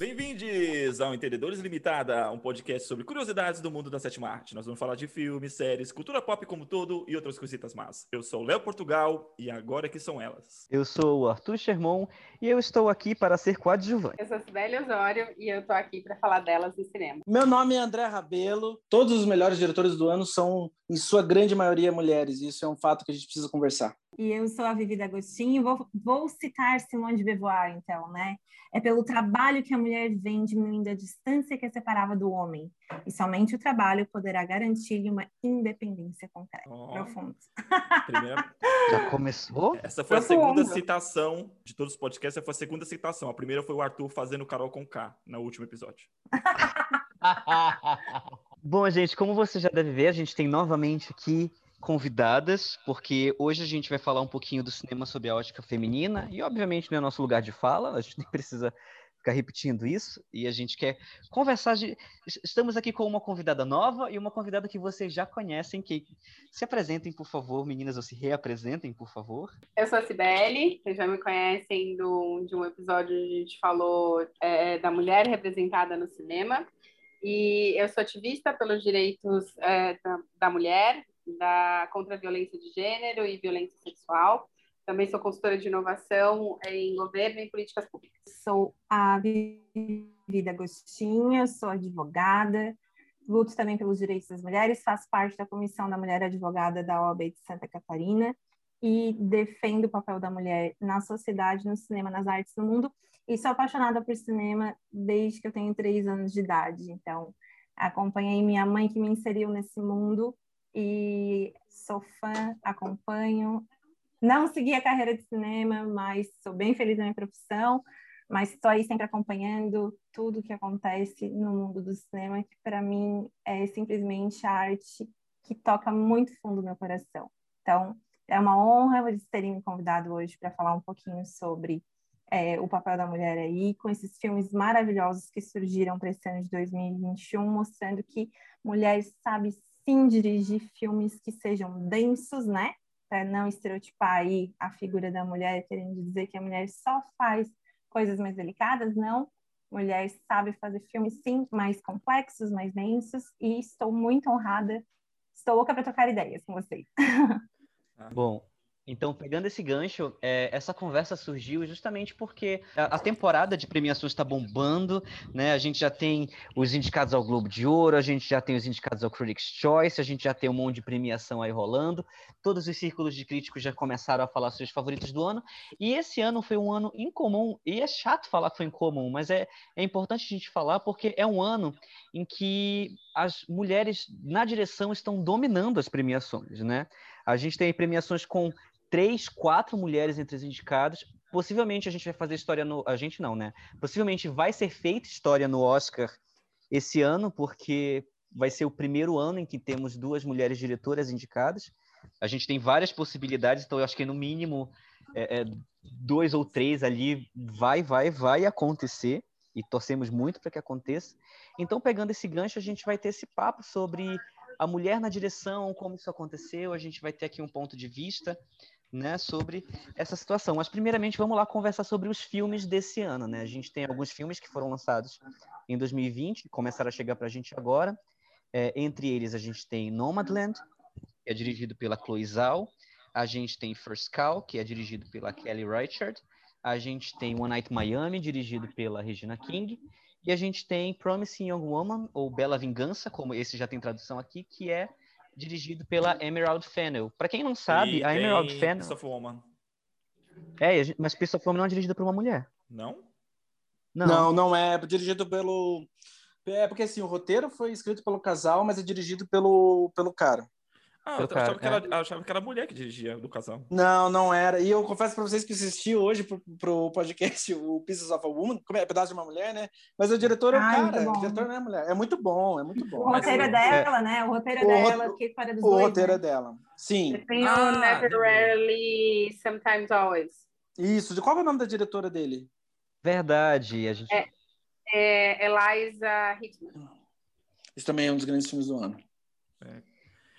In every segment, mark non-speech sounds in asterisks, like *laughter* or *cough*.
Bem-vindos ao Entendedores Limitada, um podcast sobre curiosidades do mundo da sétima arte. Nós vamos falar de filmes, séries, cultura pop como todo e outras coisitas más. Eu sou o Léo Portugal e agora que são elas. Eu sou o Arthur Sherman e eu estou aqui para ser coadjuvante. Eu sou a Sibeli Osório e eu estou aqui para falar delas no cinema. Meu nome é André Rabelo. Todos os melhores diretores do ano são, em sua grande maioria, mulheres. E isso é um fato que a gente precisa conversar. E eu sou a Vivi D'Agostinho, vou, vou citar Simone de Beauvoir, então, né? É pelo trabalho que a mulher vem diminuindo a distância que a separava do homem. E somente o trabalho poderá garantir-lhe uma independência concreta. Oh. Profundo. Primeira... Já começou? Essa foi Profundo. a segunda citação de todos os podcasts, essa foi a segunda citação. A primeira foi o Arthur fazendo Carol com K, no último episódio. *laughs* Bom, gente, como você já deve ver, a gente tem novamente aqui convidadas, porque hoje a gente vai falar um pouquinho do cinema sob a ótica feminina, e obviamente não é nosso lugar de fala, a gente *laughs* nem precisa ficar repetindo isso, e a gente quer conversar. De... Estamos aqui com uma convidada nova e uma convidada que vocês já conhecem, que se apresentem, por favor, meninas, ou se reapresentem, por favor. Eu sou a Cibele, vocês já me conhecem do, de um episódio onde a gente falou é, da mulher representada no cinema. E eu sou ativista pelos direitos é, da, da mulher, da, contra a violência de gênero e violência sexual. Também sou consultora de inovação em governo e políticas públicas. Sou a Vida Agostinha, sou advogada, luto também pelos direitos das mulheres, faço parte da Comissão da Mulher Advogada da OAB de Santa Catarina e defendo o papel da mulher na sociedade, no cinema, nas artes do mundo. E sou apaixonada por cinema desde que eu tenho três anos de idade. Então, acompanhei minha mãe que me inseriu nesse mundo e sou fã, acompanho. Não segui a carreira de cinema, mas sou bem feliz na minha profissão, mas estou aí sempre acompanhando tudo que acontece no mundo do cinema, que para mim é simplesmente a arte que toca muito fundo meu coração. Então, é uma honra vocês terem me convidado hoje para falar um pouquinho sobre é, o papel da mulher aí, com esses filmes maravilhosos que surgiram para esse ano de 2021, mostrando que mulheres sabem dirigir filmes que sejam densos, né? Para não estereotipar aí a figura da mulher, querendo dizer que a mulher só faz coisas mais delicadas, não. Mulher sabe fazer filmes, sim, mais complexos, mais densos, e estou muito honrada, estou louca para trocar ideias com vocês. *laughs* Bom, então, pegando esse gancho, é, essa conversa surgiu justamente porque a, a temporada de premiações está bombando, né? A gente já tem os indicados ao Globo de Ouro, a gente já tem os indicados ao Critics' Choice, a gente já tem um monte de premiação aí rolando. Todos os círculos de críticos já começaram a falar seus favoritos do ano. E esse ano foi um ano incomum, e é chato falar que foi incomum, mas é, é importante a gente falar porque é um ano em que as mulheres na direção estão dominando as premiações, né? A gente tem premiações com três, quatro mulheres entre os indicados. Possivelmente a gente vai fazer história no. A gente não, né? Possivelmente vai ser feita história no Oscar esse ano, porque vai ser o primeiro ano em que temos duas mulheres diretoras indicadas. A gente tem várias possibilidades, então eu acho que no mínimo é, é, dois ou três ali vai, vai, vai acontecer e torcemos muito para que aconteça. Então, pegando esse gancho, a gente vai ter esse papo sobre a mulher na direção, como isso aconteceu. A gente vai ter aqui um ponto de vista né, sobre essa situação. Mas primeiramente vamos lá conversar sobre os filmes desse ano, né? A gente tem alguns filmes que foram lançados em 2020, que começaram a chegar para a gente agora. É, entre eles a gente tem Nomadland, que é dirigido pela Chloe Zhao. A gente tem First Cow, que é dirigido pela Kelly Reichardt. A gente tem One Night Miami, dirigido pela Regina King. E a gente tem Promising Young Woman, ou Bela Vingança, como esse já tem tradução aqui, que é dirigido pela Emerald Fennel. Para quem não sabe, e a Emerald Fennel. Piece of Woman. É, mas Piece of Woman não é dirigido por uma mulher. Não? Não, não, não é. Dirigido pelo. É porque assim, o roteiro foi escrito pelo casal, mas é dirigido pelo, pelo cara. Ah, eu cara, achava, que era, é. achava que era a mulher que dirigia do casal. Não, não era. E eu confesso pra vocês que assisti hoje pro, pro podcast *laughs* o Pieces of a Woman, como é pedaço de uma mulher, né? Mas o diretor é o cara, o diretor não é mulher. É muito bom, é muito bom. O roteiro é dela, né? O roteiro é dela, o, que para dos O dois, roteiro né? é dela. Sim. Tem ah, o Never Rarely, Sometimes Always. Isso. Qual é o nome da diretora dele? Verdade. A gente... é, é Eliza Hittman. Isso também é um dos grandes filmes do ano. É.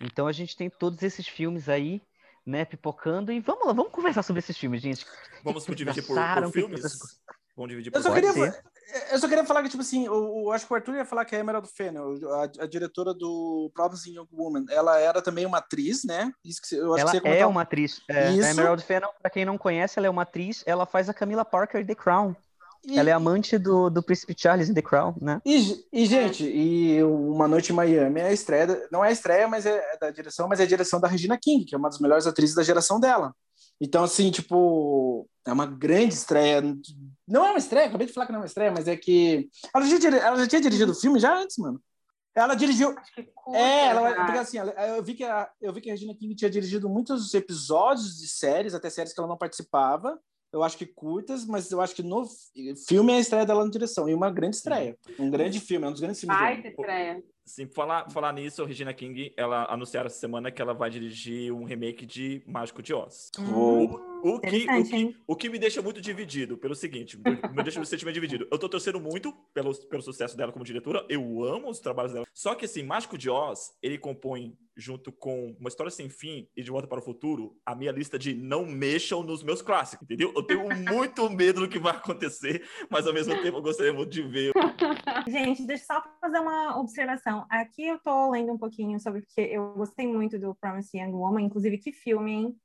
Então a gente tem todos esses filmes aí, né, pipocando. E vamos lá, vamos conversar sobre esses filmes, gente. Vamos dividir por, por filmes? Vamos dividir por eu só queria, eu só queria falar que, tipo assim, eu, eu acho que o Arthur ia falar que a Emerald Fennel, a, a diretora do Promising Young Woman, ela era também uma atriz, né? Isso que eu acho ela que é uma atriz. É, a Emerald Fennel, pra quem não conhece, ela é uma atriz, ela faz a Camila Parker The Crown. E... Ela é amante do, do Príncipe Charles em The Crown, né? E, e, gente, e Uma Noite em Miami é a estreia, não é a estreia, mas é, é da direção, mas é a direção da Regina King, que é uma das melhores atrizes da geração dela. Então, assim, tipo, é uma grande estreia. Não é uma estreia, acabei de falar que não é uma estreia, mas é que. Ela já, ela já tinha dirigido o filme já antes, mano. Ela dirigiu. Curta, é, ela, porque assim, eu vi, que a, eu vi que a Regina King tinha dirigido muitos episódios de séries, até séries que ela não participava eu acho que curtas, mas eu acho que no filme é a estreia dela na direção. E uma grande estreia. Um grande filme, é um dos grandes filmes. Ai, estreia. Sim, falar, falar nisso, a Regina King, ela anunciaram essa semana que ela vai dirigir um remake de Mágico de Oz. Hum. O que, o, que, o que me deixa muito dividido, pelo seguinte, me deixa o sentimento dividido. Eu tô torcendo muito pelo, pelo sucesso dela como diretora, eu amo os trabalhos dela. Só que, assim, Mágico de Oz, ele compõe, junto com Uma História Sem Fim e De Volta para o Futuro, a minha lista de não mexam nos meus clássicos, entendeu? Eu tenho muito medo do que vai acontecer, mas ao mesmo tempo eu gostaria muito de ver. *laughs* Gente, deixa eu só fazer uma observação. Aqui eu tô lendo um pouquinho sobre, porque eu gostei muito do Promise Young Woman, inclusive que filme, hein?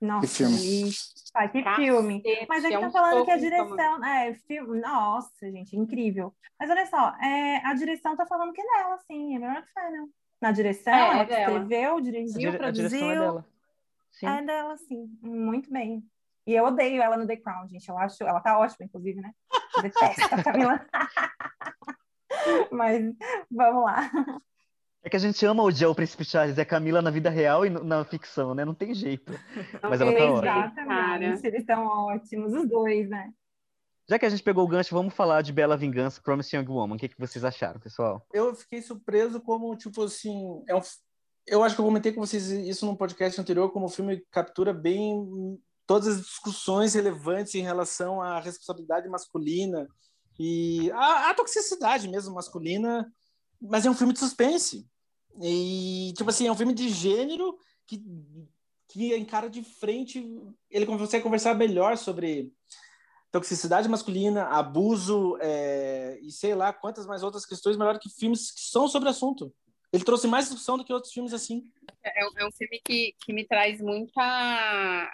Nossa, que filme. Ah, que filme. Mas aqui é, é tá um falando que a direção. É, filme. Nossa, gente, incrível. Mas olha só, é, a direção tá falando que é dela, sim, é Emerald Fennel. Na direção, é, ela é escreveu, dirigiu, a produziu. é dela. Sim. É dela, sim. Muito bem. E eu odeio ela no The Crown, gente. Eu acho. Ela tá ótima, inclusive, né? detesto a Camila. *laughs* Mas vamos lá. É que a gente ama odiar o Príncipe Charles, é Camila na vida real e na ficção, né? Não tem jeito. Mas ela tá ótima. Exatamente, eles estão ótimos, os dois, né? Já que a gente pegou o gancho, vamos falar de Bela Vingança, Promising Young Woman. O que, que vocês acharam, pessoal? Eu fiquei surpreso como, tipo assim... É um... Eu acho que eu comentei com vocês isso num podcast anterior, como o filme captura bem todas as discussões relevantes em relação à responsabilidade masculina e a toxicidade mesmo masculina, mas é um filme de suspense. E, tipo assim, é um filme de gênero que, que encara de frente. Ele consegue conversar melhor sobre toxicidade masculina, abuso é, e sei lá quantas mais outras questões, melhor que filmes que são sobre o assunto. Ele trouxe mais discussão do que outros filmes assim. É, é um filme que, que me traz muita,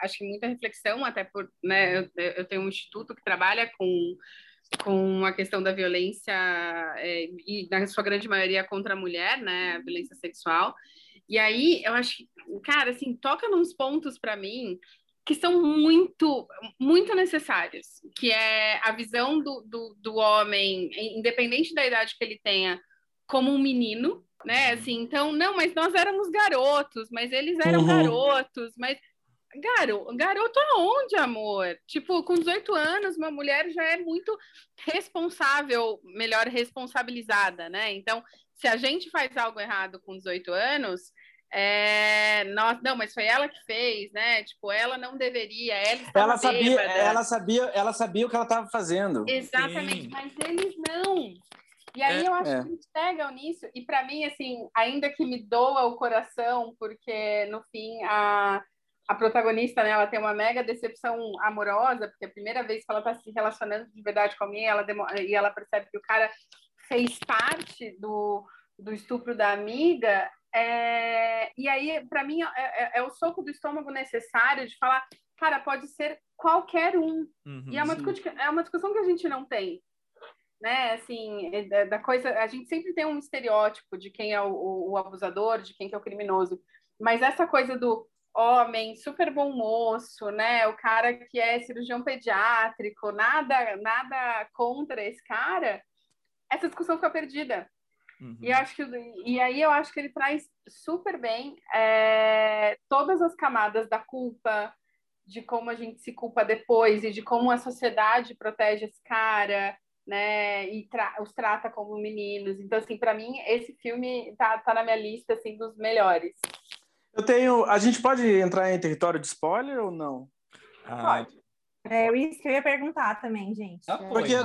acho que muita reflexão, até por, né, eu, eu tenho um instituto que trabalha com com a questão da violência é, e na sua grande maioria contra a mulher, né, a violência sexual. E aí eu acho que, cara, assim, toca nos pontos para mim que são muito, muito necessários, que é a visão do, do, do homem, independente da idade que ele tenha, como um menino, né? Assim, então, não, mas nós éramos garotos, mas eles eram uhum. garotos, mas Garo, garoto aonde, amor? Tipo, com 18 anos, uma mulher já é muito responsável, melhor responsabilizada, né? Então, se a gente faz algo errado com 18 anos, é, nós, não, mas foi ela que fez, né? Tipo, ela não deveria, ela ela sabia, ela sabia, ela sabia o que ela estava fazendo. Exatamente, Sim. mas eles não. E aí é, eu acho é. que eles pegam nisso, e para mim, assim, ainda que me doa o coração, porque no fim a a protagonista, né, ela tem uma mega decepção amorosa, porque é a primeira vez que ela está se relacionando de verdade com alguém, ela e ela percebe que o cara fez parte do, do estupro da amiga, é, e aí, para mim, é, é, é, o soco do estômago necessário de falar, cara, pode ser qualquer um. Uhum, e é uma, é uma discussão que a gente não tem. Né, assim, é, da coisa, a gente sempre tem um estereótipo de quem é o, o, o abusador, de quem é o criminoso, mas essa coisa do homem, super bom moço, né? O cara que é cirurgião pediátrico, nada, nada contra esse cara, essa discussão fica perdida. Uhum. E, acho que, e aí eu acho que ele traz super bem é, todas as camadas da culpa, de como a gente se culpa depois e de como a sociedade protege esse cara, né? E tra os trata como meninos. Então, assim, para mim, esse filme tá, tá na minha lista assim, dos melhores. Eu tenho. A gente pode entrar em território de spoiler ou não? Ah, pode. É isso que eu ia perguntar também, gente. Ah, porque, eu,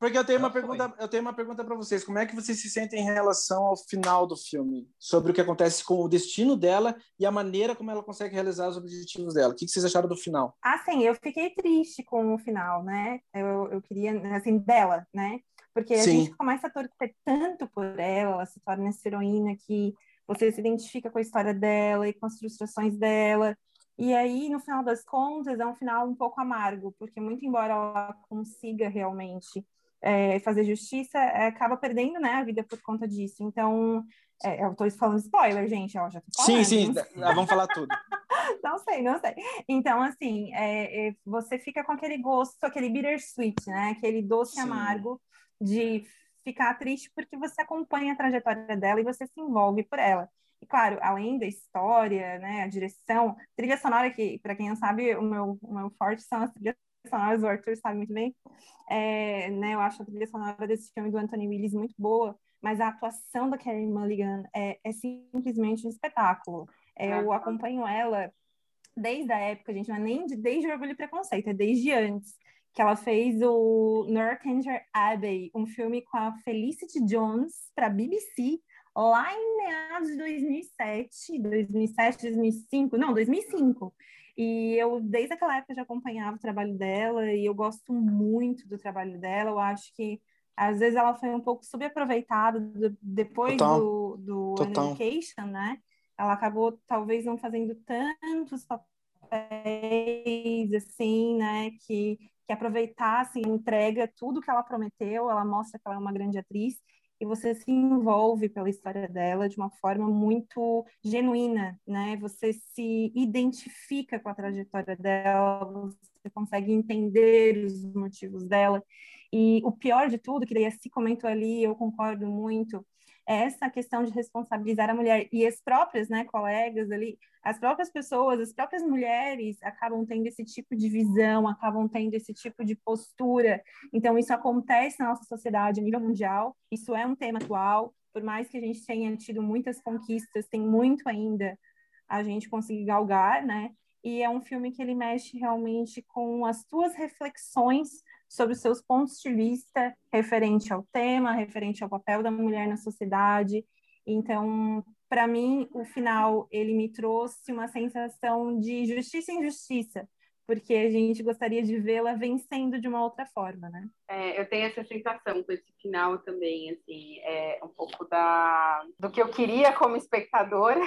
Porque eu tenho uma pergunta, eu tenho uma pergunta para vocês. Como é que vocês se sentem em relação ao final do filme? Sobre o que acontece com o destino dela e a maneira como ela consegue realizar os objetivos dela. O que vocês acharam do final? Assim, eu fiquei triste com o final, né? Eu, eu queria, assim, dela, né? Porque a Sim. gente começa a torcer tanto por ela, ela se torna essa heroína que você se identifica com a história dela e com as frustrações dela. E aí, no final das contas, é um final um pouco amargo, porque muito embora ela consiga realmente é, fazer justiça, é, acaba perdendo né, a vida por conta disso. Então, é, eu estou falando spoiler, gente, ó, já tô falando. Sim, sim, vamos falar tudo. *laughs* não sei, não sei. Então, assim, é, é, você fica com aquele gosto, aquele bittersweet, né? Aquele doce sim. amargo de ficar triste porque você acompanha a trajetória dela e você se envolve por ela. E claro, além da história, né, a direção, trilha sonora que, para quem não sabe, o meu, o meu forte são as trilhas sonoras, o Arthur sabe muito bem. É, né, eu acho a trilha sonora desse filme do Anthony Willis muito boa, mas a atuação da Carey Mulligan é, é simplesmente um espetáculo. É, eu acompanho ela desde a época, gente, não é nem de, desde o Orgulho e Preconceito, é desde antes que ela fez o Northanger Abbey, um filme com a Felicity Jones para BBC, lá em meados de 2007, 2007, 2005, não, 2005. E eu, desde aquela época, já acompanhava o trabalho dela e eu gosto muito do trabalho dela. Eu acho que, às vezes, ela foi um pouco subaproveitada depois Total. do, do Education, né? Ela acabou, talvez, não fazendo tantos papéis, assim, né? Que, que aproveitassem, entrega tudo que ela prometeu. Ela mostra que ela é uma grande atriz e você se envolve pela história dela de uma forma muito genuína, né? Você se identifica com a trajetória dela, você consegue entender os motivos dela. E o pior de tudo, que daí se comentou ali, eu concordo muito, essa questão de responsabilizar a mulher e as próprias, né, colegas ali, as próprias pessoas, as próprias mulheres acabam tendo esse tipo de visão, acabam tendo esse tipo de postura. Então isso acontece na nossa sociedade a nível mundial. Isso é um tema atual. Por mais que a gente tenha tido muitas conquistas, tem muito ainda a gente conseguir galgar, né? E é um filme que ele mexe realmente com as tuas reflexões sobre os seus pontos de vista referente ao tema, referente ao papel da mulher na sociedade. Então, para mim, o final ele me trouxe uma sensação de justiça e injustiça, porque a gente gostaria de vê-la vencendo de uma outra forma, né? É, eu tenho essa sensação com esse final também, assim, é um pouco da do que eu queria como espectadora,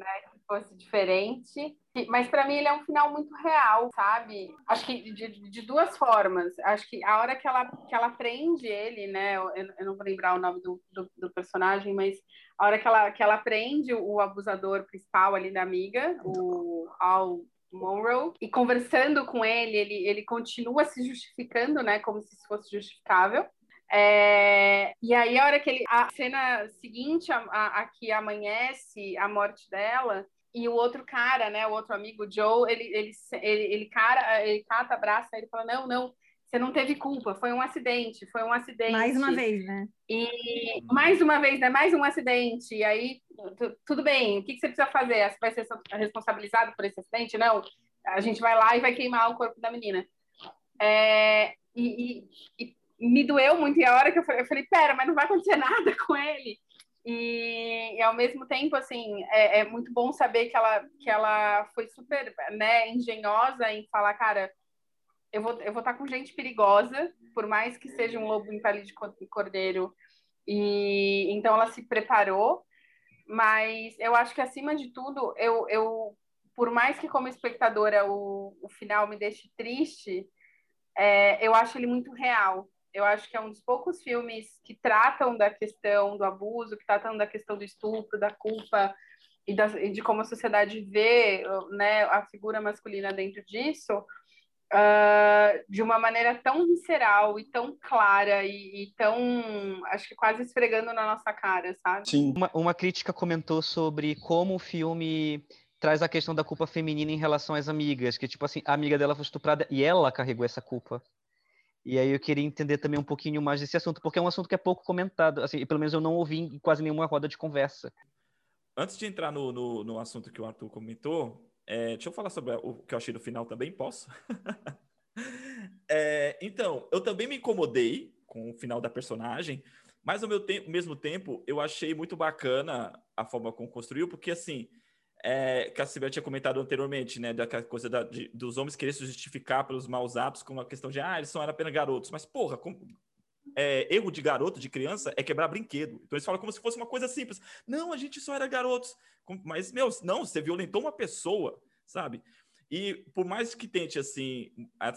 né? Que fosse diferente. Mas para mim ele é um final muito real, sabe? Acho que de, de, duas formas. Acho que a hora que ela, que ela prende ele, né? Eu, eu não vou lembrar o nome do, do, do, personagem, mas a hora que ela, que ela prende o abusador principal ali da amiga, o Al Monroe, e conversando com ele, ele, ele continua se justificando, né? Como se isso fosse justificável. É, e aí, a hora que ele. A cena seguinte, a, a, a, que amanhece a morte dela, e o outro cara, né, o outro amigo, Joe, ele, ele, ele, ele, cara, ele cata, abraça, ele fala: Não, não, você não teve culpa, foi um acidente, foi um acidente. Mais uma vez, né? E mais uma vez, né? Mais um acidente. E aí, tudo bem, o que, que você precisa fazer? Você vai ser responsabilizado por esse acidente? Não, a gente vai lá e vai queimar o corpo da menina. É, e, e, e me doeu muito. E a hora que eu falei, eu falei, pera, mas não vai acontecer *laughs* nada com ele. E, e ao mesmo tempo, assim, é, é, muito bom saber que ela, que ela foi super né, engenhosa em falar, cara, eu vou, eu vou estar tá com gente perigosa, por mais que seja um lobo em pele de cordeiro. E então ela se preparou, mas eu acho que acima de tudo, eu, eu por mais que como espectadora o, o final me deixe triste, é, eu acho ele muito real eu acho que é um dos poucos filmes que tratam da questão do abuso, que tratam da questão do estupro, da culpa e, da, e de como a sociedade vê né, a figura masculina dentro disso, uh, de uma maneira tão visceral e tão clara e, e, tão, acho que quase esfregando na nossa cara, sabe? Sim. Uma, uma crítica comentou sobre como o filme traz a questão da culpa feminina em relação às amigas, que tipo assim, a amiga dela foi estuprada e ela carregou essa culpa. E aí eu queria entender também um pouquinho mais desse assunto, porque é um assunto que é pouco comentado, assim, pelo menos eu não ouvi em quase nenhuma roda de conversa. Antes de entrar no, no, no assunto que o Arthur comentou, é, deixa eu falar sobre o que eu achei no final também, posso? *laughs* é, então, eu também me incomodei com o final da personagem, mas ao meu mesmo tempo, eu achei muito bacana a forma como construiu, porque assim, é, que a Sibel tinha comentado anteriormente, né, da coisa da, de, dos homens querer se justificar pelos maus atos com a questão de, ah, eles são apenas garotos. Mas, porra, com, é, erro de garoto, de criança, é quebrar brinquedo. Então eles falam como se fosse uma coisa simples. Não, a gente só era garotos. Mas, meu, não, você violentou uma pessoa, sabe? E por mais que tente, assim,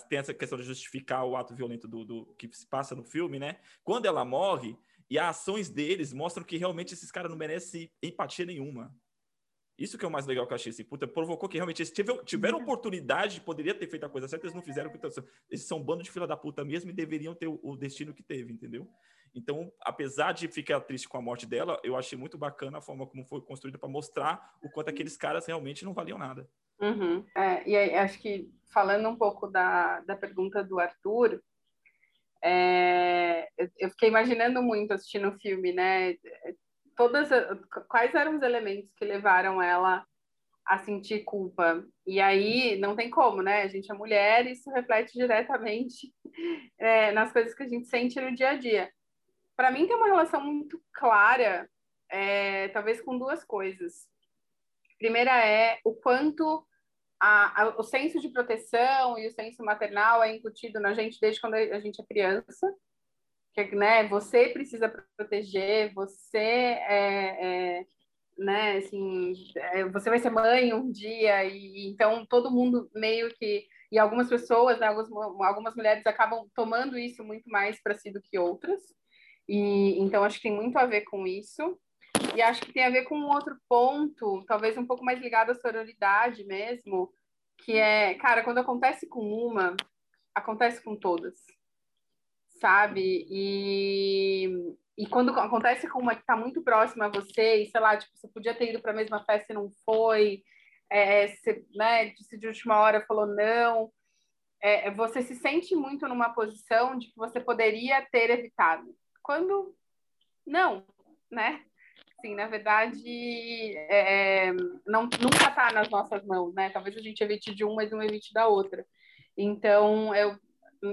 tem essa questão de justificar o ato violento do, do que se passa no filme, né? Quando ela morre, e as ações deles mostram que realmente esses caras não merecem empatia nenhuma. Isso que é o mais legal que eu achei, assim, puta, provocou que realmente eles tiveram, tiveram uhum. oportunidade de poderia ter feito a coisa certa, eles não fizeram, então, eles são um bando de fila da puta mesmo e deveriam ter o, o, destino que teve, entendeu? Então, apesar de ficar triste com a morte dela, eu achei muito bacana a forma como foi construída para mostrar o quanto aqueles caras realmente não valiam nada. Uhum. É, e aí, acho que falando um pouco da, da pergunta do Arthur, é, eu, eu fiquei imaginando muito assistindo o filme, né? Todas, quais eram os elementos que levaram ela a sentir culpa? E aí não tem como, né? A gente é mulher, isso reflete diretamente *laughs* é, nas coisas que a gente sente no dia a dia. Para mim tem uma relação muito clara, é, talvez com duas coisas. Primeira é o quanto a, a, o senso de proteção e o senso maternal é incutido na gente desde quando a gente é criança. Que, né, você precisa proteger, você é, é né, assim, é, você vai ser mãe um dia e então todo mundo meio que e algumas pessoas, né, algumas, algumas mulheres acabam tomando isso muito mais para si do que outras. E então acho que tem muito a ver com isso. E acho que tem a ver com um outro ponto, talvez um pouco mais ligado à sororidade mesmo, que é, cara, quando acontece com uma, acontece com todas, sabe? E, e quando acontece com uma que está muito próxima a você, e sei lá, tipo, você podia ter ido para a mesma festa e não foi, é, você, né, disse de última hora, falou não, é, você se sente muito numa posição de que você poderia ter evitado. Quando não, né? assim, na verdade, é, é não, nunca está nas nossas mãos, né? Talvez a gente evite de um, mas não evite da outra. Então, eu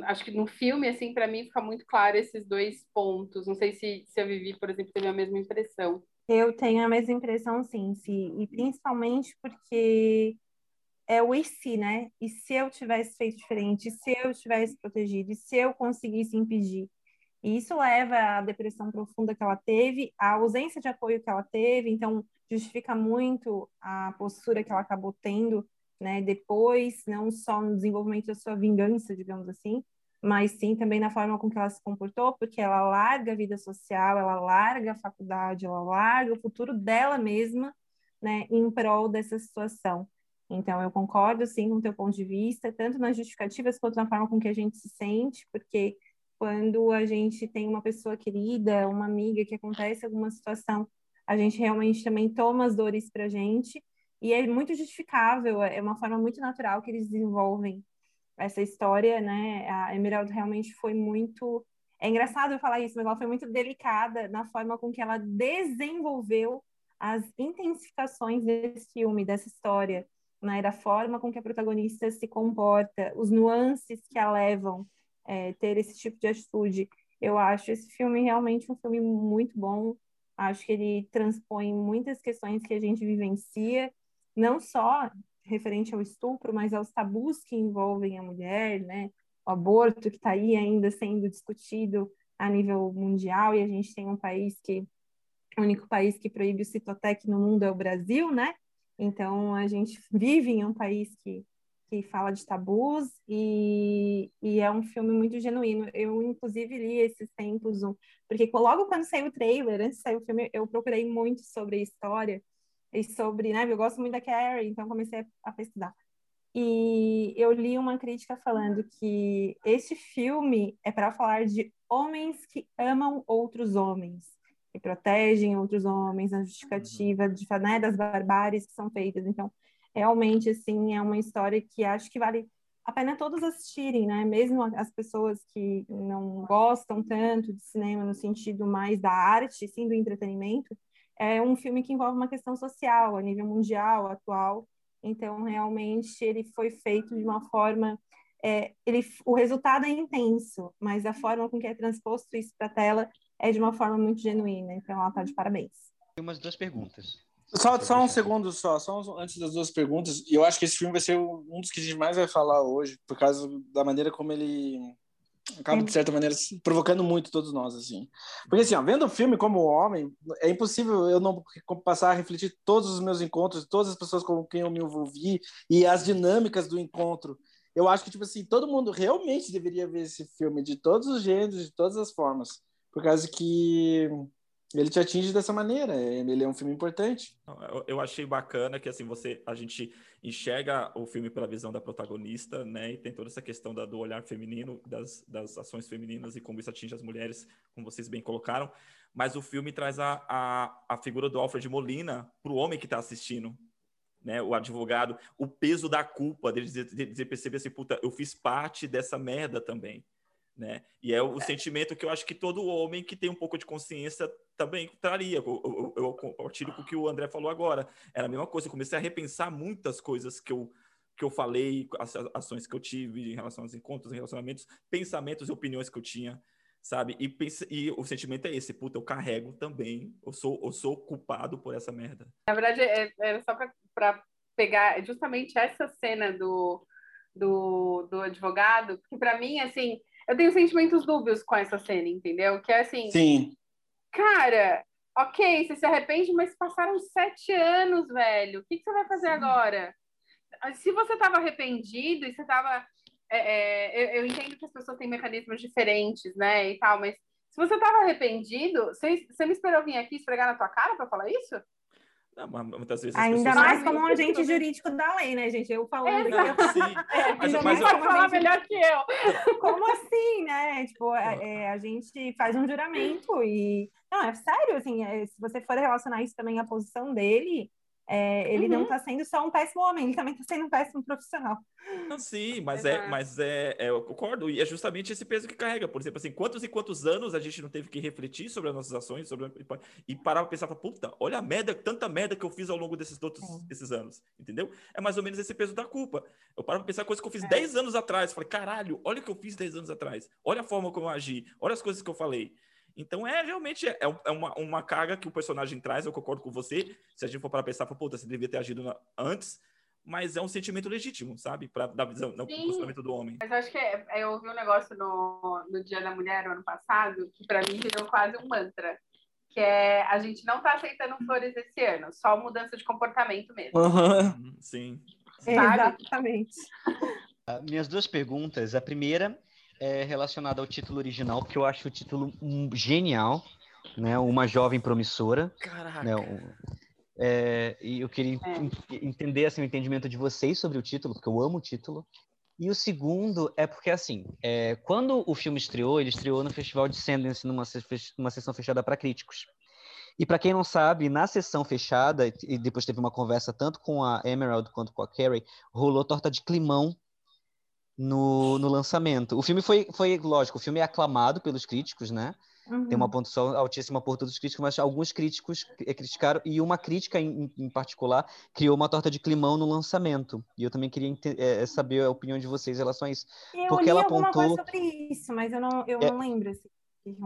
acho que no filme, assim, para mim fica muito claro esses dois pontos. Não sei se, se a Vivi, por exemplo, teve a mesma impressão. Eu tenho a mesma impressão, sim, sim. E principalmente porque é o e se, né? E se eu tivesse feito diferente? E se eu tivesse protegido? E se eu conseguisse impedir? E isso leva à depressão profunda que ela teve, à ausência de apoio que ela teve, então justifica muito a postura que ela acabou tendo, né, depois, não só no desenvolvimento da sua vingança, digamos assim, mas sim também na forma com que ela se comportou, porque ela larga a vida social, ela larga a faculdade, ela larga o futuro dela mesma, né, em prol dessa situação. Então, eu concordo, sim, com o teu ponto de vista, tanto nas justificativas quanto na forma com que a gente se sente, porque quando a gente tem uma pessoa querida, uma amiga que acontece alguma situação, a gente realmente também toma as dores para a gente e é muito justificável, é uma forma muito natural que eles desenvolvem essa história, né? A Emerald realmente foi muito é engraçado eu falar isso, mas ela foi muito delicada na forma com que ela desenvolveu as intensificações desse filme, dessa história, né? Da forma com que a protagonista se comporta, os nuances que a levam é, ter esse tipo de atitude. Eu acho esse filme realmente um filme muito bom. Acho que ele transpõe muitas questões que a gente vivencia, não só referente ao estupro, mas aos tabus que envolvem a mulher, né? O aborto que está aí ainda sendo discutido a nível mundial e a gente tem um país que o único país que proíbe o citotec no mundo é o Brasil, né? Então a gente vive em um país que que fala de tabus e, e é um filme muito genuíno. Eu, inclusive, li esses tempos, porque logo quando saiu o trailer, antes de sair o filme, eu procurei muito sobre a história e sobre, né, eu gosto muito da Carrie, então comecei a pesquisar. E eu li uma crítica falando que este filme é para falar de homens que amam outros homens, que protegem outros homens, na justificativa de, né, das barbáries que são feitas. Então, realmente, assim, é uma história que acho que vale a pena todos assistirem, né? Mesmo as pessoas que não gostam tanto de cinema no sentido mais da arte, sim, do entretenimento, é um filme que envolve uma questão social a nível mundial, atual. Então, realmente, ele foi feito de uma forma é, ele, o resultado é intenso, mas a forma com que é transposto isso para a tela é de uma forma muito genuína. Então, ela está de parabéns. Tem umas duas perguntas. Só, só um segundo só, só antes das duas perguntas. E eu acho que esse filme vai ser um dos que a gente mais vai falar hoje, por causa da maneira como ele acaba, de certa maneira, provocando muito todos nós, assim. Porque, assim, ó, vendo o filme como homem, é impossível eu não passar a refletir todos os meus encontros, todas as pessoas com quem eu me envolvi e as dinâmicas do encontro. Eu acho que, tipo assim, todo mundo realmente deveria ver esse filme de todos os gêneros, de todas as formas. Por causa que ele te atinge dessa maneira. Ele é um filme importante. Eu, achei bacana que assim você, a gente enxerga o filme pela visão da protagonista, né? E tem toda essa questão da, do olhar feminino, das, das ações femininas e como isso atinge as mulheres, como vocês bem colocaram. Mas o filme traz a, a, a figura do Alfred Molina para o homem que está assistindo. Né, o advogado, o peso da culpa dele dizer, de perceber assim, puta, eu fiz parte dessa merda também, né? E é o, o sentimento que eu acho que todo homem que tem um pouco de consciência também traria. Eu, eu, eu compartilho com o que o André falou agora. Era a mesma coisa. Eu comecei a repensar muitas coisas que eu, que eu falei, as ações que eu tive em relação aos encontros, relacionamentos, pensamentos e opiniões que eu tinha, sabe? E, pense, e o sentimento é esse: puta, eu carrego também. Eu sou, eu sou culpado por essa merda. Na verdade, é, é só para pegar justamente essa cena do, do, do advogado, que para mim, assim eu tenho sentimentos dúbios com essa cena, entendeu? Que é assim. Sim. Cara, ok, você se arrepende, mas passaram sete anos, velho. O que, que você vai fazer Sim. agora? Se você estava arrependido e você estava. É, é, eu, eu, entendo que as pessoas têm mecanismos diferentes, né? E tal, mas se você estava arrependido, você, você me esperou vir aqui esfregar na tua cara para falar isso? Não, muitas vezes Ainda mais como um agente jurídico da lei, né, gente? Eu falando aqui. Sim. *laughs* É, mas, mas, mas pode falar melhor que eu. *laughs* Como assim, né? Tipo, é, é, a gente faz um juramento e. Não, é sério, assim, é, se você for relacionar isso também à posição dele, é, ele uhum. não está sendo só um péssimo homem, ele também está sendo um péssimo profissional. Não, sim, *laughs* mas é, mas é, é, eu concordo, e é justamente esse peso que carrega. Por exemplo, assim, quantos e quantos anos a gente não teve que refletir sobre as nossas ações, sobre e parar para pensar, puta, olha a merda, tanta merda que eu fiz ao longo desses outros esses anos, entendeu? É mais ou menos esse peso da culpa. Eu paro para pensar coisas que eu fiz é. 10 anos atrás, falei, caralho, olha o que eu fiz 10 anos atrás, olha a forma como eu agi, olha as coisas que eu falei. Então é realmente é, é uma, uma carga que o personagem traz, eu concordo com você. Se a gente for para pensar, puta, você devia ter agido na, antes, mas é um sentimento legítimo, sabe? Para dar visão no funcionamento do homem. Mas acho que é, eu ouvi um negócio no, no Dia da Mulher, ano passado, que para mim virou quase um mantra. Que é a gente não tá aceitando flores esse ano, só mudança de comportamento mesmo. Uhum. Sim. Exatamente. Uh, *laughs* minhas duas perguntas. A primeira é relacionada ao título original, porque eu acho o título genial, né? Uma jovem promissora. Caraca. Né? É, e eu queria é. entender assim, o entendimento de vocês sobre o título, porque eu amo o título. E o segundo é porque, assim, é, quando o filme estreou, ele estreou no Festival de Sundance, numa, numa sessão fechada para críticos. E para quem não sabe, na sessão fechada, e depois teve uma conversa tanto com a Emerald quanto com a Carrie, rolou torta de climão no, no lançamento. O filme foi, foi, lógico, o filme é aclamado pelos críticos, né? Uhum. Tem uma uhum. pontuação altíssima por todos os críticos, mas alguns críticos criticaram, e uma crítica em, em particular criou uma torta de climão no lançamento. E eu também queria é, saber a opinião de vocês em relação a isso. Eu porque li ela apontou. Sobre isso, mas eu não, eu é... não lembro. Assim,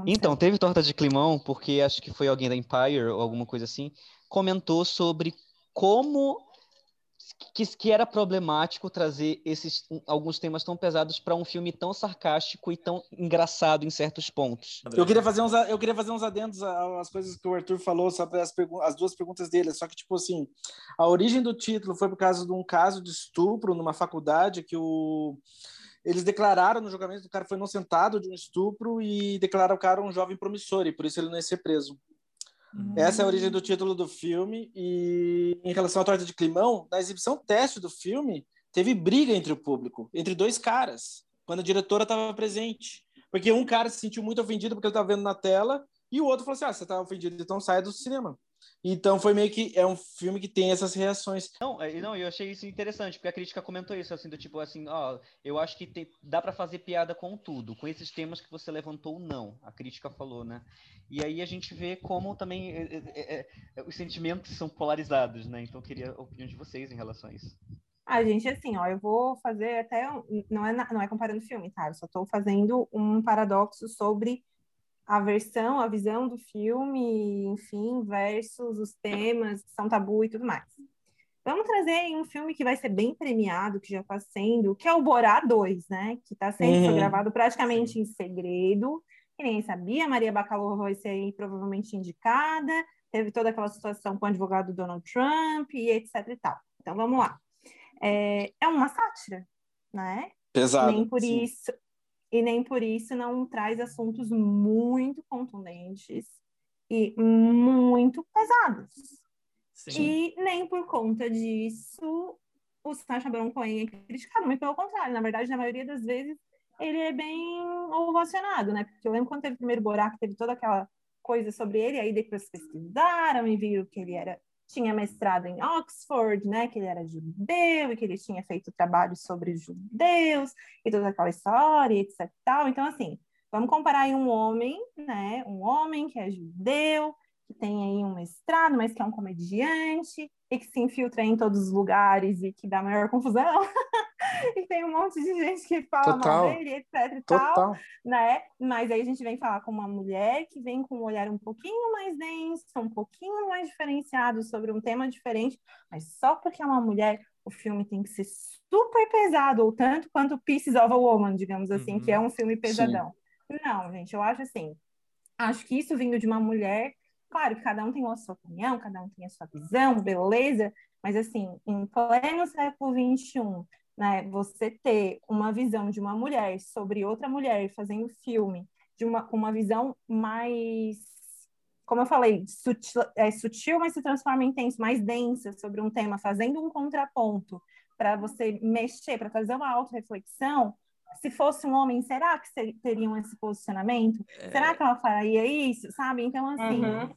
então, teve torta de climão, porque acho que foi alguém da Empire ou alguma coisa assim, comentou sobre como que, que era problemático trazer esses alguns temas tão pesados para um filme tão sarcástico e tão engraçado em certos pontos. Eu queria fazer uns, eu queria fazer uns adendos às coisas que o Arthur falou sobre as, as duas perguntas dele. Só que, tipo assim, a origem do título foi por causa de um caso de estupro numa faculdade que o eles declararam no julgamento que o cara foi inocentado de um estupro e declararam o cara um jovem promissor e por isso ele não ia ser preso. Uhum. Essa é a origem do título do filme. E em relação à torta de climão, na exibição teste do filme, teve briga entre o público, entre dois caras, quando a diretora estava presente. Porque um cara se sentiu muito ofendido porque ele estava vendo na tela, e o outro falou assim: ah, você está ofendido, então sai do cinema. Então foi meio que é um filme que tem essas reações. Não, é, não, eu achei isso interessante, porque a crítica comentou isso, assim, do tipo assim, ó, eu acho que tem, dá para fazer piada com tudo, com esses temas que você levantou, não. A crítica falou, né? E aí a gente vê como também é, é, é, é os sentimentos são polarizados, né? Então eu queria a opinião de vocês em relação a isso. A gente, assim, ó, eu vou fazer até. Não é, não é comparando filme, tá? Eu só estou fazendo um paradoxo sobre a versão, a visão do filme, enfim, versus os temas que são tabu e tudo mais. Vamos trazer um filme que vai ser bem premiado, que já está sendo, que é o Borá 2, né? Que está sendo uhum. gravado praticamente Sim. em segredo. Que ninguém sabia, Maria Bakalova vai ser aí provavelmente indicada. Teve toda aquela situação com o advogado Donald Trump e etc e tal. Então vamos lá. É, é uma sátira, né? Pesado. Nem por sim. isso e nem por isso não traz assuntos muito contundentes e muito pesados. Sim. E nem por conta disso o Sacha Baron Cohen é criticado, muito pelo contrário. Na verdade, na maioria das vezes, ele é bem ovacionado, né? Porque eu lembro quando teve o primeiro Borac, teve toda aquela coisa sobre ele, aí depois pesquisaram e viram que ele era tinha mestrado em Oxford, né, que ele era judeu e que ele tinha feito trabalho sobre judeus e toda aquela história, etc. Tal. Então, assim, vamos comparar aí um homem, né, um homem que é judeu, que tem aí um mestrado, mas que é um comediante e que se infiltra em todos os lugares e que dá maior confusão. *laughs* *laughs* e tem um monte de gente que fala Total. mal dele, etc e Total. tal, né? Mas aí a gente vem falar com uma mulher que vem com um olhar um pouquinho mais denso, um pouquinho mais diferenciado sobre um tema diferente, mas só porque é uma mulher, o filme tem que ser super pesado, ou tanto quanto Pieces of a Woman, digamos assim, uhum. que é um filme pesadão. Sim. Não, gente, eu acho assim, acho que isso vindo de uma mulher Claro que cada um tem a sua opinião, cada um tem a sua visão, beleza, mas assim, em pleno século XXI, né, você ter uma visão de uma mulher sobre outra mulher fazendo filme, de uma, uma visão mais, como eu falei, sutil, é, sutil, mas se transforma em intenso, mais densa sobre um tema, fazendo um contraponto para você mexer, para trazer uma auto-reflexão, se fosse um homem, será que teriam esse posicionamento? É... Será que ela faria isso? Sabe? Então, assim, uhum.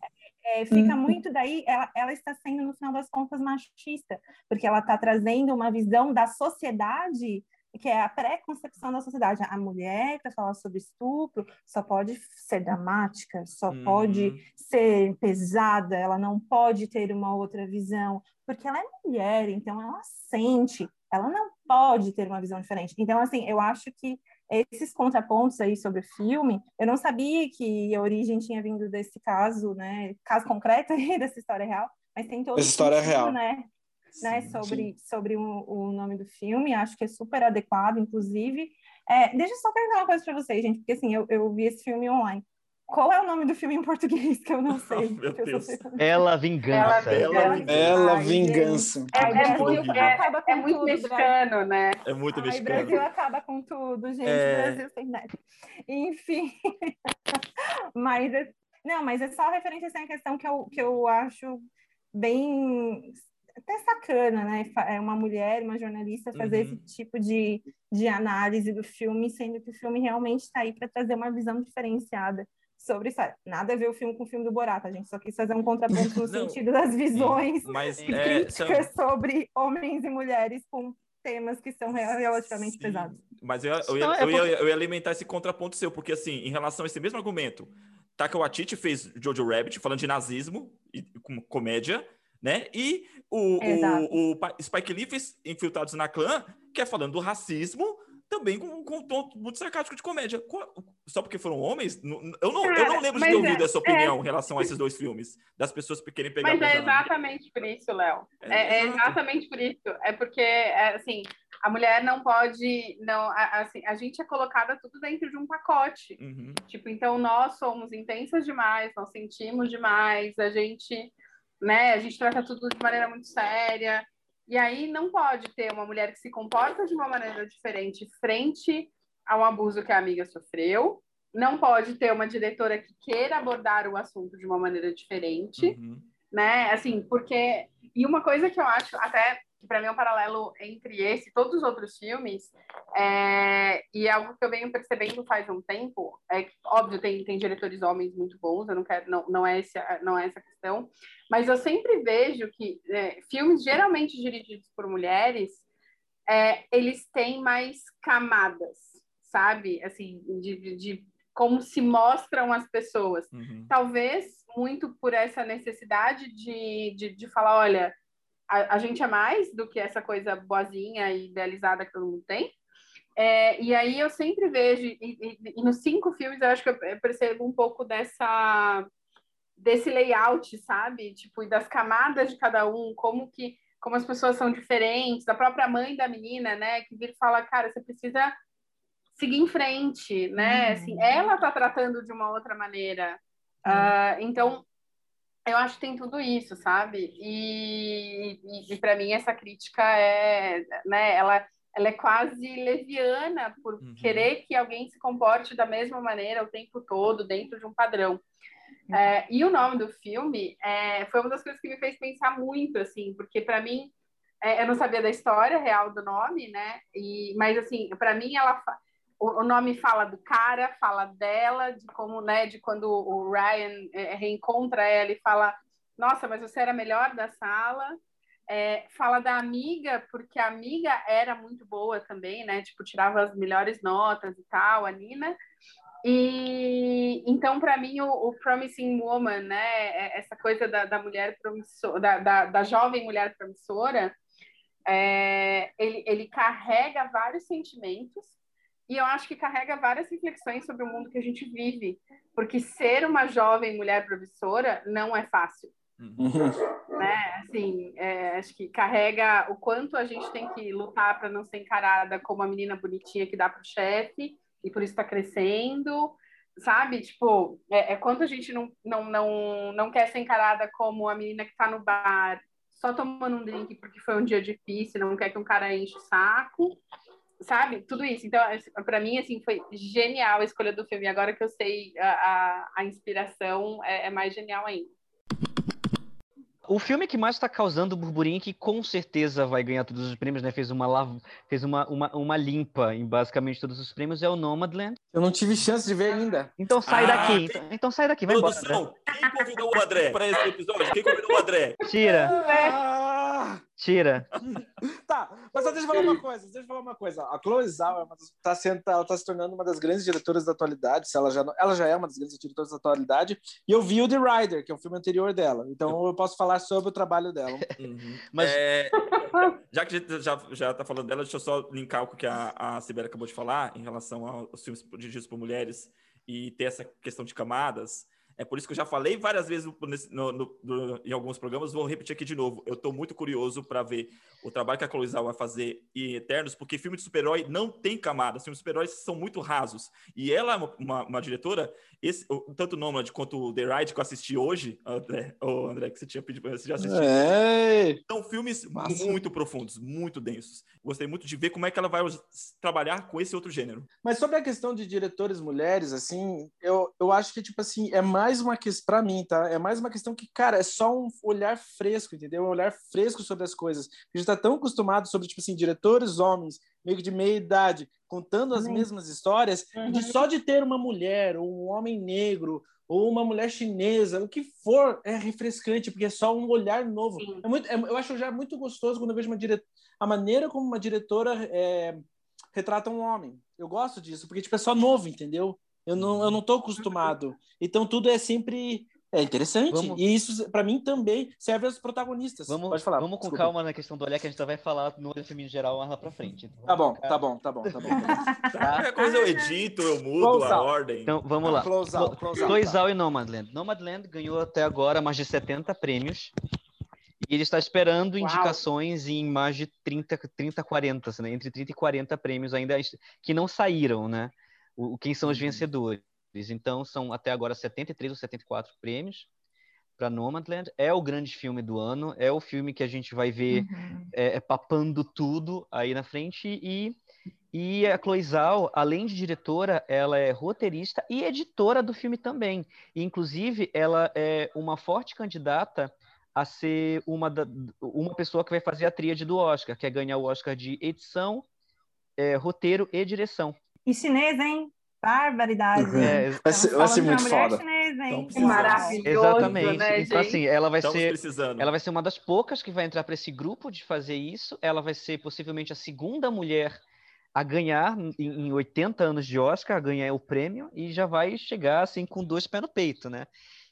É, fica uhum. muito daí, ela, ela, está sendo, no final das contas, machista, porque ela está trazendo uma visão da sociedade que é a pré-concepção da sociedade. A mulher, para falar sobre estupro, só pode ser dramática, só uhum. pode ser pesada, ela não pode ter uma outra visão, porque ela é mulher, então ela sente, ela não pode ter uma visão diferente. Então, assim, eu acho que esses contrapontos aí sobre o filme, eu não sabia que a origem tinha vindo desse caso, né, caso concreto *laughs* aí, dessa história real, mas tem todo Essa história sentido, real. né, né sobre, sobre o, o, nome do filme, acho que é super adequado, inclusive. É, deixa eu só perguntar uma coisa para vocês, gente, porque assim, eu, eu vi esse filme online. Qual é o nome do filme em português que eu não *laughs* sei? Oh, meu Deus. Ela Vingança. Ela, Vingança. Ela Vingança. É, é, muito, é, é muito mexicano, né? É muito Ai, mexicano. Brasil acaba com tudo, gente. É... Brasil sem net. Enfim. *laughs* mas, não, mas é só referência a essa questão que eu, que eu acho bem até sacana, né? É uma mulher, uma jornalista, fazer uhum. esse tipo de, de análise do filme, sendo que o filme realmente está aí para trazer uma visão diferenciada sobre história. Nada a ver o filme com o filme do Borat, a gente só quis fazer um *laughs* contraponto no sentido das visões mas, e é, críticas são... sobre homens e mulheres com temas que são relativamente Sim. pesados. Mas eu, eu, ia, é eu, ia, eu ia alimentar esse contraponto seu, porque assim, em relação a esse mesmo argumento, Taika Waititi fez Jojo Rabbit, falando de nazismo e com comédia, né? E o, o, o, Spike Lee fez Infiltrados na Clã, que é falando do racismo, também com, com um tom muito sarcástico de comédia. Só porque foram homens? Eu não, Cara, eu não lembro de ter ouvido é, essa opinião é... em relação a esses dois filmes, das pessoas que querem pegar Mas é exatamente por isso, Léo. É, é, é exatamente por isso. É porque, é, assim, a mulher não pode. não assim, A gente é colocada tudo dentro de um pacote. Uhum. Tipo, então nós somos intensas demais, nós sentimos demais, a gente. Né, a gente trata tudo de maneira muito séria. E aí não pode ter uma mulher que se comporta de uma maneira diferente frente a um abuso que a amiga sofreu. Não pode ter uma diretora que queira abordar o assunto de uma maneira diferente, uhum. né? Assim, porque e uma coisa que eu acho até que para mim é um paralelo entre esse e todos os outros filmes, é, e é algo que eu venho percebendo faz um tempo, é que, óbvio, tem, tem diretores homens muito bons, eu não quero, não, não, é, esse, não é essa questão, mas eu sempre vejo que é, filmes geralmente dirigidos por mulheres, é, eles têm mais camadas, sabe? Assim, de, de, como se mostram as pessoas. Uhum. Talvez muito por essa necessidade de, de, de falar, olha, a, a, gente é mais do que essa coisa boazinha e idealizada que todo mundo tem. É, e aí eu sempre vejo, e, e, e, nos cinco filmes eu acho que eu percebo um pouco dessa desse layout, sabe? Tipo, e das camadas de cada um, como que como as pessoas são diferentes, da própria mãe da menina, né, que vira e fala, cara, você precisa seguir em frente, né? Uhum. Assim, ela tá tratando de uma outra maneira. Uhum. Uh, então, eu acho que tem tudo isso, sabe? E, e, e para mim essa crítica é, né? Ela, ela é quase leviana por uhum. querer que alguém se comporte da mesma maneira o tempo todo dentro de um padrão. Uhum. É, e o nome do filme é, foi uma das coisas que me fez pensar muito, assim, porque para mim é, eu não sabia da história real do nome, né? E, mas assim, para mim ela o, nome fala do cara, fala dela, de como, né, de quando o Ryan é, reencontra ela e fala, nossa, mas você era melhor da sala. É, fala da amiga, porque a amiga era muito boa também, né? Tipo, tirava as melhores notas e tal, a Nina. E então, para mim, o, o, Promising Woman, né? É, essa coisa da, da mulher promissora, da, da, da, jovem mulher promissora, é, ele, ele carrega vários sentimentos e eu acho que carrega várias reflexões sobre o mundo que a gente vive, porque ser uma jovem mulher professora não é fácil. Uhum. Né? Assim, é, acho que carrega o quanto a gente tem que lutar para não ser encarada como a menina bonitinha que dá para o chefe e por isso está crescendo, sabe? Tipo, é, é quanto a gente não, não, não, não quer ser encarada como a menina que está no bar só tomando um drink porque foi um dia difícil, não quer que um cara enche o saco sabe? Tudo isso. Então, para mim, assim, foi genial a escolha do filme. Agora que eu sei a, a, a inspiração, é, é, mais genial ainda. O filme que mais está causando burburinho, que com certeza vai ganhar todos os prêmios, né? Fez uma, fez uma, uma, uma limpa em basicamente todos os prêmios, é o Nomadland. Eu não tive chance de ver ainda. Então sai ah, daqui. Então, então, sai daqui, vai Produção, embora. Né? Quem convidou o André para esse episódio? Quem convidou o André? Tira. Tira. *laughs* tá, mas só deixa eu falar uma coisa, deixa eu falar uma coisa. A Chloe Zhao está é tá, tá se tornando uma das grandes diretoras da atualidade, se ela já, ela já é uma das grandes diretoras da atualidade, e eu vi o The Rider, que é o filme anterior dela, então eu posso falar sobre o trabalho dela. Uhum. *laughs* Mas... É, *laughs* já que a gente já, já tá falando dela, deixa eu só linkar o que a, a Sibeli acabou de falar em relação aos filmes dirigidos por mulheres e ter essa questão de camadas. É por isso que eu já falei várias vezes no, no, no, em alguns programas, vou repetir aqui de novo. Eu estou muito curioso para ver o trabalho que a Chloe Zhao vai fazer em Eternos, porque filme de super-herói não tem camadas, filmes de super-heróis são muito rasos. E ela é uma, uma, uma diretora, esse, tanto o Nomad quanto o The Ride que eu assisti hoje, André, oh, André que você tinha pedido, você já assistiu. É. São filmes Massa. muito profundos, muito densos. Gostei muito de ver como é que ela vai trabalhar com esse outro gênero. Mas sobre a questão de diretores mulheres, assim, eu, eu acho que, tipo assim, é mais uma questão, para mim, tá? É mais uma questão que, cara, é só um olhar fresco, entendeu? Um olhar fresco sobre as coisas. A gente tá tão acostumado sobre, tipo assim, diretores homens, meio que de meia idade, contando as uhum. mesmas histórias, uhum. de só de ter uma mulher, ou um homem negro, ou uma mulher chinesa, o que for, é refrescante, porque é só um olhar novo. É muito, é, eu acho já muito gostoso quando eu vejo uma diretora, a maneira como uma diretora é, retrata um homem. Eu gosto disso, porque tipo, é só novo, entendeu? Eu não, eu não tô acostumado. Então tudo é sempre é interessante. Vamos... E isso, para mim, também serve aos protagonistas. Vamos, Pode falar. Vamos com Desculpa. calma na questão do olhar, que a gente vai falar no olho feminino geral lá pra frente. Então, tá, bom, tá bom, tá bom, tá bom, tá Qualquer coisa eu edito, eu mudo close a out. ordem. Então, vamos lá. Close out, close out, Close tá. e Nomadland. Nomadland ganhou até agora mais de 70 prêmios. E ele está esperando Uau. indicações em mais de 30, 30 40, né? entre 30 e 40 prêmios ainda que não saíram, né? O, quem são os uhum. vencedores. Então, são até agora 73 ou 74 prêmios para Nomadland. É o grande filme do ano, é o filme que a gente vai ver uhum. é, é, papando tudo aí na frente. E, e a Chloe Zhao, além de diretora, ela é roteirista e editora do filme também. E, inclusive, ela é uma forte candidata a ser uma, da, uma pessoa que vai fazer a tríade do Oscar, que é ganhar o Oscar de edição, é, roteiro e direção. E chinês, hein? Barbaridade. É, vai ser, vai ser muito foda. Chinesa, Maravilhoso. Exatamente. Né, então, assim, ela vai ser. Precisando. Ela vai ser uma das poucas que vai entrar para esse grupo de fazer isso. Ela vai ser possivelmente a segunda mulher a ganhar em 80 anos de Oscar, a ganhar o prêmio, e já vai chegar assim com dois pés no peito, né?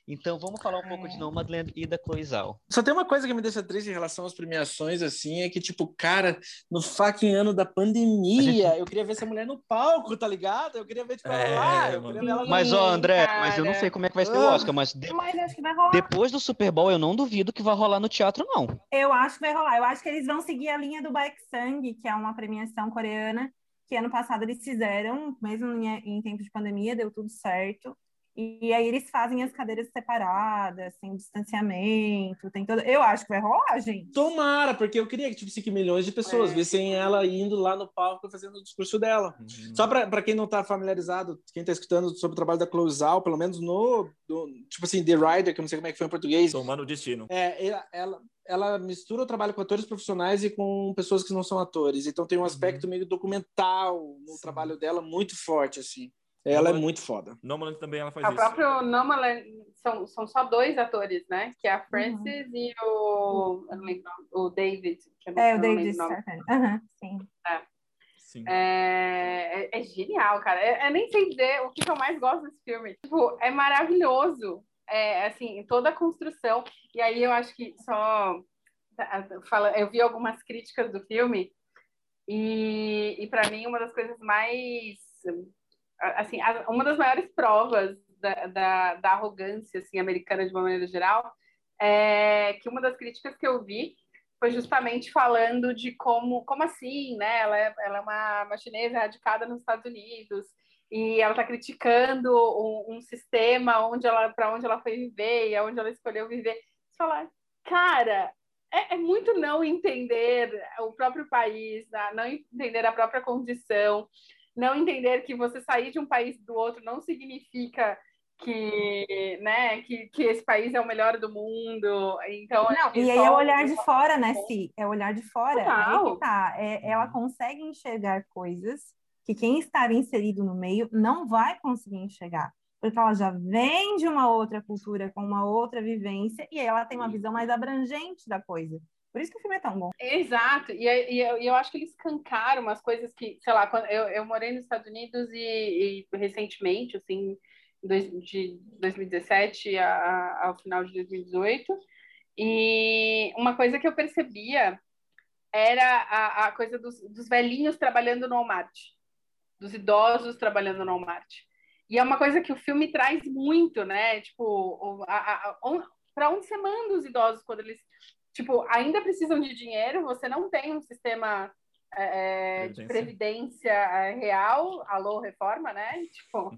Então vamos falar um pouco de Nomadland e da Chloe Zhao. Só tem uma coisa que me deixa triste em relação às premiações, assim, é que, tipo, cara, no fucking ano da pandemia, gente... eu queria ver essa mulher no palco, tá ligado? Eu queria ver, tipo, é, lá. Eu queria ver ela mas, ó, André, cara. mas eu não sei como é que vai ser o Oscar, mas, de... mas acho que vai rolar. depois do Super Bowl, eu não duvido que vai rolar no teatro, não. Eu acho que vai rolar. Eu acho que eles vão seguir a linha do Baek Sang, que é uma premiação coreana, que ano passado eles fizeram, mesmo em, em tempo de pandemia, deu tudo certo. E aí eles fazem as cadeiras separadas, sem distanciamento, tem todo. Eu acho que vai rolar, gente. Tomara, porque eu queria que tivesse que milhões de pessoas é. vissem ela indo lá no palco fazendo o discurso dela. Uhum. Só para quem não está familiarizado, quem está escutando sobre o trabalho da Clouzal, pelo menos no, no, tipo assim, The Rider, que eu não sei como é que foi em português. Tomando o destino. É, ela, ela, ela mistura o trabalho com atores profissionais e com pessoas que não são atores. Então tem um aspecto uhum. meio documental no Sim. trabalho dela muito forte, assim. Ela é muito foda. Nomaland também ela faz o isso. O próprio Nomaland são, são só dois atores, né? Que é a Frances uhum. e o, eu não lembro, o David. é, o David Uhum, sim. É. Sim. É, é, é, genial, cara. Eu, eu, nem sei dizer o que eu mais gosto desse filme. Tipo, é maravilhoso. É, assim, toda a construção. E aí eu acho que só... Fala, eu vi algumas críticas do filme e, e para mim uma das coisas mais assim, uma das maiores provas da, da, da, arrogância assim, americana de uma maneira geral é que uma das críticas que eu vi foi justamente falando de como, como assim, né? Ela é, ela é uma, uma chinesa radicada nos Estados Unidos e ela está criticando um, um, sistema onde ela para onde ela foi viver e aonde ela escolheu viver. Você fala, cara, é, é, muito não entender o próprio país, né? não entender a própria condição, não entender que você sair de um país do outro não significa que, né, que, que esse país é o melhor do mundo. Então, não, e aí é o olhar de fora, né, Si? É o olhar de fora. Aí que tá. É, ela consegue enxergar coisas que quem está inserido no meio não vai conseguir enxergar. Porque ela já vem de uma outra cultura, com uma outra vivência, e ela tem uma visão mais abrangente da coisa. Por isso que o filme é tão bom. Exato. E, e, eu, eu acho que eles cancaram umas coisas que, sei lá, quando eu, eu morei nos Estados Unidos e, e recentemente, assim, de 2017 a, a, ao final de 2018. E uma coisa que eu percebia era a, a coisa dos, dos, velhinhos trabalhando no Walmart, dos idosos trabalhando no Walmart. E é uma coisa que o filme traz muito, né? Tipo, para onde você manda os idosos quando eles tipo, ainda precisam de dinheiro, você não tem um sistema é, é de previdência. é, real, alô, reforma, né? *laughs* Tipo,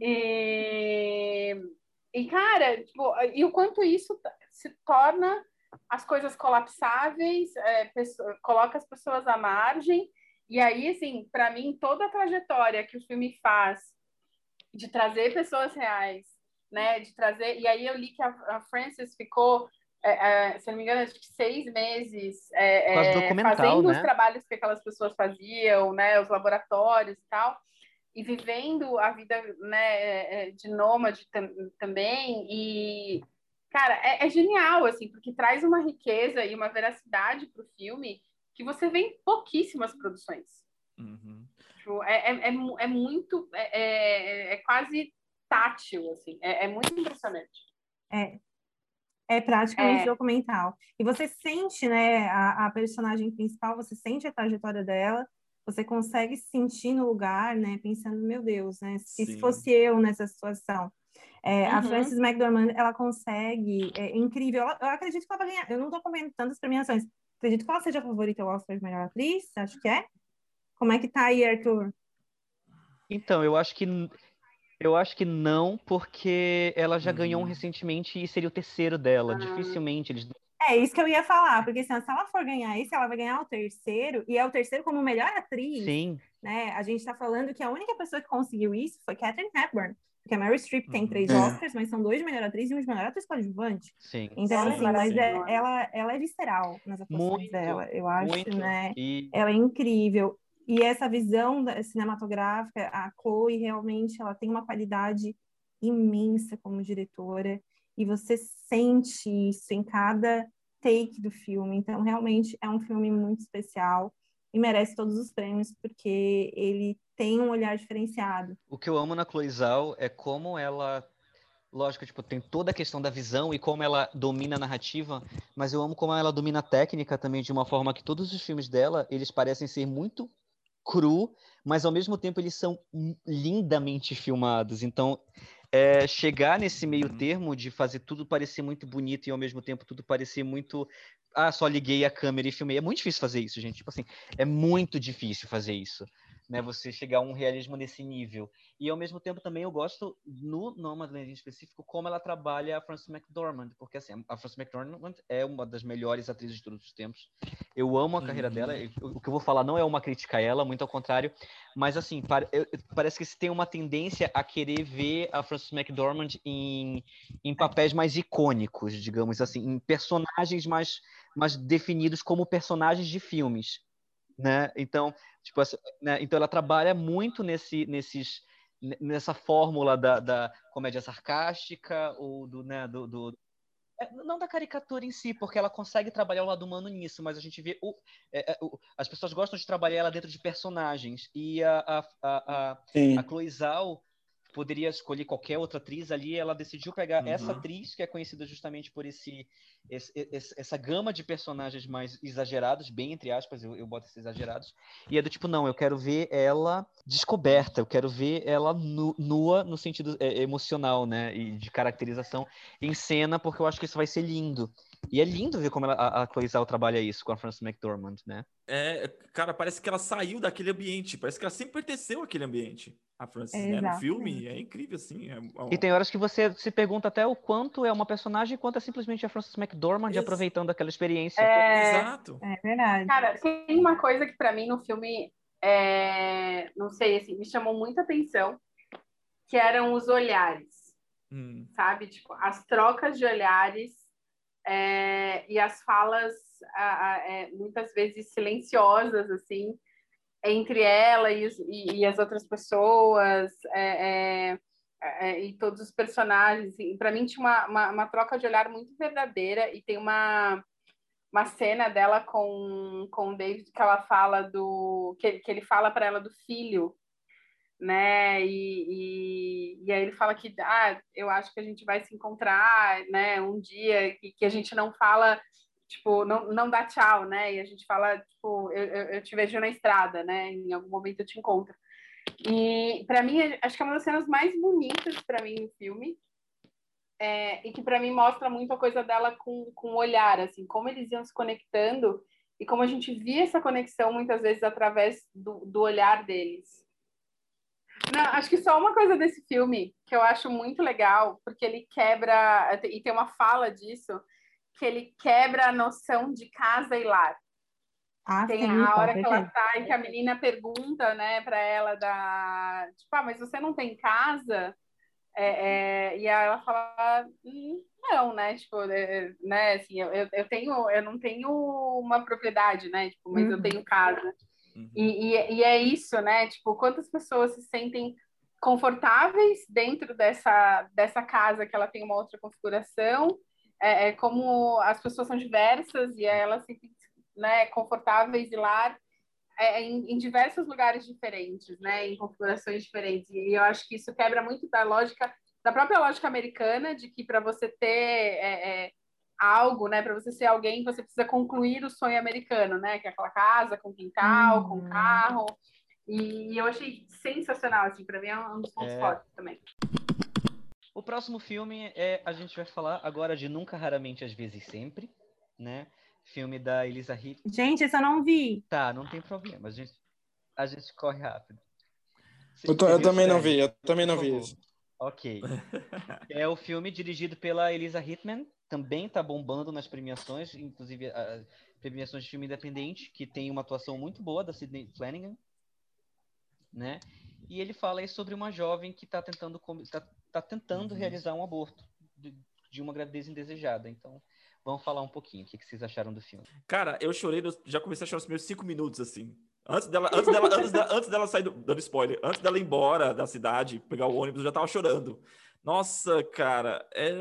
e, e cara, tipo, e o quanto isso se torna as coisas colapsáveis, é, pessoa, coloca as pessoas à margem, e aí, assim, para mim, toda a trajetória que o filme faz de trazer pessoas reais, né, de trazer, e aí eu li que a, a Frances ficou é, é, se não me engano, acho que seis meses é, é fazendo né? os trabalhos que aquelas pessoas faziam, né, os laboratórios e tal, e vivendo a vida né, é, de nômade tam também. E, cara, é, é, genial, assim, porque traz uma riqueza e uma veracidade para o filme que você vê em pouquíssimas produções. Uhum. Tipo, é, é, é, muito, é, é, quase tátil, assim, é, é muito impressionante. É, é praticamente é. documental. E você sente, né, a, a, personagem principal, você sente a trajetória dela, você consegue se sentir no lugar, né, pensando, meu Deus, né, se Sim. fosse eu nessa situação. É, uhum. A Frances McDormand, ela consegue, é incrível, eu, eu acredito que ela vai ganhar, eu não estou comentando tantas premiações, acredito que ela seja a favorita ao Oscar de melhor atriz, acho que é. Como é que tá aí, Arthur? Então, eu acho que eu acho que não, porque ela já ganhou um uhum. recentemente e seria o terceiro dela. Ah. Dificilmente eles. É isso que eu ia falar, porque assim, se ela for ganhar esse, ela vai ganhar o terceiro, e é o terceiro como melhor atriz. Sim. Né? A gente tá falando que a única pessoa que conseguiu isso foi Catherine Hepburn. Porque a Mary Streep uhum. tem três é. Oscars, mas são dois de melhor atriz e um de melhor atriz coadjuvante. Sim. Então, Sim, assim, mas é, ela, ela é visceral nas atuações muito, dela, eu acho, muito. né? E... Ela é incrível. E essa visão cinematográfica, a Chloe realmente ela tem uma qualidade imensa como diretora e você sente isso em cada take do filme. Então, realmente é um filme muito especial e merece todos os prêmios porque ele tem um olhar diferenciado. O que eu amo na Chloe Zhao é como ela lógico, tipo, tem toda a questão da visão e como ela domina a narrativa, mas eu amo como ela domina a técnica também de uma forma que todos os filmes dela, eles parecem ser muito cru, mas ao mesmo tempo eles são lindamente filmados. Então, é, chegar nesse meio uhum. termo de fazer tudo parecer muito bonito e ao mesmo tempo tudo parecer muito ah, só liguei a câmera e filmei. É muito difícil fazer isso, gente. Tipo assim, é muito difícil fazer isso né, você chegar a um realismo nesse nível. E ao mesmo tempo também eu gosto no Nomadland em específico como ela trabalha a Frances McDormand, porque assim, a Frances McDormand é uma das melhores atrizes de todos os tempos. Eu amo a carreira dela. Uhum. O que eu vou falar não é uma crítica a ela, muito ao contrário, mas assim, parece que se tem uma tendência a querer ver a Frances McDormand em, em papéis mais icônicos, digamos assim, em personagens mais mais definidos como personagens de filmes né? Então, tipo, né? então ela trabalha muito nesse, nesses, nessa fórmula da, da comédia sarcástica ou do, né, do, do é, não da caricatura em si, porque ela consegue trabalhar o lado humano nisso, mas a gente vê o, é, é, o as pessoas gostam de trabalhar ela dentro de personagens e a a, a, a, a Chloe Zhao poderia escolher qualquer outra atriz ali, ela decidiu pegar uhum. essa atriz, que é conhecida justamente por esse, esse, esse, essa gama de personagens mais exagerados, bem entre aspas, eu, eu boto esses exagerados, e é do tipo, não, eu quero ver ela descoberta, eu quero ver ela nu, nua no sentido é, emocional, né, e de caracterização em cena, porque eu acho que isso vai ser lindo. E é lindo ver como ela, a, a Chloe Zhao trabalha isso com a Frances McDormand, né? É, cara, parece que ela saiu daquele ambiente, parece que ela sempre pertenceu àquele ambiente a Frances, é, né? No filme, é incrível, assim. É, é E tem horas que você se pergunta até o quanto é uma personagem e quanto é simplesmente a Frances McDormand Ex aproveitando aquela experiência. É... Exato. É verdade. Cara, tem uma coisa que para mim no filme, é... não sei, assim, me chamou muita atenção, que eram os olhares, hum. sabe? Tipo, as trocas de olhares é... e as falas, a, a, é, muitas vezes silenciosas, assim, entre ela e, e, e as outras pessoas é, é, é, e todos os personagens. Assim, Para mim tinha uma, uma, uma, troca de olhar muito verdadeira e tem uma uma cena dela com, com o David que ela fala do que, que ele fala para ela do filho né e, e, e, aí ele fala que ah, eu acho que a gente vai se encontrar né um dia que, que a gente não fala tipo, não, não dá tchau, né? E a gente fala, tipo, eu, eu, eu te vejo na estrada, né? Em algum momento eu te encontro. E para mim, acho que é uma das cenas mais bonitas para mim no filme. É, e que para mim mostra muito a coisa dela com, com o olhar, assim, como eles iam se conectando e como a gente via essa conexão muitas vezes através do, do olhar deles. Não, acho que só uma coisa desse filme que eu acho muito legal, porque ele quebra, e tem uma fala disso, que ele quebra a noção de casa e lar. Ah, Tem sim, a hora que ela tá e que a menina pergunta, né, para ela da, tipo, ah, mas você não tem casa? É, é, e aí ela fala, hum, não, né, tipo, é, né, assim, eu, eu tenho, eu não tenho uma propriedade, né, tipo, mas uhum. eu tenho casa. Uhum. E, e, e é isso, né, tipo, quantas pessoas se sentem confortáveis dentro dessa, dessa casa que ela tem uma outra configuração é, é como as pessoas são diversas e elas se né, confortáveis e lá é, em, em, diversos lugares diferentes, né, em configurações diferentes. E eu acho que isso quebra muito da lógica, da própria lógica americana, de que para você ter é, é, algo, né, para você ser alguém, você precisa concluir o sonho americano, né, que é aquela casa com quintal, uhum. com carro. E eu achei sensacional, assim, para mim é um dos pontos é. fortes também. O próximo filme é a gente vai falar agora de Nunca, Raramente, às vezes sempre, né? Filme da Elisa Hitt. Gente, esse eu não vi. Tá, não tem problema. A gente, a gente corre rápido. Eu, tô, eu, também não vi, eu também não vi isso. Ok. *laughs* é o filme dirigido pela Elisa Hitman, também tá bombando nas premiações, inclusive as premiações de filme independente, que tem uma atuação muito boa da Sidney Flanagan, né? E ele fala aí sobre uma jovem que está tentando, tá, tá tentando uhum. realizar um aborto de, de, uma gravidez indesejada. Então, vamos falar um pouquinho. O que, que vocês acharam do filme? Cara, eu chorei, já comecei a chorar os primeiros cinco minutos, assim. Antes dela, antes dela, antes dela, antes dela sair, do, dando spoiler, antes dela ir embora da cidade, pegar o ônibus, eu já tava chorando. Nossa, cara, é,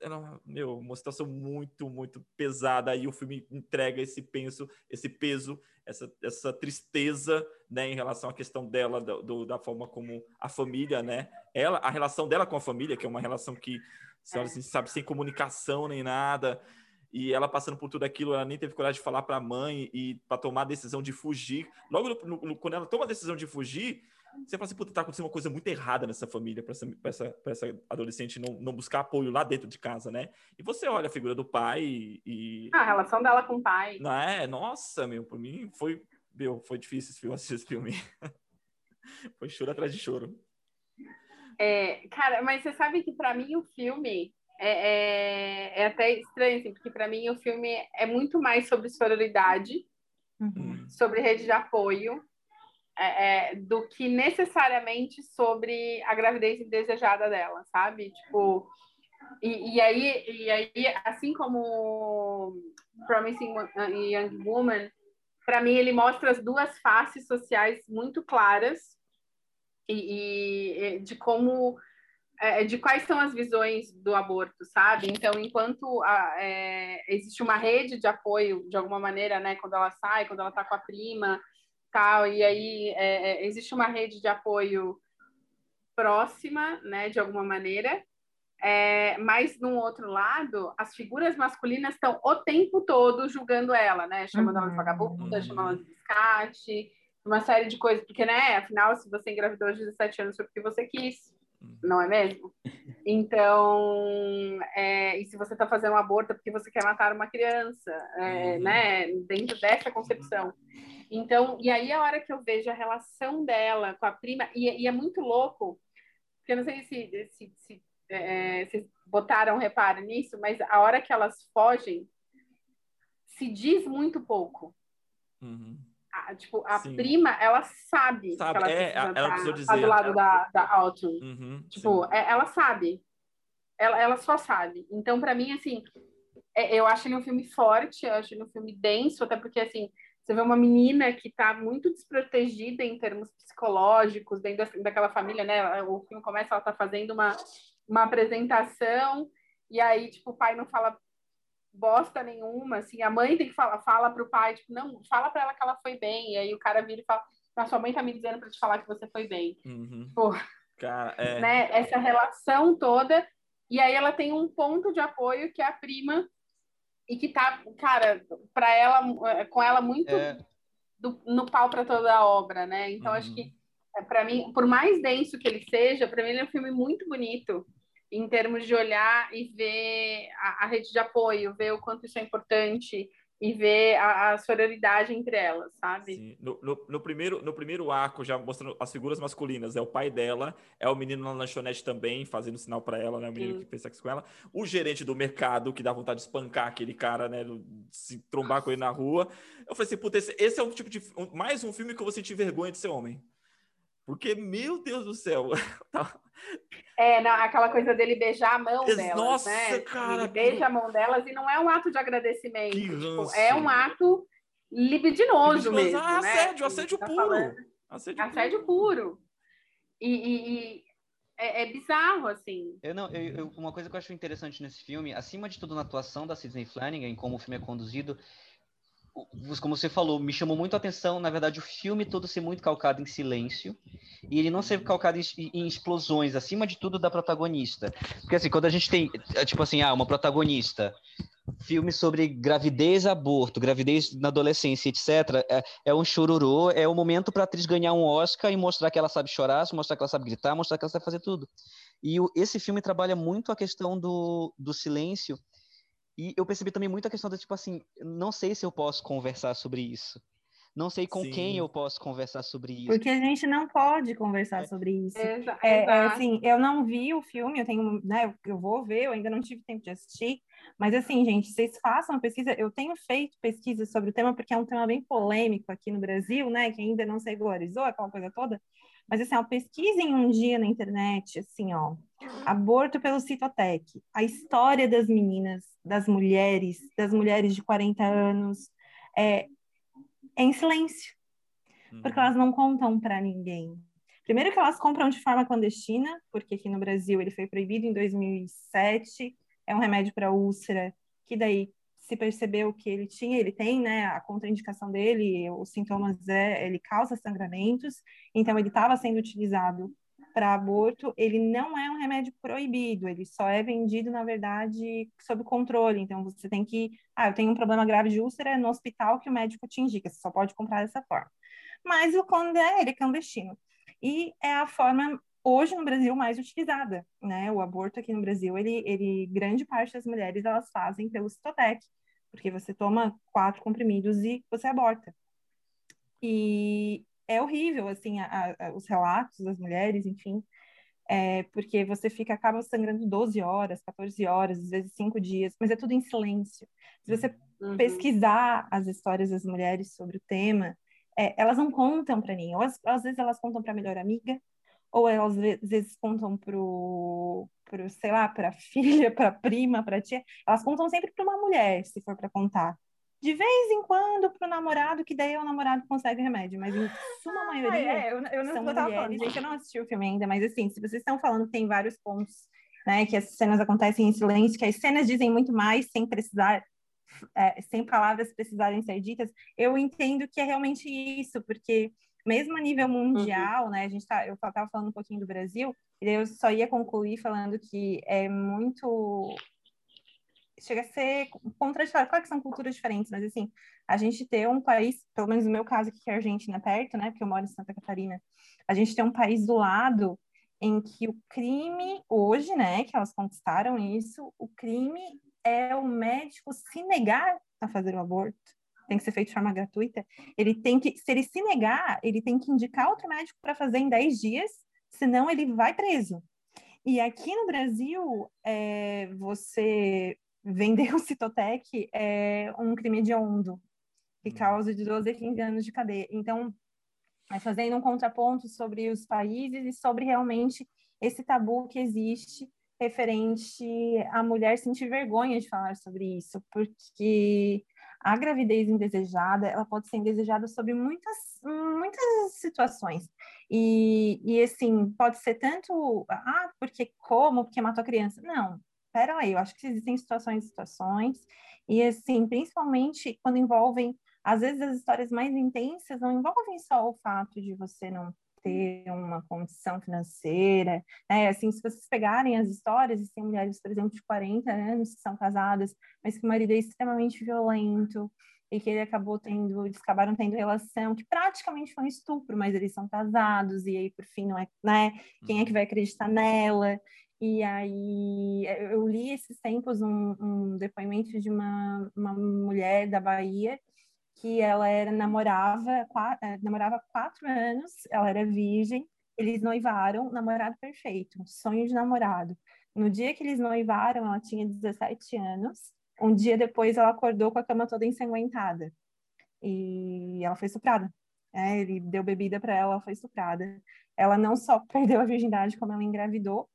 era, meu, uma situação muito, muito pesada. Aí o filme entrega esse peso, esse peso, essa, essa tristeza, né, em relação à questão dela, do, da forma como a família, né, ela, a relação dela com a família, que é uma relação que, é. assim, sabe, sem comunicação nem nada. E ela passando por tudo aquilo, ela nem teve coragem de falar para a mãe e para tomar a decisão de fugir. Logo no, no, quando ela toma a decisão de fugir, você fala assim, puta, tá acontecendo uma coisa muito errada nessa família, para essa, pra essa, pra essa adolescente não, não buscar apoio lá dentro de casa, né? E você olha a figura do pai e. Ah, a relação dela com o pai. Não é? Nossa, meu, por mim foi. Meu, foi difícil esse filme, *laughs* assistir esse filme. foi choro atrás de choro. É, cara, mas você sabe que para mim o filme é, é, é, até estranho, assim, porque para mim o filme é muito mais sobre sororidade, uhum. sobre rede de apoio, é, é, do que necessariamente sobre a gravidez indesejada dela, sabe? Tipo, e, e, aí, e aí, assim como Promising Young Woman, para mim ele mostra as duas faces sociais muito claras e, e de como é, de quais são as visões do aborto, sabe? Então, enquanto a, é, existe uma rede de apoio de alguma maneira, né? Quando ela sai, quando ela está com a prima, tal, e aí é, é, existe uma rede de apoio próxima, né, de alguma maneira, é, mas no outro lado, as figuras masculinas estão o tempo todo julgando ela, né, chamando uhum. ela de vagabunda, uhum. chamando ela de biscate, uma série de coisas, porque, né, afinal, se você engravidou aos 17 anos foi porque você quis, uhum. Não é mesmo? Então, é, e se você está fazendo um aborto é porque você quer matar uma criança, é, uhum. né, dentro dessa concepção. Então, e aí a hora que eu vejo a relação dela com a prima, e, e é muito louco, porque eu não sei se, se, se é, vocês botaram reparo nisso, mas a hora que elas fogem, se diz muito pouco. Uhum. A, tipo, a Sim. prima, ela sabe, sabe. que ela é, precisa ela tá, dizer, tá do lado da, da Autumn. Uhum, tipo, é, ela sabe. Ela, ela só sabe. Então, para mim, assim, é, eu acho ele um filme forte, eu acho ele um filme denso, até porque, assim, você vê uma menina que está muito desprotegida em termos psicológicos, dentro daquela família, né? O filme começa, ela está fazendo uma, uma apresentação, e aí, tipo, o pai não fala bosta nenhuma, assim, a mãe tem que falar, fala pro pai, tipo, não, fala para ela que ela foi bem, e aí o cara vira e fala, a sua mãe tá me dizendo para te falar que você foi bem. Uhum. Tipo, cara, é... né? Essa relação toda, e aí ela tem um ponto de apoio que é a prima e que tá, cara, para ela, com ela muito é... do, no pau para toda a obra, né? Então uhum. acho que é, para mim, por mais denso que ele seja, para mim ele é um filme muito bonito em termos de olhar e ver a, a rede de apoio, ver o quanto isso é importante e ver a, a sororidade entre elas, sabe? Sim. No, no, no, primeiro, no primeiro arco, já mostrando as figuras masculinas, é o pai dela, é o menino na lanchonete também, fazendo sinal para ela, né? O menino Sim. que fez sexo com ela. O gerente do mercado, que dá vontade de espancar aquele cara, né? Se trombar com ele na rua. Eu falei assim, puta, esse, esse é um tipo de... mais um filme que eu vou sentir vergonha de ser homem. Porque, meu Deus do céu. *laughs* Tá. é, não, aquela coisa dele beijar a mão delas, Nossa, né? cara. Ele beija a mão delas e não é um ato de agradecimento. Tipo, é um ato libidinoso, mesmo. Ah, né? assédio, assédio tá puro. Assédio, assédio puro. puro. E, e, e é, é, bizarro, assim. Eu não, eu, eu, uma coisa que eu acho interessante nesse filme, acima de tudo na atuação da Sidney Flanagan, como o filme é conduzido, como você falou, me chamou muito a atenção, na verdade, o filme todo ser muito calcado em silêncio e ele não ser calcado em, em, explosões, acima de tudo da protagonista. Porque assim, quando a gente tem, é, tipo assim, ah, uma protagonista, filme sobre gravidez, aborto, gravidez na adolescência, etc., é, é um chororô, é o momento para a atriz ganhar um Oscar e mostrar que ela sabe chorar, mostrar que ela sabe gritar, mostrar que ela sabe fazer tudo. E o, esse filme trabalha muito a questão do, do silêncio e eu percebi também muita questão da tipo assim, não sei se eu posso conversar sobre isso. Não sei com Sim. quem eu posso conversar sobre isso. Porque a gente não pode conversar é. sobre isso. É, é, assim, eu não vi o filme, eu tenho, né, eu vou ver, eu ainda não tive tempo de assistir. Mas assim, gente, vocês façam a pesquisa. Eu tenho feito pesquisas sobre o tema porque é um tema bem polêmico aqui no Brasil, né, que ainda não se regularizou, aquela coisa toda. Mas assim, ó, pesquisem um dia na internet, assim, ó, aborto pelo Citotec, a história das meninas, das mulheres, das mulheres de 40 anos, é, é em silêncio, porque uhum. elas não contam para ninguém. Primeiro que elas compram de forma clandestina, porque aqui no Brasil ele foi proibido em 2007, é um remédio para úlcera, que daí se percebeu que ele tinha, ele tem, né, a contraindicação dele, os sintomas é, ele causa sangramentos, então ele estava sendo utilizado para aborto, ele não é um remédio proibido, ele só é vendido, na verdade, sob controle. Então, você tem que. Ah, eu tenho um problema grave de úlcera, é no hospital que o médico te indica, você só pode comprar dessa forma. Mas o Condé, ele é clandestino. E é a forma, hoje no Brasil, mais utilizada, né? O aborto aqui no Brasil, ele, ele grande parte das mulheres, elas fazem pelo Citotec, porque você toma quatro comprimidos e você aborta. E é horrível, assim, a, a, os relatos das mulheres, enfim, é, porque você fica, acaba sangrando 12 horas, 14 horas, às vezes 5 dias, mas é tudo em silêncio. Se você uhum. pesquisar as histórias das mulheres sobre o tema, é, elas não contam para ninguém, ou às, às vezes elas contam para a melhor amiga, ou elas às vezes contam pro, pro sei lá, para *laughs* filha, para prima, para tia, elas contam sempre para uma mulher, se for para contar de vez em quando pro namorado, que daí o namorado consegue remédio, mas em suma maioria ah, é, eu, eu não são mulheres. Falando, gente, eu não assisti o filme ainda, mas assim, se vocês estão falando que tem vários pontos, né, que as cenas acontecem em silêncio, que as cenas dizem muito mais sem precisar, é, sem palavras precisarem ser ditas, eu entendo que é realmente isso, porque mesmo a nível mundial, uhum. né, a gente tá, eu estava falando um pouquinho do Brasil, e eu só ia concluir falando que é muito chega a ser contraditório. Claro que são culturas diferentes, mas assim, a gente ter um país, pelo menos no meu caso aqui, que é a Argentina perto, né? Porque eu moro em Santa Catarina, a gente ter um país do lado em que o crime, hoje, né, que elas conquistaram isso, o crime é o médico se negar a fazer o aborto, tem que ser feito de forma gratuita, ele tem que, se ele se negar, ele tem que indicar outro médico para fazer em 10 dias, senão ele vai preso. E aqui no Brasil, é, você vender o Citotec é um crime hediondo, que hum. causa de 12 a 15 anos de cadeia. Então, é fazendo um contraponto sobre os países e sobre realmente esse tabu que existe referente à mulher sentir vergonha de falar sobre isso, porque a gravidez indesejada, ela pode ser indesejada sobre muitas, muitas situações. E, e assim, pode ser tanto, ah, porque como, porque matou a criança. Não, peraí, eu acho que existem situações e situações, e assim, principalmente quando envolvem, às vezes as histórias mais intensas não envolvem só o fato de você não ter uma condição financeira, né? Assim, se vocês pegarem as histórias, existem mulheres, por exemplo, de 40 anos que são casadas, mas que o marido é extremamente violento, e que ele acabou tendo, eles acabaram tendo relação que praticamente foi um estupro, mas eles são casados, e aí, por fim, não é, né? Quem é que uhum. vai acreditar nela? E aí eu li esses tempos um, um depoimento de uma, uma mulher da Bahia que ela era namorava quatro, eh, namorava quatro anos, ela era virgem, eles noivaram, namorado perfeito, sonho de namorado. No dia que eles noivaram, ela tinha 17 anos. Um dia depois, ela acordou com a cama toda ensanguentada e ela foi estuprada. É, ele deu bebida para ela, ela foi estuprada. Ela não só *laughs* perdeu a virgindade, como ela engravidou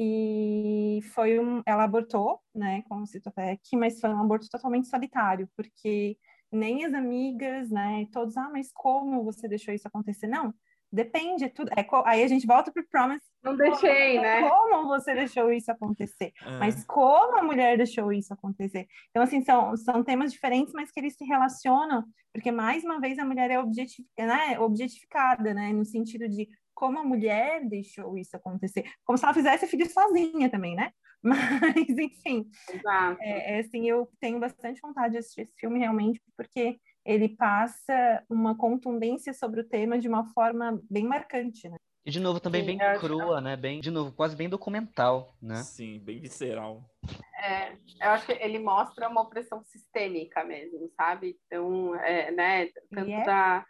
e foi um, ela abortou, né, com o Citopec, mas foi um aborto totalmente solitário, porque nem as amigas, né, todos, ah, mas como você deixou isso acontecer? Não, depende, é tudo, é, aí a gente volta para o Promise. Não deixei, como, né? Como você deixou isso acontecer? É. Mas como a mulher deixou isso acontecer? Então, assim, são, são temas diferentes, mas que eles se relacionam, porque, mais uma vez, a mulher é né, objetificada, né, no sentido de como a mulher deixou isso acontecer, como se ela fizesse filho sozinha também, né? *laughs* Mas, enfim, é, é, assim, eu tenho bastante vontade de assistir esse filme realmente, porque ele passa uma contundência sobre o tema de uma forma bem marcante, né? E de novo também Sim, bem crua, né? Bem, de novo, quase bem documental, né? Sim, bem visceral. É, eu acho que ele mostra uma opressão sistêmica mesmo, sabe? Então, é, né, tanto yeah. da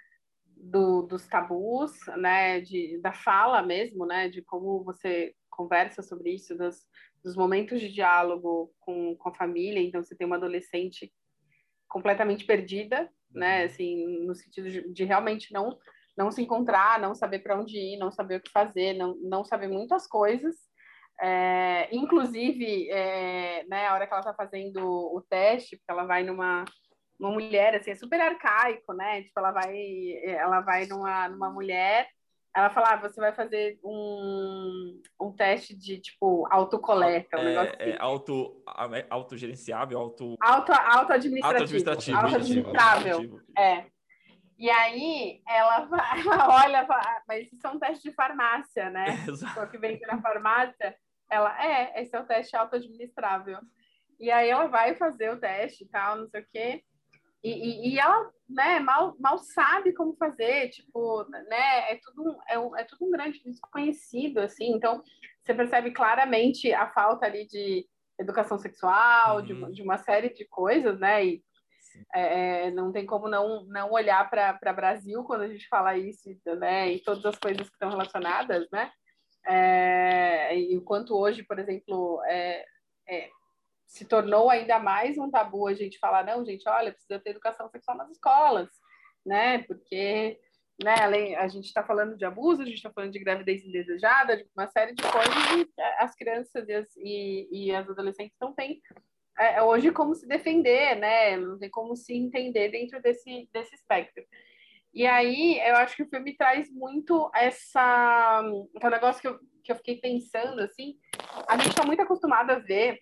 do, dos tabus, né, de, da fala mesmo, né, de como você conversa sobre isso, dos, dos momentos de diálogo com, com a família. Então, você tem uma adolescente completamente perdida, né, uhum. assim, no sentido de, de realmente não não se encontrar, não saber para onde ir, não saber o que fazer, não, não saber muitas coisas. É, inclusive, é, né, a hora que ela está fazendo o teste, porque ela vai numa, uma mulher, assim, é super arcaico, né? Tipo, ela vai, ela vai numa, numa mulher, ela fala, ah, você vai fazer um, um teste de, tipo, autocoleta, um é, negócio é assim. auto, é autogerenciável, auto... Auto, auto-administrativo. Auto-administrativo. Auto-administrável, é. E aí, ela, *laughs* ela olha, fala, "Ah, mas isso é um teste de farmácia, né? *laughs* Exato. Só que vende na farmácia. Ela, é, esse é o teste auto-administrável. E aí ela vai fazer o teste e tal, não sei o quê. E, e, e ela, né, mal, mal sabe como fazer, tipo, né, é tudo, um- é, um- é tudo um grande desconhecido, assim. Então, você percebe claramente a falta ali de educação sexual, de, Uhum. uma- de uma série de coisas, né? E é, é, não tem como não, não olhar para Brasil quando a gente fala isso, né? E todas as coisas que estão relacionadas, né? É, e o quanto hoje, por exemplo, é, é, se tornou ainda mais um tabu a gente falar, não, gente, olha, precisa ter educação sexual nas escolas, né? Porque né, além, a gente está falando de abuso, a gente está falando de gravidez indesejada, de uma série de coisas, e as crianças e as, e, e as adolescentes não têm é, hoje como se defender, né? Não tem como se entender dentro desse, desse espectro. E aí, eu acho que o filme traz muito essa... Que é um negócio que eu, que eu fiquei pensando, assim. A gente está muito acostumado a ver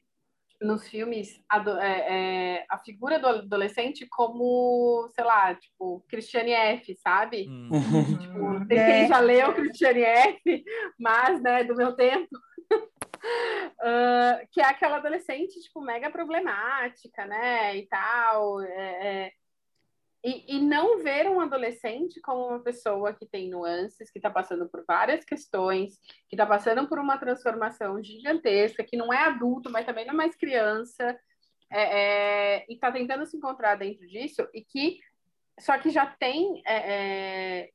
nos filmes a, do- é, é, a figura do adolescente como, sei lá, tipo, Christiane F., sabe? Hum. *laughs* Tipo, não sei É. quem já leu Christiane F., mas, né, do meu tempo. *laughs* Ah, que é aquela adolescente, tipo, mega problemática, né, e tal. é, é. E, e não ver um adolescente como uma pessoa que tem nuances, que está passando por várias questões, que está passando por uma transformação gigantesca, que não é adulto, mas também não é mais criança, é, é, e está tentando se encontrar dentro disso, e que só que já tem é, é,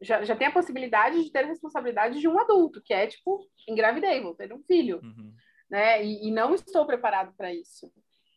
já, já tem a possibilidade de ter a responsabilidade de um adulto, que é tipo, engravidei, vou ter um filho, Uhum. né? E, e não estou preparado para isso.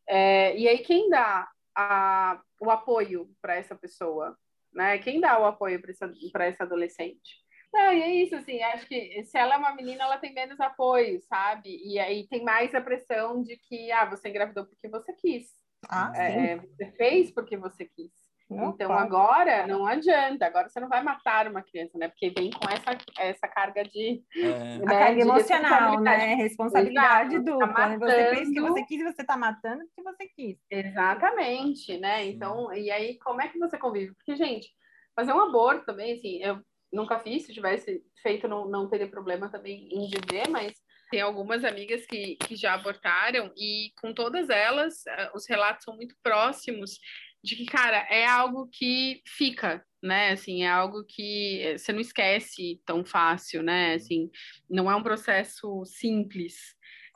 É, e aí quem dá a, o apoio para essa pessoa, né? Quem dá o apoio para essa, essa adolescente? Não, e é isso, assim, acho que se ela é uma menina, ela tem menos apoio, sabe? E aí tem mais a pressão de que, ah, você engravidou porque você quis. Ah. É, você fez porque você quis. Então claro. agora não adianta, agora você não vai matar uma criança, né? Porque vem com essa, essa carga de. É. A né, carga de emocional, né? responsabilidade. Exato. dupla. Tá né? Você fez o que matando. você quis e você tá matando o que você quis. Exatamente, né? Sim. Então, e aí, como é que você convive? Porque, gente, fazer um aborto também, assim, eu nunca fiz, se tivesse feito, não, não teria problema também em dizer, mas tem algumas amigas que, que já abortaram e com todas elas, eh, os relatos são muito próximos de que, cara, é algo que fica, né? Assim, é algo que eh, você não esquece tão fácil, né? Assim, não é um processo simples.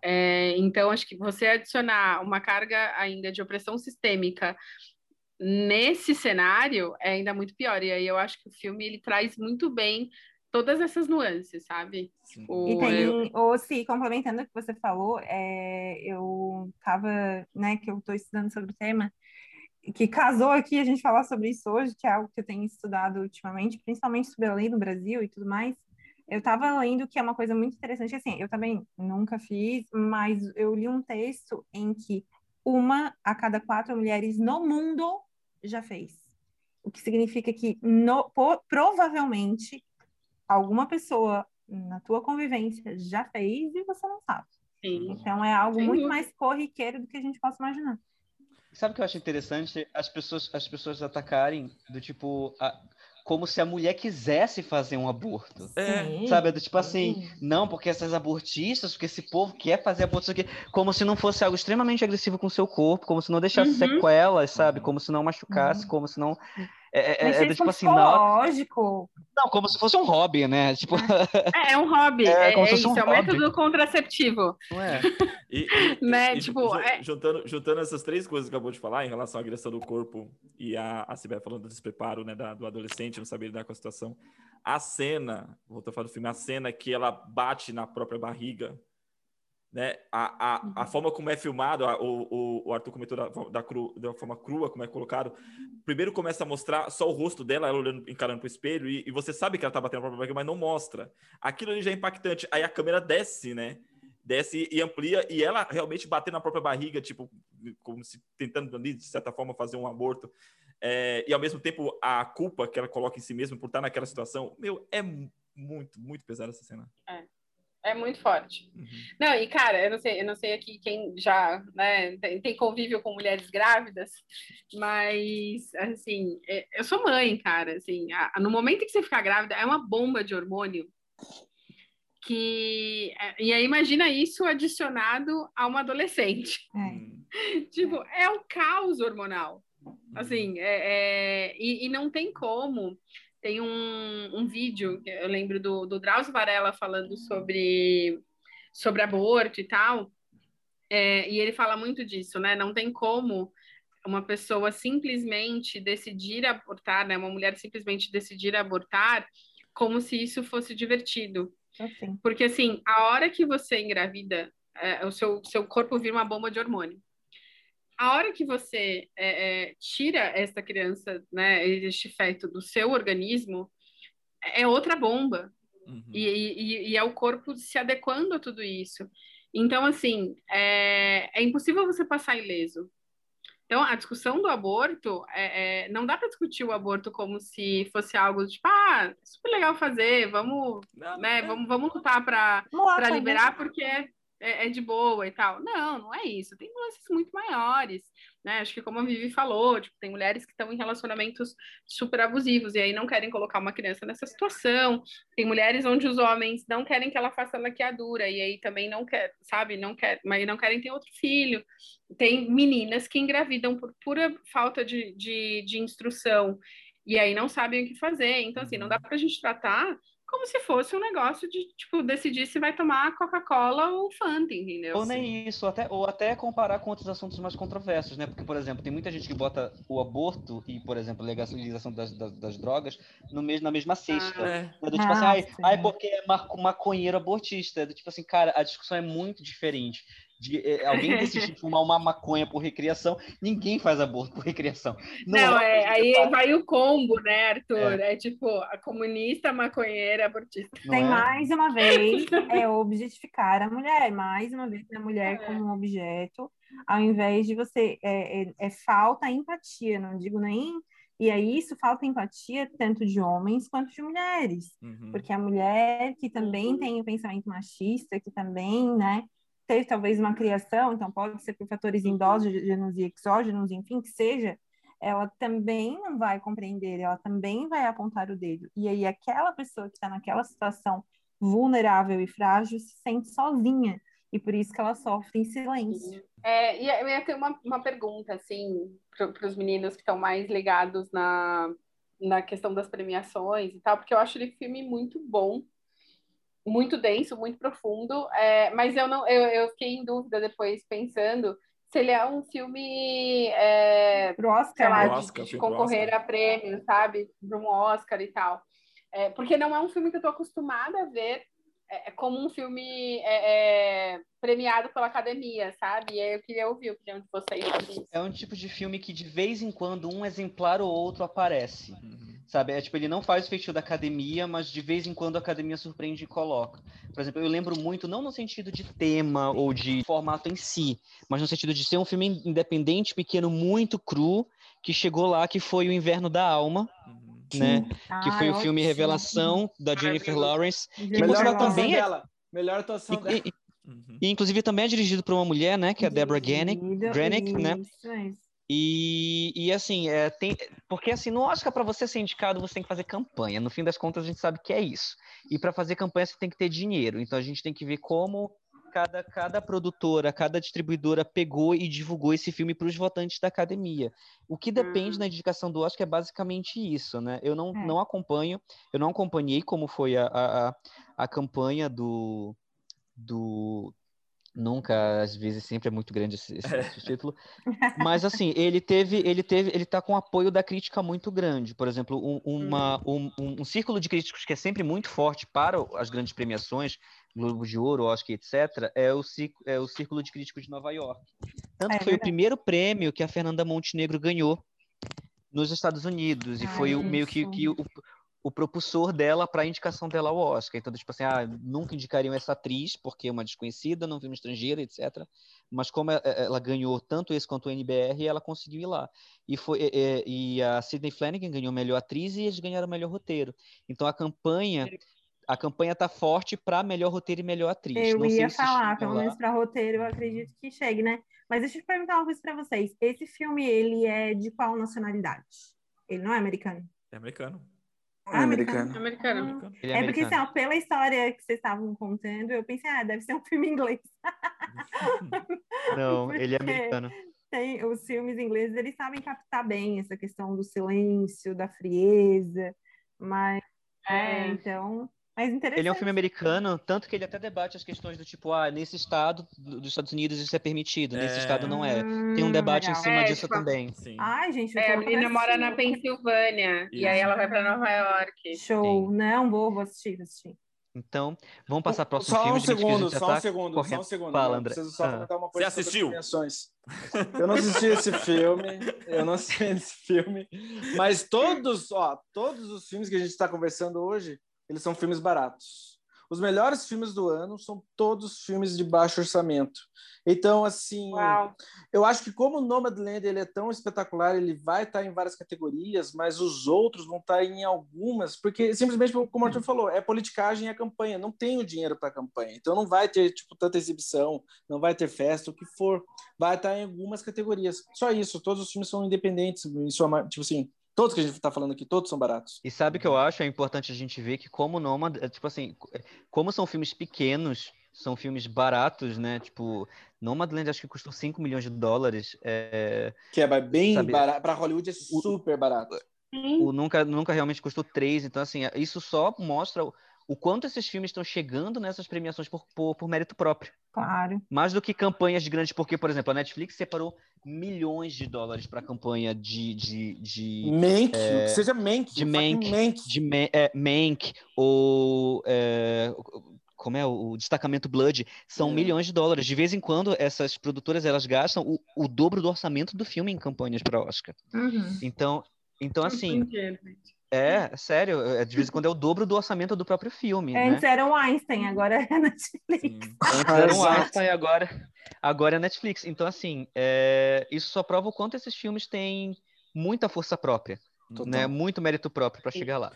É, então, acho que você adicionar uma carga ainda de opressão sistêmica nesse cenário é ainda muito pior. E aí eu acho que o filme ele traz muito bem todas essas nuances, sabe? E eu- tem, ou se complementando o que você falou, é, eu tava, né, que eu estou estudando sobre o tema, que casou aqui a gente falar sobre isso hoje, que é algo que eu tenho estudado ultimamente, principalmente sobre a lei no Brasil e tudo mais. Eu estava lendo que é uma coisa muito interessante, assim, eu também nunca fiz, mas eu li um texto em que uma a cada quatro mulheres no mundo já fez. O que significa que no- po- provavelmente alguma pessoa na tua convivência já fez e você não sabe. Sim. Então é algo Sem muito mais corriqueiro do que a gente possa imaginar. Sabe o que eu acho interessante? As pessoas, as pessoas atacarem do tipo, a- como se a mulher quisesse fazer um aborto. É. Sabe? Do tipo assim, Sim. não, porque essas abortistas, porque esse povo quer fazer aborto, isso aqui, como se não fosse algo extremamente agressivo com o seu corpo, como se não deixasse Uhum. sequelas, sabe? Uhum. Como se não machucasse, como se não. É, é, Mas é tipo como assim, não, psicológico. não, como se fosse um hobby, né? Tipo, *laughs* É, é um hobby, É, é, como é se fosse isso, um é um hobby. método contraceptivo. não é? E, *laughs* e- Né, e tipo, é- juntando, juntando essas três coisas que acabou de falar em relação à agressão do corpo e a, a Sibeli falando do despreparo né, da- do adolescente, não saber lidar com a situação. A cena, voltou a falar do filme, a cena que ela bate na própria barriga, né? A, a, a forma como é filmado, a- o, o, o Arthur comentou da, da, cru, da forma crua, como é colocado. Primeiro começa a mostrar só o rosto dela, ela olhando, encarando pro espelho, e, e você sabe que ela tá batendo na própria barriga, mas não mostra. Aquilo ali já é impactante. Aí a câmera desce, né? desce e amplia, e ela realmente bater na própria barriga, tipo, como se tentando ali, de certa forma, fazer um aborto. É, e ao mesmo tempo, a culpa que ela coloca em si mesma por estar naquela situação, meu, é, muito, muito pesada essa cena. É. É muito forte. Uhum. Não, e cara, eu não sei, eu não sei aqui quem já né, tem, tem convívio com mulheres grávidas, mas assim, é, eu sou mãe, cara. Assim, a, no momento em que você ficar grávida, é uma bomba de hormônio que. É, e aí imagina isso adicionado a uma adolescente. É. Hum. tipo, é o caos hormonal. Assim, é, é, e, e não tem como tem um, um vídeo, eu lembro do, do Drauzio Varela falando sobre, sobre aborto e tal, é, e ele fala muito disso, né? Não tem como uma pessoa simplesmente decidir abortar, né? Uma mulher simplesmente decidir abortar como se isso fosse divertido. Assim. Porque, assim, a hora que você engravida, é, o seu, seu corpo vira uma bomba de hormônio a hora que você é, é, tira essa criança, né, este feto do seu organismo, é outra bomba. Uhum. E, e, e, é o corpo se adequando a tudo isso. Então, assim, é, é impossível você passar ileso. Então, a discussão do aborto, é, é não dá para discutir o aborto como se fosse algo tipo, ah, super legal fazer, vamos, não, né, vamos, vamos lutar para liberar, porque é, é, de boa e tal. Não, não é isso. Tem nuances muito maiores, né? Acho que como a Vivi falou, tipo, tem mulheres que estão em relacionamentos super abusivos e aí não querem colocar uma criança nessa situação. Tem mulheres onde os homens não querem que ela faça laqueadura e aí também não quer, sabe? Não quer, mas não querem ter outro filho. Tem meninas que engravidam por pura falta de, de, de instrução e aí não sabem o que fazer. Então, assim, não dá para a gente tratar como se fosse um negócio de, tipo, decidir se vai tomar Coca-Cola ou Fanta, entendeu? Ou nem isso, até, ou até comparar com outros assuntos mais controversos, né? Porque, por exemplo, tem muita gente que bota o aborto e, por exemplo, a legalização das, das, das drogas no mesmo, na mesma cesta. Ah, é. Do tipo assim, ah, ai, ai, porque é maconheiro abortista. Do tipo assim, cara, a discussão é muito diferente de é, alguém decidir *laughs* fumar uma maconha por recreação, ninguém faz aborto por recreação. Não, não é, aí faz... vai o combo, né, Arthur? É. é, tipo a comunista, maconheira, abortista. Tem é? mais uma vez, *laughs* é objetificar a mulher, mais uma vez a mulher é. como um objeto, ao invés de você, é, é, é falta empatia, não digo nem e aí isso falta empatia tanto de homens quanto de mulheres, uhum. porque a mulher que também tem o pensamento machista, que também, né, teve talvez uma criação, então pode ser por fatores endógenos e exógenos, enfim, que seja, ela também não vai compreender, ela também vai apontar o dedo. E aí aquela pessoa que está naquela situação vulnerável e frágil se sente sozinha e por isso que ela sofre em silêncio. É, e eu ia ter uma, uma pergunta, assim, para os meninos que estão mais ligados na, na questão das premiações e tal, porque eu acho ele filme muito bom muito denso, muito profundo, é, mas eu não, eu, eu fiquei em dúvida depois pensando se ele é um filme é, pro Oscar, lá, de, Oscar, de concorrer a prêmio, sabe, para um Oscar e tal, é, porque não é um filme que eu estou acostumada a ver é, é como um filme é, é, premiado pela academia, sabe? E aí eu queria ouvir a opinião de vocês sobre isso. É um tipo de filme que de vez em quando um exemplar ou outro aparece. Uhum. Sabe? É tipo, ele não faz o feitiço da academia, mas de vez em quando a academia surpreende e coloca. Por exemplo, eu lembro muito, não no sentido de tema ou de formato em si, mas no sentido de ser um filme independente, pequeno, muito cru, que chegou lá, que foi O Inverno da Alma. Né? Ah, que foi o filme Revelação da Jennifer Lawrence, que Melhor atuação também é... dela. Melhor atuação e, dela. E, e, inclusive também é dirigido por uma mulher, né? Que é a Deborah Granick, Granick né? Isso, isso. E, e assim, é, tem, porque assim, no Oscar, para você ser indicado, você tem que fazer campanha. No fim das contas, a gente sabe que é isso. E para fazer campanha, você tem que ter dinheiro. Então a gente tem que ver como cada, cada produtora, cada distribuidora pegou e divulgou esse filme para os votantes da academia. O que depende hum. na indicação do Oscar é basicamente isso, né? Eu não, é. não acompanho, eu não acompanhei como foi a, a, a campanha do, do, Nunca, às vezes, sempre é muito grande esse, esse, esse título. *laughs* Mas, assim, ele teve, ele teve, ele tá com apoio da crítica muito grande. Por exemplo, um, uma, hum. um, um, um, círculo de críticos que é sempre muito forte para as grandes premiações, Globo de Ouro, Oscar, etc., é o, é o Círculo de Críticos de Nova York. Tanto é, que foi o primeiro prêmio que a Fernanda Montenegro ganhou nos Estados Unidos. E foi o, meio que, que o, o propulsor dela para a indicação dela ao Oscar. Então, tipo assim, ah, nunca indicariam essa atriz, porque é uma desconhecida, não filme estrangeiro, etc. Mas como ela ganhou tanto esse quanto o NBR, ela conseguiu ir lá. E, foi, e a Sidney Flanagan ganhou melhor atriz e eles ganharam melhor roteiro. Então, a campanha a campanha tá forte para melhor roteiro e melhor atriz. Eu Não ia falar, pelo menos para roteiro, eu acredito que chegue, né? Mas deixa eu perguntar uma coisa para vocês. Esse filme, ele é de qual nacionalidade? Ele não é americano? É americano. É americano. Americano. americano. Ele É, porque, assim, ó, pela história que vocês estavam contando, eu pensei, ah, deve ser um filme inglês. *laughs* Não, *laughs* ele é americano. Tem, os filmes ingleses, eles sabem captar bem essa questão do silêncio, da frieza, mas, é, É. então. Ele é um filme americano, tanto que ele até debate as questões do tipo, ah, nesse estado do- dos Estados Unidos isso é permitido, nesse É. estado não é. Tem um Hum, debate em cima É, disso tipo, também. Sim. Ai, gente, eu É, a menina mora na. Pensilvânia. E aí Isso. ela vai pra Nova York. Show, não, vou, vou assistir, vou assistir. Então, vamos passar para o próximo Só filme. um que a segundo, só tá um segundo, só um segundo. Fala, André. Preciso só Ah. comentar uma coisa Você assistiu? Eu não assisti esse filme, eu não assisti esse filme, mas todos, ó, todos os filmes que a gente está conversando hoje, eles são filmes baratos. Os melhores filmes do ano são todos filmes de baixo orçamento. Então, assim, Uau. eu acho que como o Nomadland ele é tão espetacular, ele vai estar em várias categorias, mas os outros vão estar em algumas, porque simplesmente como o Arthur falou, é politicagem e a campanha, não tem o dinheiro para a campanha, então não vai ter tipo tanta exibição, não vai ter festa, o que for, vai estar em algumas categorias. Só isso, todos os filmes são independentes, em sua tipo assim, todos que a gente está falando aqui, todos são baratos. E sabe o que eu acho? É importante a gente ver que como Nomad, é, tipo assim, como são filmes pequenos, são filmes baratos, né? Tipo, Nomadland acho que custou 5 milhões de dólares. É, Que é bem Sabe- barato, para Hollywood é super barato. o nunca, nunca realmente custou 3, então assim, isso só mostra o, quanto esses filmes estão chegando nessas premiações por, por, por mérito próprio. Claro. Mais do que campanhas grandes, porque, por exemplo, a Netflix separou milhões de dólares para a campanha de, de, de, Mank, que seja Mank, de Mank, Mank. de Ma- é, Mank ou é, como é o, destacamento Blood são É. milhões de dólares. De vez em quando essas produtoras elas gastam o, o dobro do orçamento do filme em campanhas para Oscar. Uhum. Então, então assim, Entendi. É sério, é, de vez em quando é o dobro do orçamento do próprio filme, né? Antes era o Einstein, agora é a Netflix. Sim. Antes era um. Einstein, agora, agora é Netflix. Então, assim, é, isso só prova o quanto esses filmes têm muita força própria, Total. né? Muito mérito próprio para chegar lá.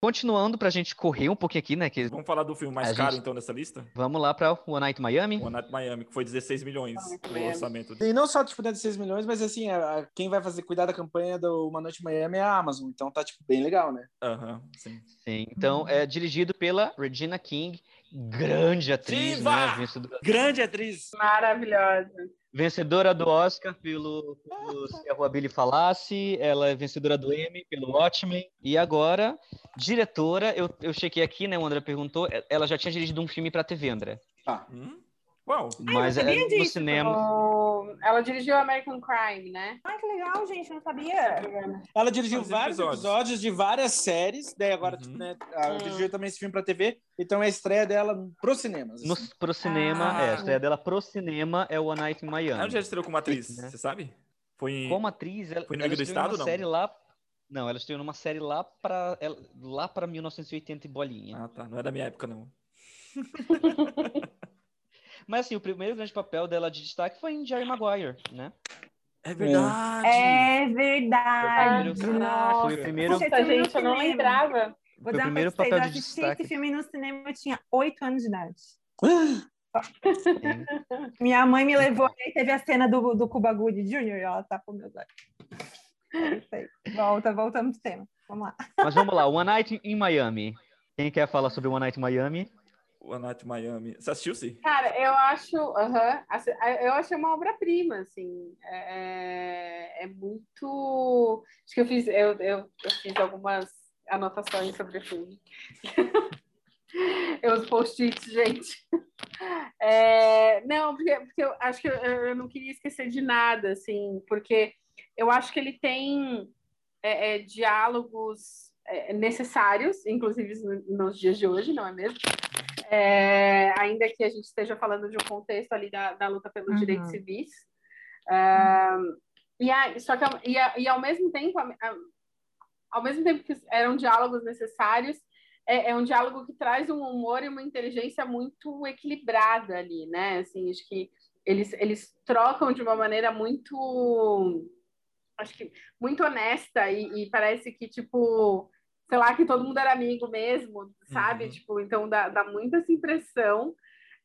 Continuando para a gente correr um pouquinho aqui, né? Que Vamos falar do filme mais A caro, gente- então, dessa lista? vamos lá para One Night Miami. One Night Miami, que foi 16 milhões o Miami. orçamento. E não só, tipo, dentro de 6 milhões, mas assim, a- a- quem vai fazer cuidar da campanha do Uma Noite em Miami é a Amazon. Então tá, tipo, bem legal, né? Aham, sim. Sim. Então, é dirigido pela Regina King, grande atriz, Diva! né? Grande atriz. Maravilhosa. Vencedora do Oscar pelo, pelo Se a Rua Billy Falasse, ela é vencedora do Emmy pelo Watchmen, e agora, diretora, eu, eu chequei aqui, né, o André perguntou, ela já tinha dirigido um filme para TV, André, Ah, Hum? Uau! mas é, sabia no disso, cinema... O- Ela dirigiu American Crime, né? Ai, que legal, gente, não sabia. ela dirigiu Vários vários episódios. episódios. de várias séries. Daí agora, Uhum. né, ela Hum. dirigiu também esse filme pra TV. Então é a estreia dela pros cinemas. No, assim. pro cinema, Ah. é, a estreia dela pro cinema é One Night in Miami. Ela já estreou como atriz, Né? você sabe? Foi em... Como atriz, ela, Foi no ela do Estado, uma não? série lá... Não, ela estreou numa série lá pra, ela- lá pra 1980 e bolinha. Ah, tá. Não é da minha época, não. *laughs* Mas assim, o primeiro grande papel dela de destaque foi em Jerry Maguire, né? É verdade! É verdade. Foi o primeiro- Nossa. Foi o primeiro, Nossa, gente, eu não lembrava. Vou dar uma primeiro vocês, papel eu de assisti destaque. esse filme no cinema, eu tinha oito anos de idade. Minha mãe me levou e teve a cena do, do Cuba Gooding Jr. e ela tapou meus olhos. Volta, voltamos pro tema. Vamos lá. Mas vamos lá, One Night in Miami. Quem quer falar sobre One Night in Miami? Night in Miami. Você assistiu, sim? Cara, eu acho, aham, assim, eu acho uma obra-prima, assim, é, é muito, acho que eu fiz, eu, eu, eu fiz algumas anotações sobre o filme. *laughs* eu os post-its, gente. É, não, porque, porque eu acho que eu, eu não queria esquecer de nada, assim, porque eu acho que ele tem é, é, diálogos é, necessários, inclusive no- nos dias de hoje, não é mesmo? É, ainda que a gente esteja falando de um contexto ali da, da luta pelos Uhum. direitos civis. Ah, e, a, só que, e, a- e ao mesmo tempo, a- a- ao mesmo tempo que eram diálogos necessários, é, é um diálogo que traz um humor e uma inteligência muito equilibrada ali, né? Assim, acho que eles, eles trocam de uma maneira muito, acho que muito honesta e, e parece que tipo sei lá, que todo mundo era amigo mesmo, sabe? Uhum. Tipo, então dá, dá muita essa impressão.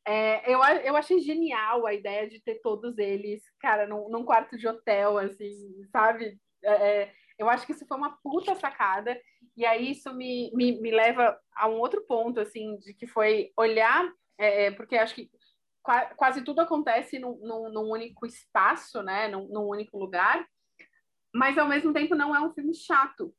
É, eu, eu achei genial a ideia de ter todos eles, cara, num, num quarto de hotel, assim, sabe? É, é eu acho que isso foi uma puta sacada. E aí isso me, me, me leva a um outro ponto, assim, de que foi olhar, é, é porque acho que quase tudo acontece num, num, num único espaço, né? Num, num, único lugar, mas ao mesmo tempo não é um filme chato.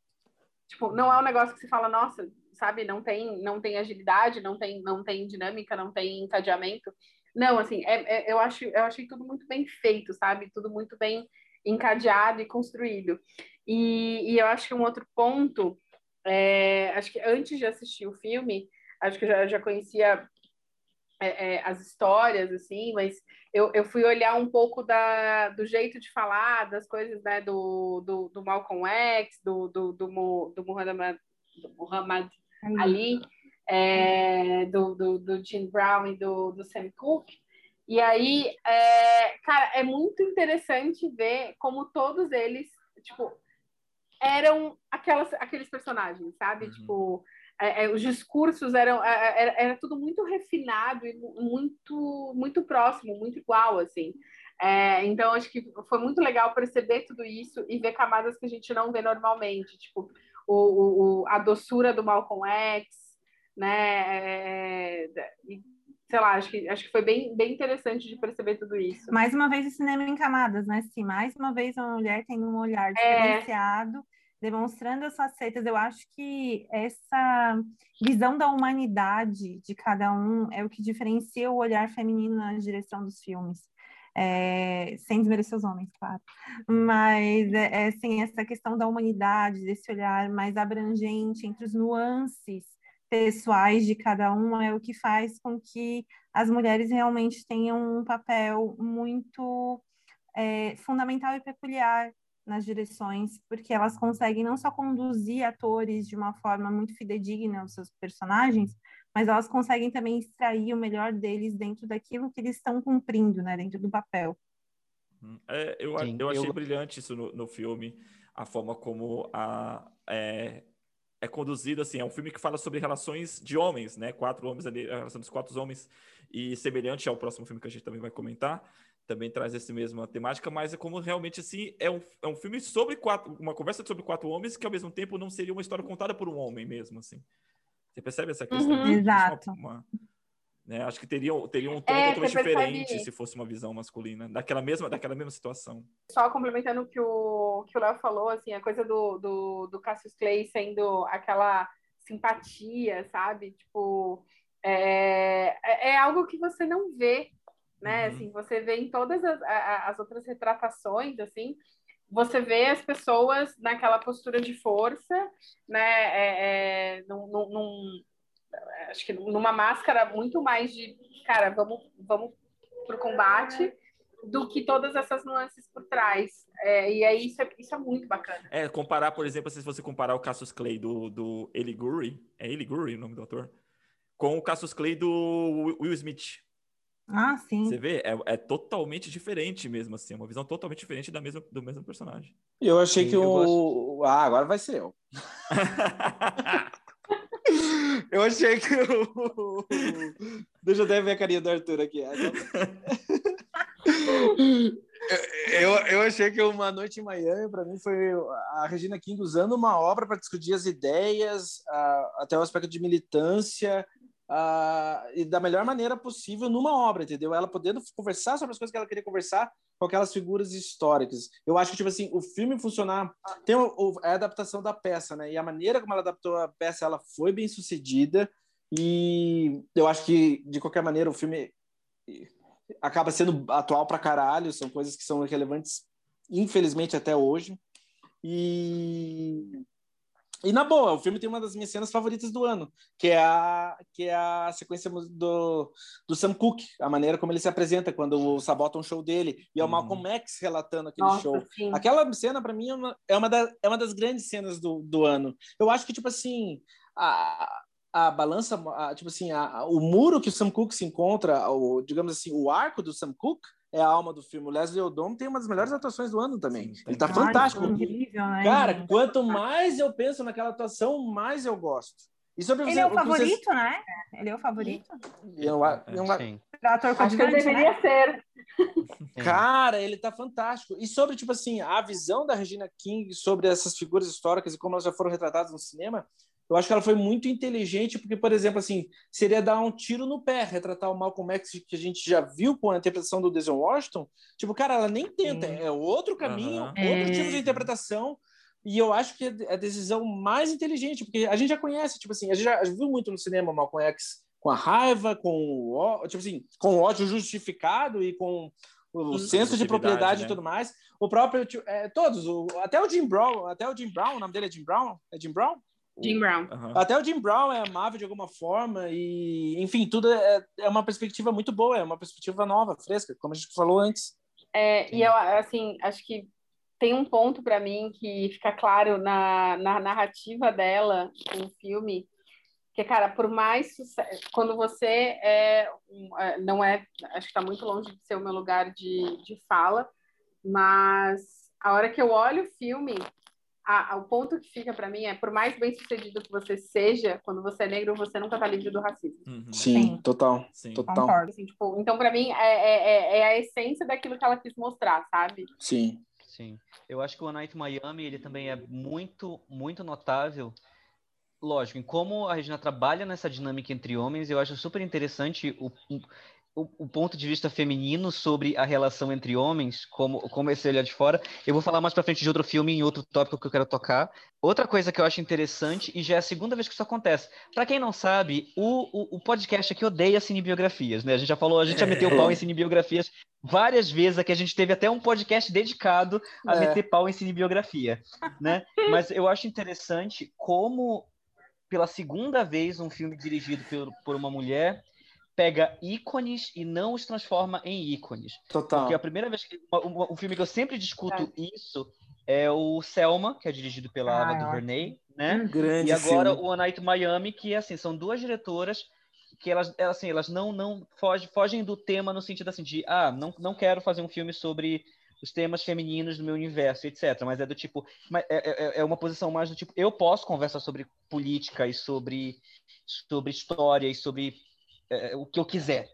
Tipo, não é um negócio que se fala, nossa, sabe, não tem, não tem agilidade, não tem, não tem dinâmica, não tem encadeamento. Não, assim, é, é, eu, acho, eu achei tudo muito bem feito, sabe? Tudo muito bem encadeado e construído. E, e eu acho que um outro ponto, é, acho que antes de assistir o filme, acho que eu já, já conhecia é, é, as histórias, assim, mas eu, eu fui olhar um pouco da, do jeito de falar, das coisas, né, do, do, do Malcolm X, do, do, do, do Muhammad, do Muhammad Ali, é, do, do, do Jim Brown e do, do Sam Cooke. E aí, é, cara, é muito interessante ver como todos eles, tipo, eram aquelas, aqueles personagens, sabe? Uhum. Tipo, é, é, os discursos eram é, é, era, era, tudo muito refinado e muito muito próximo, muito igual, assim. É, então, acho que foi muito legal perceber tudo isso e ver camadas que a gente não vê normalmente, tipo o, o a doçura do Malcolm X, né? E, sei lá, acho que, acho que foi bem, bem interessante de perceber tudo isso. Mais uma vez o cinema em camadas, né? Sim, mais uma vez uma mulher tem um olhar diferenciado. Demonstrando as facetas. Eu acho que essa visão da humanidade de cada um é o que diferencia o olhar feminino na direção dos filmes. É, sem desmerecer os homens, claro. Mas, é, é, essa questão da humanidade, desse olhar mais abrangente entre os nuances pessoais de cada um, é o que faz com que as mulheres realmente tenham um papel muito é, fundamental e peculiar nas direções, porque elas conseguem não só conduzir atores de uma forma muito fidedigna aos seus personagens, mas elas conseguem também extrair o melhor deles dentro daquilo que eles estão cumprindo, né, dentro do papel. Hum, é, eu, Sim, eu achei eu... brilhante isso no, no filme, a forma como a, é, é conduzido, assim, é um filme que fala sobre relações de homens, né, quatro homens ali, a relação dos quatro homens, e semelhante ao próximo filme que a gente também vai comentar, também traz essa mesma temática, mas é como realmente assim é um, é um filme sobre quatro, uma conversa sobre quatro homens que ao mesmo tempo não seria uma história contada por um homem mesmo, assim. Você percebe essa questão? Uhum, exato. Uma, uma, né, acho que teria, teria um tom é, totalmente diferente se fosse uma visão masculina daquela mesma, daquela mesma situação. Só complementando o que o que o Léo falou, assim, a coisa do, do, do Cassius Clay sendo aquela simpatia, sabe? Tipo, é, é, é algo que você não vê né? Uhum. Assim, você vê em todas as, as outras retratações, assim, você vê as pessoas naquela postura de força, né? É, é, num, num, acho que numa máscara muito mais de, cara, vamos, vamos pro combate do que todas essas nuances por trás. É, e aí isso é, isso é muito bacana. É, comparar, por exemplo, se você comparar o Cassius Clay do, do Eli Guri, é Eli Guri o nome do ator, com o Cassius Clay do Will Smith. Ah, sim. Você vê, é, é, totalmente diferente mesmo, assim, uma visão totalmente diferente da mesma, do mesmo personagem. Eu achei sim, que eu o. Gosto. Ah, agora vai ser eu. *laughs* eu achei que o. Deixa eu até ver a carinha do Arthur aqui. eu, eu achei que Uma Noite em Miami, para mim, foi a Regina King usando uma obra para discutir as ideias, até o aspecto de militância, uh, e da melhor maneira possível numa obra, entendeu? Ela podendo conversar sobre as coisas que ela queria conversar com aquelas figuras históricas. Eu acho que, tipo assim, o filme funcionar... Tem o, o, a adaptação da peça, né? E a maneira como ela adaptou a peça, ela foi bem sucedida. E eu acho que, de qualquer maneira, o filme acaba sendo atual pra caralho. São coisas que são relevantes, infelizmente, até hoje. E e na boa, o filme tem uma das minhas cenas favoritas do ano, que é a, que é a sequência do, do Sam Cooke, a maneira como ele se apresenta quando sabota um show dele, e é o uhum. Malcolm X relatando aquele Nossa, show. Sim. Aquela cena, para mim, é uma, é, uma da, é uma das grandes cenas do, do ano. Eu acho que, tipo assim, a, a balança, a, tipo assim, a, o muro que o Sam Cooke se encontra, o, digamos assim, o arco do Sam Cooke, é a alma do filme. O Leslie Odom tem uma das melhores atuações do ano também. Sim, Ele tá tem. fantástico. incrível, né, Cara, quanto mais eu penso naquela atuação, mais eu gosto. E sobre Ele você, é o que vocês- favorito, né? Ele é o favorito. Eu, É, eu, Pra ator Acho que eu né? deveria ser. sim. Cara, ele tá fantástico. E sobre, tipo assim, a visão da Regina King sobre essas figuras históricas e como elas já foram retratadas no cinema, eu acho que ela foi muito inteligente, porque, por exemplo, assim, seria dar um tiro no pé, retratar o Malcolm X que a gente já viu com a interpretação do Denzel Washington. Tipo, cara, ela nem tenta, Sim. é outro caminho, Aham. outro É. tipo de interpretação. E eu acho que é a decisão mais inteligente, porque a gente já conhece, tipo assim, a gente já viu muito no cinema o Malcolm X com a raiva, com o, tipo assim, com o ódio justificado e com o senso de propriedade né? e tudo mais. O próprio, é, todos, o- até o Jim Brown, até o Jim Brown, o nome dele é Jim Brown? É Jim Brown? Jim Brown. Aham. Até o Jim Brown é amável de alguma forma e, enfim, tudo é, é uma perspectiva muito boa, é uma perspectiva nova, fresca, como a gente falou antes. É, e eu, assim, acho que tem um ponto para mim que fica claro na, na narrativa dela com o filme, que, cara, por mais sucesso, quando você é, é, não é, acho que está muito longe de ser o meu lugar de, de fala, mas a hora que eu olho o filme, a, a- o ponto que fica para mim é, por mais bem sucedido que você seja, quando você é negro, você nunca tá livre do racismo. Uhum. Sim. total, Sim. total. Concordo. Assim, tipo, então, para mim, é, é, é- é a essência daquilo que ela quis mostrar, sabe? Sim. Sim. Eu acho que o One Night Miami, ele também é muito, muito notável. Lógico, em como a Regina trabalha nessa dinâmica entre homens, eu acho super interessante o, o, o ponto de vista feminino sobre a relação entre homens, como, como esse olhar de fora. Eu vou falar mais pra frente de outro filme, em outro tópico que eu quero tocar. Outra coisa que eu acho interessante, e já é a segunda vez que isso acontece. Pra quem não sabe, o, o, o podcast aqui odeia cinebiografias, né? A gente já falou, a gente já meteu o pau em cinebiografias várias vezes aqui. A gente teve até um podcast dedicado a É. meter pau em cinebiografia, né? Mas eu acho interessante como, pela segunda vez, um filme dirigido por, por uma mulher pega ícones e não os transforma em ícones. Total. Porque a primeira vez que um, um filme que eu sempre discuto isso é o Selma, que é dirigido pela Ah, Ava ótimo. DuVernay, né? Grande E agora filme. o One Night Miami, que assim, são duas diretoras que elas, elas, assim, elas não, não fogem, fogem do tema no sentido assim de, ah, não, não quero fazer um filme sobre os temas femininos do meu universo, etc. Mas é do tipo, mas é, é, é uma posição mais do tipo, eu posso conversar sobre política e sobre, sobre história e sobre é, o que eu quiser.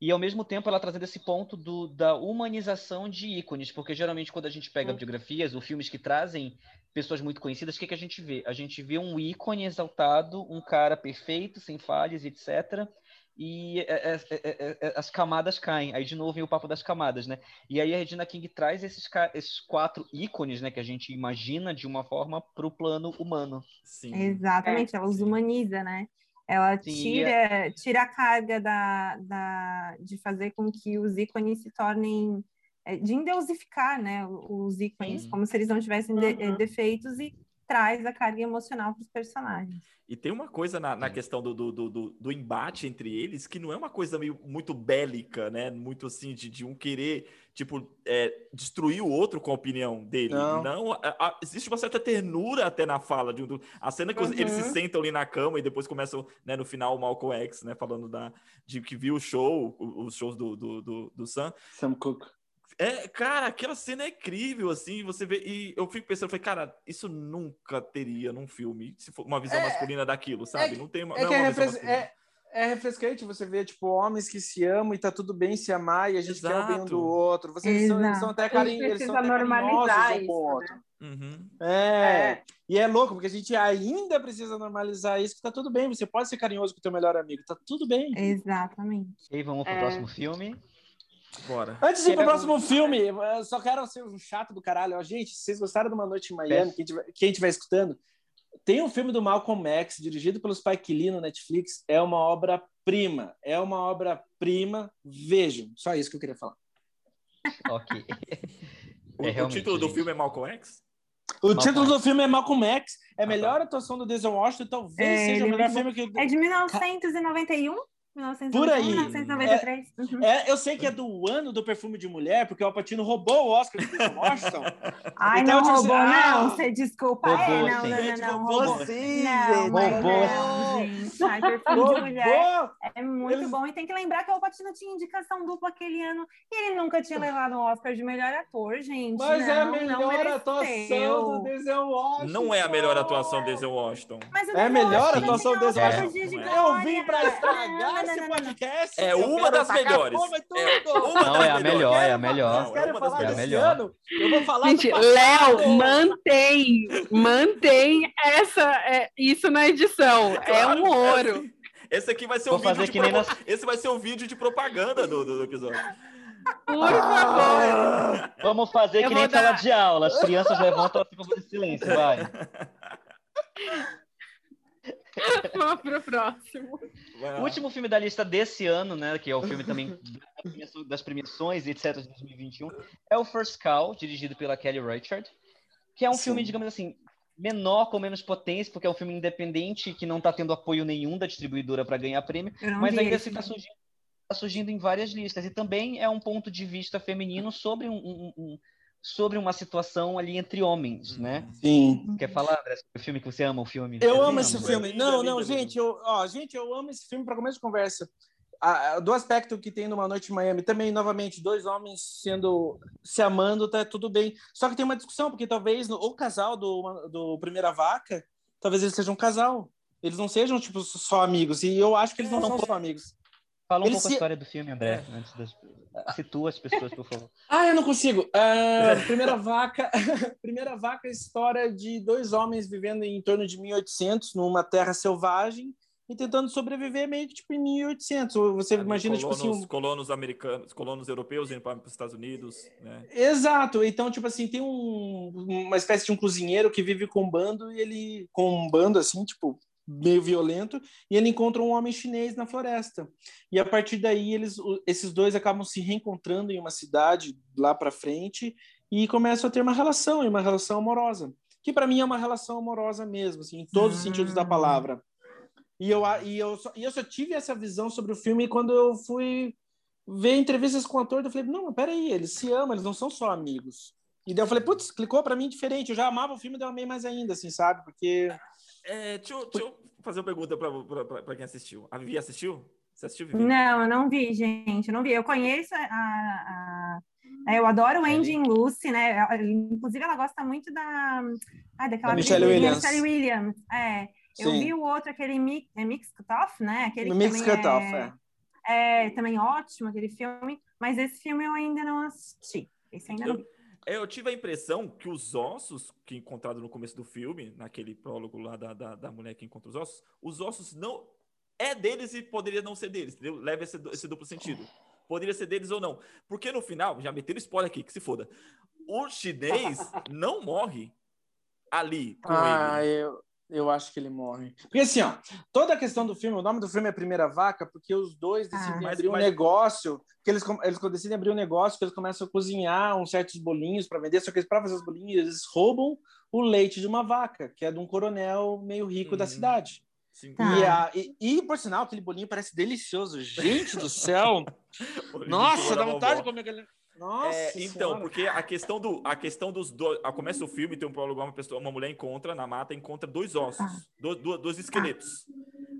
E ao mesmo tempo ela trazendo esse ponto do, da humanização de ícones, porque geralmente quando a gente pega biografias ou filmes que trazem pessoas muito conhecidas, o que, que a gente vê? A gente vê um ícone exaltado, um cara perfeito, sem falhas, etc. E é, é, é, é, as camadas caem. Aí de novo vem o papo das camadas, né? E aí a Regina King traz esses, esses quatro ícones, né, que a gente imagina de uma forma para o plano humano. Sim. Exatamente, ela os sim. humaniza, né? Ela tira, tira a carga da, da, de fazer com que os ícones se tornem. é, de endeusificar, né? Os ícones, Sim. como se eles não tivessem de- Uhum. defeitos e traz a carga emocional para os personagens. E tem uma coisa na, na Sim. questão do, do, do, do- do embate entre eles que não é uma coisa meio, muito bélica, né? Muito assim, de, de um querer, tipo, é, destruir o outro com a opinião dele. Não. a- a- existe uma certa ternura até na fala de um do, A cena que os- eles se Uhum. sentam ali na cama e depois começam, né, no final, o Malcolm X, né, falando da, de que viu o show, o- os shows do, do, do, do Sam. Sam Cooke. É, cara, aquela cena é incrível, assim, você vê, e eu fico pensando, falei, cara, isso nunca teria num filme, se for uma visão É, masculina daquilo, sabe? que- não tem uma, É não que é, uma visão refres- masculina. é, é refrescante você ver, tipo, homens que se amam e tá tudo bem se amar e a gente quer o bem um Exato. do outro. Vocês são, eles são até, gente carinho, eles são precisa até carinhosos normalizar um com o outro. né? Uhum. É. É. E é louco, porque a gente ainda precisa normalizar isso, que tá tudo bem. Você pode ser carinhoso com o teu melhor amigo, tá tudo bem. Exatamente. E aí vamos pro É. próximo filme. Bora. Antes de ir pro próximo filme, eu só quero ser um chato do caralho. Ó, Gente, se vocês gostaram de Uma Noite em Miami, quem tiver, quem estiver escutando, tem um filme do Malcolm X, dirigido pelo Spike Lee no Netflix. É uma obra-prima. É uma obra-prima. Vejam. Só isso que eu queria falar. *laughs* Ok. O, É, o realmente, título do gente. filme é Malcolm X? O Malcolm título X. do filme é Malcolm X. É a Ah, melhor atuação do Denzel Washington. Talvez É, seja o é melhor filme que... É de 1991? 1991, Por aí. 1993. Uhum. É, eu sei que é do ano do perfume de mulher, porque o Alpatino roubou o Oscar do Denzel Washington. *laughs* Ai, Então, não tipo assim, roubou, ah, não. Você desculpa. roubou, é, não, sim. não, não, Gente, não. roubou Roubou. sim, Não, gente. Roubou. não, gente. Ai, perfume de mulher. É muito Eles- bom. E tem que lembrar que o Al Pacino tinha indicação dupla aquele ano e ele nunca tinha levado um Oscar de melhor ator, gente. Mas é a Não, não melhor atuação do Denzel Washington. Não é a melhor atuação de Denzel Washington. Mas o É a Denzel melhor Washington atuação tinha desse Oscar cara. por Dia de Eu vim pra estragar Não, não, esse não, não. podcast. É Eu uma das melhores. em. É uma Não, das é a melhor, é a Não, melhor. Vocês querem é falar É a desse melhor. ano? Eu vou falar Gente. Léo, mantém, mantém essa, é, isso na edição. É Claro, um ouro. Esse aqui vai ser Vou um vídeo de nas- Esse vai ser o vídeo de propaganda do, do, do episódio. Por favor. Vamos fazer Eu que nem sala dar- de aula. As crianças levantam e ficam fazendo silêncio, vai. *laughs* *laughs* Vamos pro próximo. O último filme da lista desse ano, né, que é o filme também *laughs* das premiações e etc de 2021, é o First Cow, dirigido pela Kelly Reichardt, que é um Sim. filme, digamos assim, menor, com menos potência, porque é um filme independente que não está tendo apoio nenhum da distribuidora para ganhar prêmio, mas ainda assim está surgindo, tá surgindo em várias listas. E também é um ponto de vista feminino sobre um, um- um- sobre uma situação ali entre homens, né? Sim. Quer falar, André, sobre o filme que você ama o filme? Eu Você amo esse filme. Não, não, gente, eu, ó, gente, eu amo esse filme para começo de conversa. Ah, do aspecto que tem numa noite em Miami, também, novamente, dois homens sendo se amando, tá tudo bem. Só que tem uma discussão, porque talvez no- o casal do, do Primeira Vaca, talvez eles sejam um casal. Eles não sejam, tipo, só amigos. E eu acho que eles não são só amigos. Fala um Eles pouco se- a história do filme, André, antes das... Situa as pessoas, por favor. *laughs* Ah, eu não consigo. Ah, *laughs* primeira vaca, *laughs* primeira vaca é a história de dois homens vivendo em torno de 1800 numa terra selvagem e tentando sobreviver meio que tipo em 1800. Ou Você Ali, imagina tipo colonos, assim, um... colonos americanos, colonos europeus indo para os Estados Unidos, né? exato. Então tipo assim tem um, uma espécie de um cozinheiro que vive com um bando e ele com um bando assim tipo meio violento e ele encontra um homem chinês na floresta. E a partir daí eles esses dois acabam se reencontrando em uma cidade lá para frente e começam a ter uma relação e uma relação amorosa. Que para mim é uma relação amorosa mesmo assim em todos os sentidos da Hum. palavra. E eu e eu só, e eu só tive essa visão sobre o filme quando eu fui ver entrevistas com o ator eu falei não mas peraí eles se amam eles não são só amigos e daí eu falei putz clicou para mim diferente eu já amava o filme daí eu amei mais ainda assim sabe porque É, deixa, eu, deixa eu fazer uma pergunta para quem assistiu. A Vivi assistiu? Você assistiu, Vivi? Não, eu não vi, gente, eu não vi. Eu conheço a. a- a- eu adoro o Andy Ellie. e Lucy, né? Inclusive, ela gosta muito da. Ai, daquela Da Michelle Williams. Michelle Williams. É. Eu Sim. vi o outro, aquele Mi- é Mix Cutoff, né? Aquele que Mix também Cut Off, é, é. é também ótimo, aquele filme. Mas esse filme eu ainda não assisti. Esse ainda não vi. É, Eu tive a impressão que os ossos que encontraram no começo do filme, naquele prólogo lá da, da, da mulher que encontra os ossos, os ossos não. É deles e poderia não ser deles, entendeu? Leva esse, esse duplo sentido. Poderia ser deles ou não. Porque no final, já meteram spoiler aqui, que se foda. O chinês *laughs* não morre ali com Ah, ele. eu, eu acho que ele morre. Porque assim, ó, toda a questão do filme, o nome do filme é Primeira Vaca, porque os dois decidem Ah. Mas- abrir um mas- negócio, que eles, com- eles decidem abrir um negócio, que eles começam a cozinhar uns certos bolinhos para vender, só que para fazer os bolinhos, eles roubam o leite de uma vaca, que é de um coronel meio rico da Uhum. cidade. Sim. Tá. E, a- e, e, por sinal, aquele bolinho parece delicioso. Gente do céu! *laughs* Nossa, dá vontade de comer aquele. Nossa! É, então, Senhora. porque a questão do a questão dos a começa o filme tem um prólogo uma pessoa, uma mulher encontra na mata encontra dois ossos, Ah. do- do- dois esqueletos.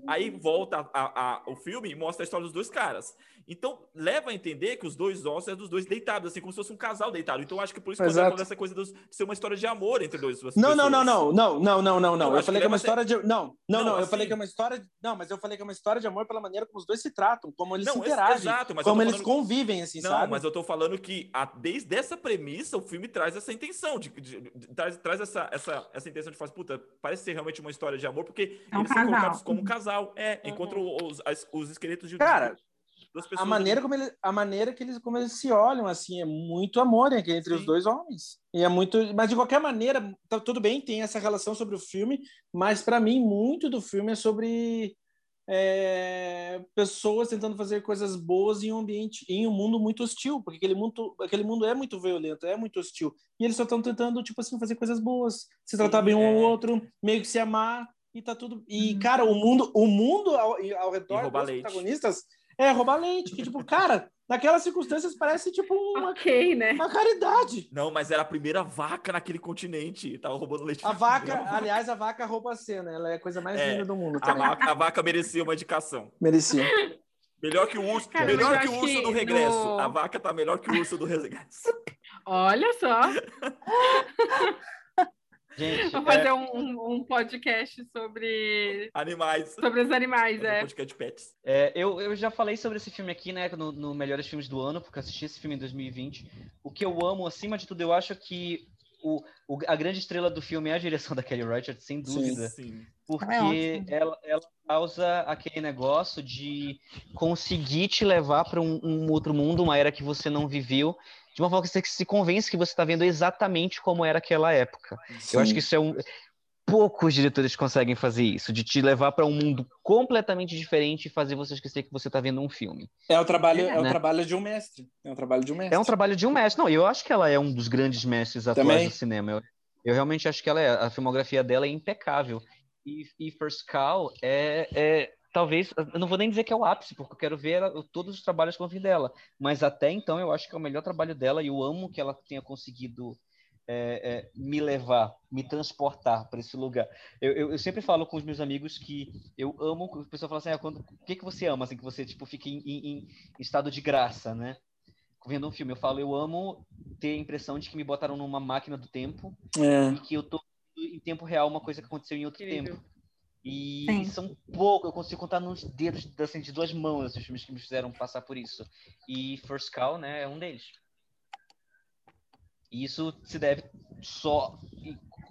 Aí volta a, a- o filme e mostra a história dos dois caras. Então leva a entender que os dois ossos é dos dois deitados, assim como se fosse um casal deitado. Então acho que por isso que Exato. acontece essa coisa de ser uma história de amor entre dois. Não, não, pessoas. não, não, não, não, não, não, não. Eu Eu acho falei que que é uma história de. Não, não, Não, não. Eu assim- falei que é uma história. Não, mas eu falei que é uma história de amor pela maneira como os dois se tratam, como eles Não, se ex- interagem, exato, mas eu como eles falando- convivem, assim, Não, sabe? mas eu tô falando que a- desde essa premissa o filme traz essa intenção, de, de- de- traz, traz essa, essa, essa intenção de fazer, puta, parece ser realmente uma história de amor, porque É um eles são casal. colocados como um casal. É, encontram os, as- os esqueletos de Cara, duas pessoas. A maneira como ele, a maneira que eles, como eles se olham, assim, é muito amor entre entre os Sim. dois homens. E é muito, mas de qualquer maneira, tá tudo bem, tem essa relação sobre o filme, mas para mim muito do filme é sobre é, pessoas tentando fazer coisas boas em um ambiente, em um mundo muito hostil, porque aquele mundo, aquele mundo é muito violento, é muito hostil. E eles só estão tentando, tipo assim, fazer coisas boas, se tratar Sim, bem um ao é. outro, meio que se amar e tá tudo. E Uhum. cara, o mundo, o mundo ao, ao redor dos leite. protagonistas É, roubar leite. Que, tipo, cara, naquelas circunstâncias parece tipo uma, *laughs* Ok, né? uma caridade. Não, mas era a primeira vaca naquele continente. Tava roubando leite. A vaca, aliás, a vaca rouba a cena. Ela é a coisa mais É, linda do mundo. A vaca, a vaca merecia uma indicação. Merecia. Melhor que o urso, Cara, melhor que o urso que do regresso. no- A vaca tá melhor que o urso do regresso. Olha só. *laughs* Gente, Vou é, fazer um, um- um podcast sobre, Animais. sobre os animais, Fazer um é. podcast de pets. é, eu, eu já falei sobre esse filme aqui, né, no, no Melhores Filmes do Ano, porque eu assisti esse filme em 2020. O que eu amo, acima de tudo, eu acho que o, o- a grande estrela do filme é a direção *laughs* da Kelly Reichardt, sem dúvida. Sim. Porque É ótimo. ela, ela causa aquele negócio de conseguir te levar para um, um outro mundo, uma era que você não viveu, de uma forma que você se convence que você está vendo exatamente como era aquela época. Eu acho que isso é um. Poucos diretores conseguem fazer isso, de te levar para um mundo completamente diferente e fazer você esquecer que você está vendo um filme. É o trabalho, é o Né? trabalho de um mestre. É um trabalho de um mestre. É um trabalho de um mestre. Não, eu acho que ela é um dos grandes mestres atuais Também. do cinema. Eu, eu realmente acho que ela é. A filmografia dela é impecável. E, e First Cow é, é talvez. Eu não vou nem dizer que é o ápice, porque eu quero ver ela- todos os trabalhos que eu vi dela. Mas até então eu acho que é o melhor trabalho dela e eu amo que ela tenha conseguido. é, é, me levar, me transportar para esse lugar. Eu, eu, eu sempre falo com os meus amigos que eu amo. O pessoal fala assim: ah, quando, o que, que você ama? Assim, que você tipo, fica em, em- em estado de graça, né? vendo um filme, eu falo, eu amo ter a impressão de que me botaram numa máquina do tempo É. e que eu tô em tempo real uma coisa que aconteceu em outro Incrível. tempo. E, Sim. são pouco, eu consigo contar nos dedos assim, de duas mãos esses filmes que me fizeram passar por isso. E First Call, né, é um deles. E isso se deve só,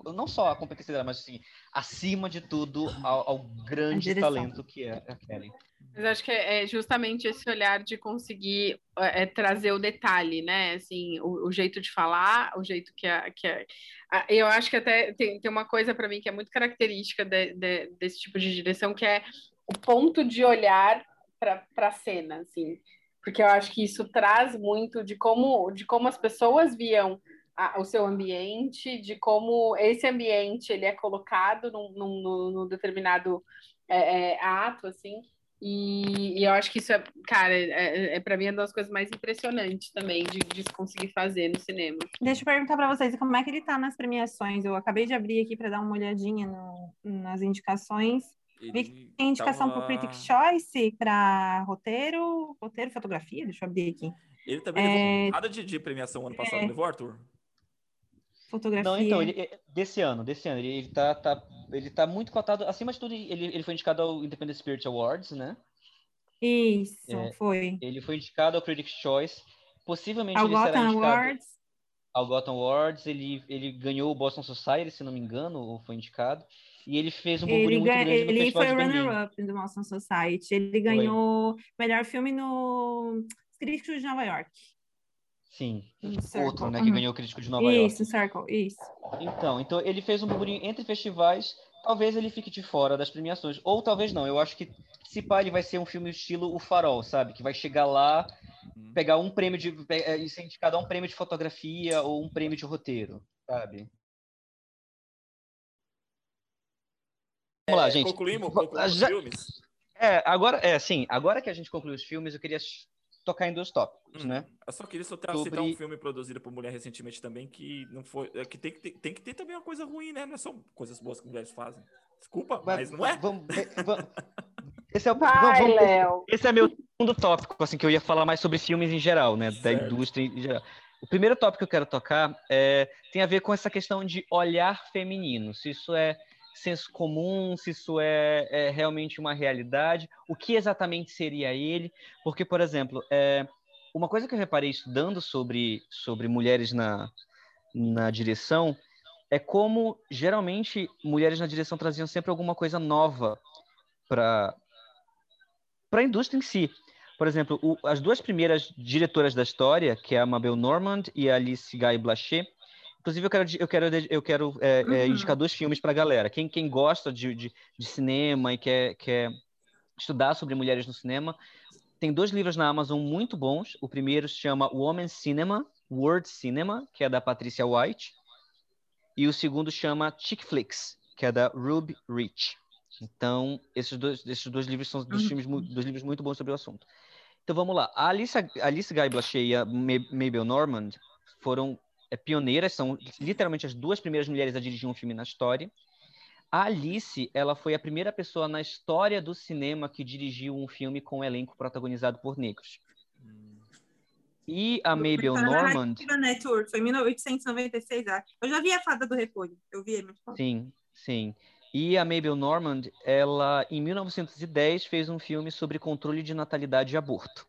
não só à competência dela, mas assim, acima de tudo, ao, ao grande talento que é a Kelly. Mas acho que é é justamente esse olhar de conseguir é, trazer o detalhe, né? Assim, o, o jeito de falar, o jeito que a, que a, a- eu acho que até tem, tem uma coisa para mim que é muito característica de- de- desse tipo de direção, que é o ponto de olhar para a cena, assim, porque eu acho que isso traz muito de como de como as pessoas viam a- o seu ambiente, de como esse ambiente ele é colocado num, num, num- determinado é, é, ato, assim. E, e eu acho que isso é, cara, é, é para mim é uma das coisas mais impressionantes também de, de se conseguir fazer no cinema. Deixa eu perguntar para vocês como é que ele tá nas premiações. Eu acabei de abrir aqui para dar uma olhadinha no- nas indicações. Vi que Tem indicação tava- para Critics' Choice, para roteiro, roteiro, fotografia. Deixa eu abrir aqui. Ele também É. levou nada de, de premiação ano passado, É. levou, Arthur? Fotografia. Não, então, ele, é- desse ano, desse ano, ele, ele tá, tá, ele tá muito cotado, acima de tudo, ele, ele foi indicado ao Independent Spirit Awards, né? Isso, É, foi. Ele foi indicado ao Critics' Choice, possivelmente Ao ele será Gotham indicado Awards. ao Gotham Awards, ele, ele ganhou o Boston Society, se não me engano, ou foi indicado, e ele fez um burburinho muito grande no ele foi runner-up do Boston Society. Ele ganhou melhor filme no Crítico de Nova York. Sim, Circle. outro, né, que Uhum. ganhou o Crítico de Nova York. Isso, Circle, isso. Então, então ele fez um burburinho entre festivais. Talvez ele fique de fora das premiações, ou talvez não. Eu acho que se pá, ele vai ser um filme estilo O Farol, sabe? Que vai chegar lá, Uhum. pegar um prêmio de eh, e ser indicado a um prêmio de fotografia ou um prêmio de roteiro, sabe? Vamos lá, É, gente. Concluímos, concluímos já- os filmes? É, agora, é assim, agora que a gente concluiu os filmes, eu queria tocar em dois tópicos, Hum, né? Eu só queria citar, Sobre- citar um filme produzido por mulher recentemente também, que não foi. é que tem que ter, tem que ter também uma coisa ruim, né? Não é só coisas boas que mulheres fazem. Desculpa, mas não é. Vamos, vamos- *laughs* esse é o Vai, vamos- vamos- Léo. Esse é meu segundo tópico, assim, que eu ia falar mais sobre filmes em geral, né? Da Certo. indústria em geral. O primeiro tópico que eu quero tocar é, tem a ver com essa questão de olhar feminino. Se isso é senso comum, se isso é, é realmente uma realidade, o que exatamente seria ele? Porque, por exemplo, é, uma coisa que eu reparei estudando sobre, sobre mulheres na, na direção é como, geralmente, mulheres na direção traziam sempre alguma coisa nova para para a indústria em si. Por exemplo, o- as duas primeiras diretoras da história, que é a Mabel Normand e a Alice Guy Blaché, inclusive eu quero, eu quero, eu quero é, é, Uhum. indicar dois filmes para a galera. Quem, quem gosta de, de, de cinema e quer, quer estudar sobre mulheres no cinema, tem dois livros na Amazon muito bons. O primeiro se chama Woman Cinema, World Cinema, que é da Patricia White, e o segundo chama Chick Flicks, que é da Ruby Rich. Então, esses dois, esses dois livros são dos, Uhum. filmes, dos livros muito bons sobre o assunto. Então vamos lá. A Alice, Alice Guy Blaché e a Mabel Normand foram é, pioneiras, são literalmente as duas primeiras mulheres a dirigir um filme na história. A Alice, ela foi a primeira pessoa na história do cinema que dirigiu um filme com um elenco protagonizado por negros. E a Mabel Normand. Né, Tour, foi em 1896, acho. Eu já vi a Fada do Repolho. Eu vi. Sim, sim. E a Mabel Normand, ela, em 1910, fez um filme sobre controle de natalidade e aborto.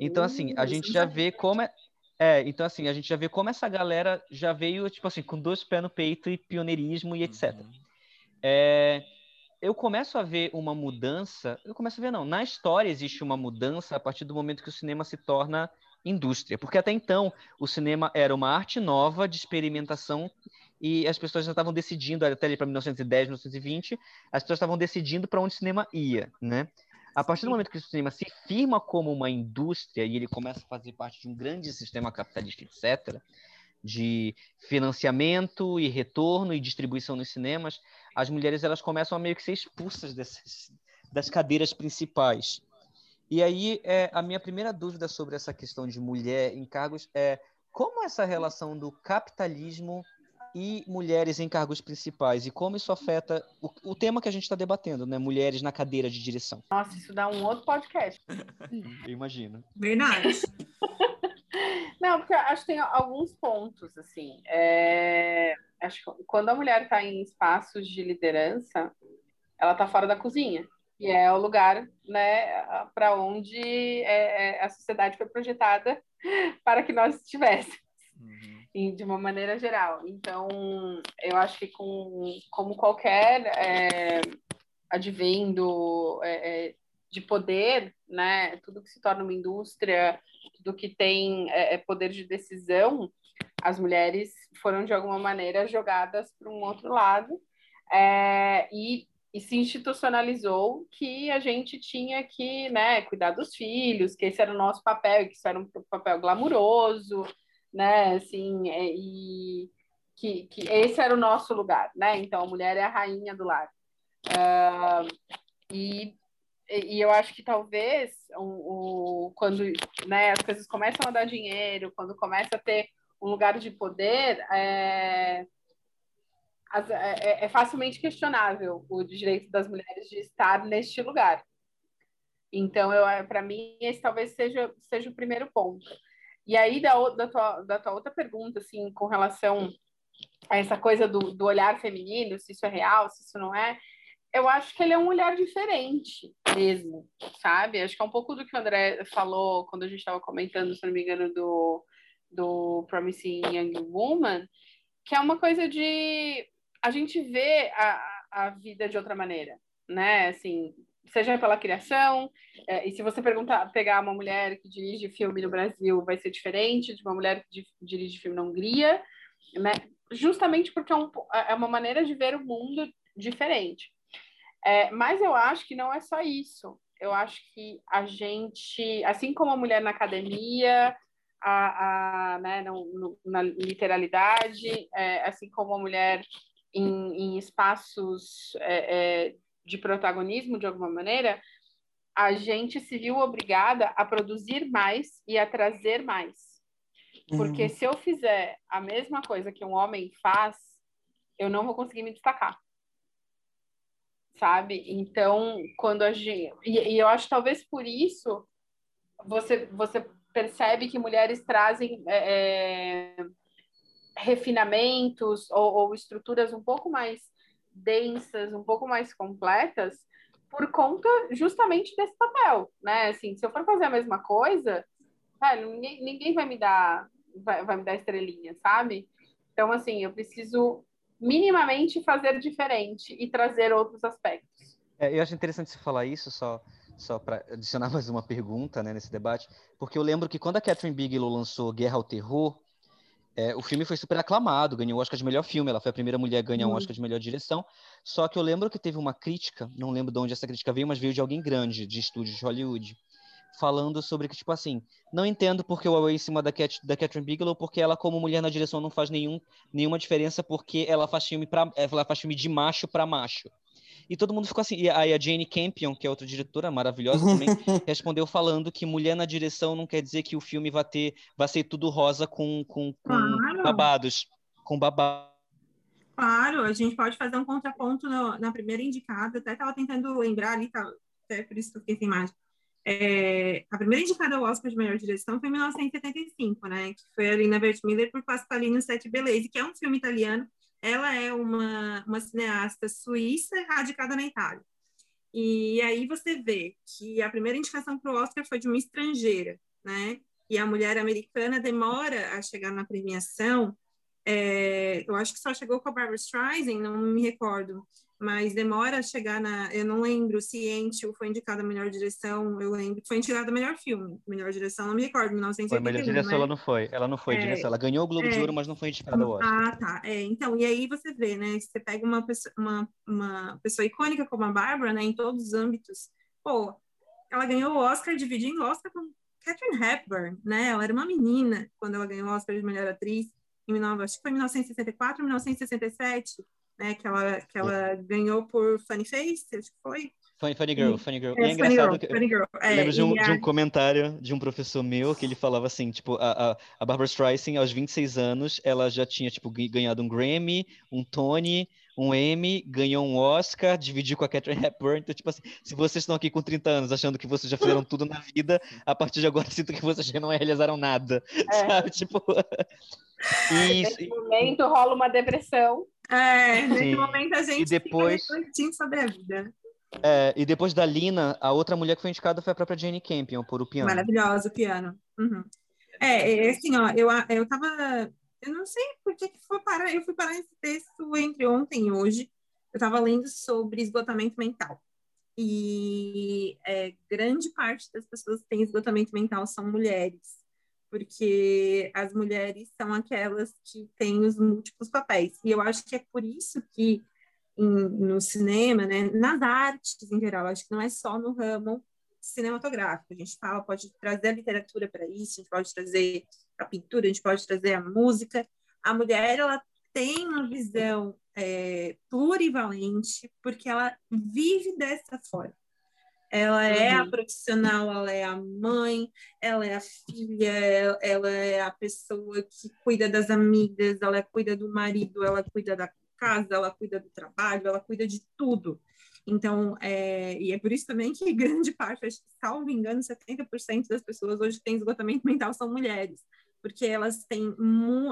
Então, assim, a uh, gente já vê como é, é, então assim, a gente já vê como essa galera já veio, tipo assim, com dois pés no peito e pioneirismo e etc. Uhum. É, eu começo a ver uma mudança, eu começo a ver, não, na história existe uma mudança a partir do momento que o cinema se torna indústria, porque até então o cinema era uma arte nova de experimentação e as pessoas já estavam decidindo, até ali para 1910, 1920, as pessoas estavam decidindo para onde o cinema ia, né? A partir do momento que o cinema se firma como uma indústria e ele começa a fazer parte de um grande sistema capitalista, etc., de financiamento e retorno e distribuição nos cinemas, as mulheres elas começam a meio que ser expulsas dessas, das cadeiras principais. E aí, é, a minha primeira dúvida sobre essa questão de mulher em cargos é como essa relação do capitalismo e mulheres em cargos principais e como isso afeta o, o tema que a gente está debatendo, né? Mulheres na cadeira de direção. Nossa, isso dá um outro podcast. *laughs* Eu imagino. Verdade. *laughs* Não, porque acho que tem alguns pontos, assim. É... Acho que quando a mulher está em espaços de liderança, ela está fora da cozinha. E é o lugar né, para onde é, é, a sociedade foi projetada *laughs* para que nós estivéssemos de uma maneira geral. Então, eu acho que com, como qualquer é, é, é, de poder, né, tudo que se torna uma indústria, tudo que tem é, é, poder de decisão, as mulheres foram de alguma maneira jogadas para um outro lado é, e, e, se institucionalizou que a gente tinha que né, cuidar dos filhos, que esse era o nosso papel, que isso era um papel glamuroso, né? Assim, é, e que, que esse era o nosso lugar, né? Então, a mulher é a rainha do lar. Uh, e, e eu acho que talvez o, o, quando né, as coisas começam a dar dinheiro, quando começa a ter um lugar de poder, é, é, é facilmente questionável o direito das mulheres de estar neste lugar. Então, eu para mim, esse talvez seja, seja o primeiro ponto. E aí, da, da, tua, da tua outra pergunta, assim, com relação a essa coisa do, do olhar feminino, se isso é real, se isso não é, eu acho que ele é um olhar diferente mesmo, sabe? Acho que é um pouco do que o André falou quando a gente estava comentando, se não me engano, do, do Promising Young Woman, que é uma coisa de a gente vê a, a vida de outra maneira, né? Assim, seja pela criação, é, e se você perguntar, pegar uma mulher que dirige filme no Brasil, vai ser diferente de uma mulher que dirige filme na Hungria, né? justamente porque é, um, é uma maneira de ver o mundo diferente. É, mas eu acho que não é só isso. Eu acho que a gente, assim como a mulher na academia, a, a, né, no, no, na literalidade, é, assim como a mulher em, em espaços é, é de protagonismo de alguma maneira, a gente se viu obrigada a produzir mais e a trazer mais. Porque uhum. se eu fizer a mesma coisa que um homem faz, eu não vou conseguir me destacar. Sabe? Então, quando a gente. E, e eu acho talvez por isso você, você percebe que mulheres trazem é, é refinamentos ou, ou estruturas um pouco mais densas, um pouco mais completas, por conta justamente desse papel, né? Assim, se eu for fazer a mesma coisa, velho, ninguém, ninguém vai me dar vai, vai me dar estrelinha, sabe? Então, assim, eu preciso minimamente fazer diferente e trazer outros aspectos. É, eu acho interessante você falar isso, só, só para adicionar *laughs* mais uma pergunta né, nesse debate, porque eu lembro que quando a Catherine Bigelow lançou Guerra ao Terror, é, o filme foi super aclamado, ganhou o Oscar de melhor filme. Ela foi a primeira mulher a ganhar um Oscar de melhor direção. Só que eu lembro que teve uma crítica, não lembro de onde essa crítica veio, mas veio de alguém grande, de estúdios de Hollywood, falando sobre que, tipo assim, não entendo porque o Away em cima da, Cat, da Catherine Bigelow, porque ela, como mulher na direção, não faz nenhum, nenhuma diferença, porque ela faz filme, pra, ela faz filme de macho para macho. E todo mundo ficou assim. E aí a Jane Campion, que é outra diretora maravilhosa também, *laughs* respondeu falando que mulher na direção não quer dizer que o filme vai ter, vai ser tudo rosa com, com, com claro. babados. Com babados. Claro, a gente pode fazer um contraponto no, na primeira indicada, até estava tentando lembrar ali, tá, até por isso que eu fiquei sem imagem. É, a primeira indicada ao Oscar de melhor direção foi em 1975, né? Que foi a Lina Wertmüller por Pasqualino Sete Beleza, que é um filme italiano. Ela é uma, uma cineasta suíça radicada na Itália. E aí você vê que a primeira indicação para o Oscar foi de uma estrangeira, né? E a mulher americana demora a chegar na premiação. É, eu acho que só chegou com a Barbara Streisand, não me recordo mas demora a chegar na. Eu não lembro se Entio foi indicada a melhor direção, eu lembro. Foi indicada a melhor filme, melhor direção, não me recordo, 1981. Foi, melhor direção né? ela não foi, ela não foi é, direção, ela ganhou o Globo é, de Ouro, mas não foi indicada ao Oscar. Ah, tá. É, então, e aí você vê, né? Você pega uma pessoa, uma, uma pessoa icônica como a Bárbara, né, em todos os âmbitos, pô, ela ganhou o Oscar dividindo o Oscar com Catherine Hepburn, né? Ela era uma menina quando ela ganhou o Oscar de melhor atriz, em, acho que foi em 1964, 1967 né? Que ela, que ela ganhou por Funny Face, acho que foi. Funny, funny Girl, Funny Girl. É, e é engraçado que funny girl. É, lembro de um, a... de um comentário de um professor meu que ele falava assim, tipo, a, a, a Barbara Streisand, aos 26 anos, ela já tinha, tipo, ganhado um Grammy, um Tony, um Emmy, ganhou um Oscar, dividiu com a Catherine Hepburn. Então, tipo assim, se vocês estão aqui com 30 anos achando que vocês já fizeram tudo na vida, a partir de agora sinto que vocês já não realizaram nada. *laughs* É. Sabe? Tipo. *laughs* Nesse momento rola uma depressão. É, nesse Sim. momento a gente e depois... fica refletindo sobre a vida. É, e depois da Lina, a outra mulher que foi indicada foi a própria Jane Campion, por o piano. Maravilhosa, o piano. Uhum. É, assim, ó, eu, eu tava. Eu não sei por que, que foi parar. Eu fui parar esse texto entre ontem e hoje. Eu estava lendo sobre esgotamento mental. E é, grande parte das pessoas que têm esgotamento mental são mulheres porque as mulheres são aquelas que têm os múltiplos papéis. E eu acho que é por isso que em, no cinema, né, nas artes em geral, acho que não é só no ramo cinematográfico. A gente fala, pode trazer a literatura para isso, a gente pode trazer a pintura, a gente pode trazer a música. A mulher, ela tem uma visão é, plurivalente, porque ela vive dessa forma. Ela é a uhum. profissional, ela é a mãe, ela é a filha, ela é a pessoa que cuida das amigas, ela cuida do marido, ela cuida da casa, ela cuida do trabalho, ela cuida de tudo. Então, é, e é por isso também que grande parte, acho que, salvo engano, 70% das pessoas hoje que têm esgotamento mental são mulheres, porque elas têm,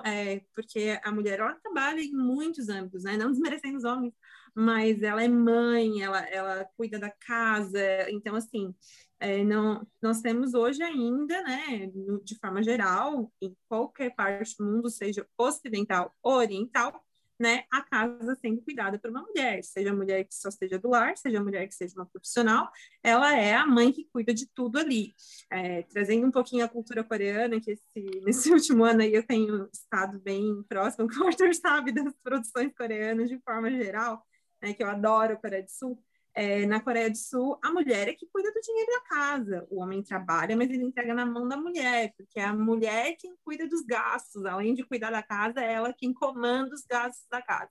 é, porque a mulher, ela trabalha em muitos âmbitos, né? Não desmerecendo os homens, mas ela é mãe, ela, ela cuida da casa, então, assim, é, não, nós temos hoje ainda, né, de forma geral, em qualquer parte do mundo, seja ocidental ou oriental, né, a casa sendo cuidada por uma mulher, seja mulher que só esteja do lar, seja mulher que seja uma profissional, ela é a mãe que cuida de tudo ali. É, trazendo um pouquinho a cultura coreana, que esse, *laughs* nesse último ano aí eu tenho estado bem próximo, que *laughs* o Arthur sabe das produções coreanas de forma geral, né, que eu adoro Coreia do Sul, é, na Coreia do Sul, a mulher é que cuida do dinheiro da casa. O homem trabalha, mas ele entrega na mão da mulher, porque é a mulher quem cuida dos gastos. Além de cuidar da casa, é ela quem comanda os gastos da casa.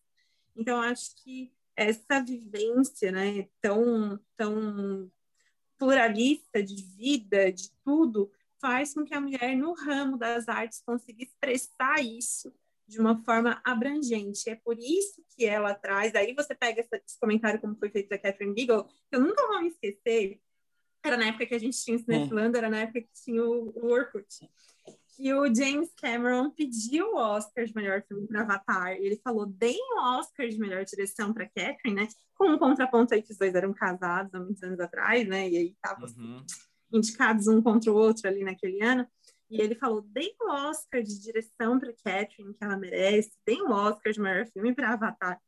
Então, acho que essa vivência né, tão, tão pluralista de vida, de tudo, faz com que a mulher, no ramo das artes, consiga expressar isso de uma forma abrangente. É por isso que ela traz. Aí você pega esse comentário, como foi feito da Catherine Beagle, que eu nunca vou me esquecer. Era na época que a gente tinha o Cinefilando, hum. era na época que tinha o, o Orkut. Que o James Cameron pediu o Oscar de melhor filme para Avatar. E ele falou: deem o Oscar de melhor direção para Catherine, né? Com um contraponto aí que os dois eram casados há muitos anos atrás, né? E aí estavam uhum. indicados um contra o outro ali naquele ano. E ele falou: dei o Oscar de direção para Catherine, que ela merece, dei o Oscar de maior filme para Avatar.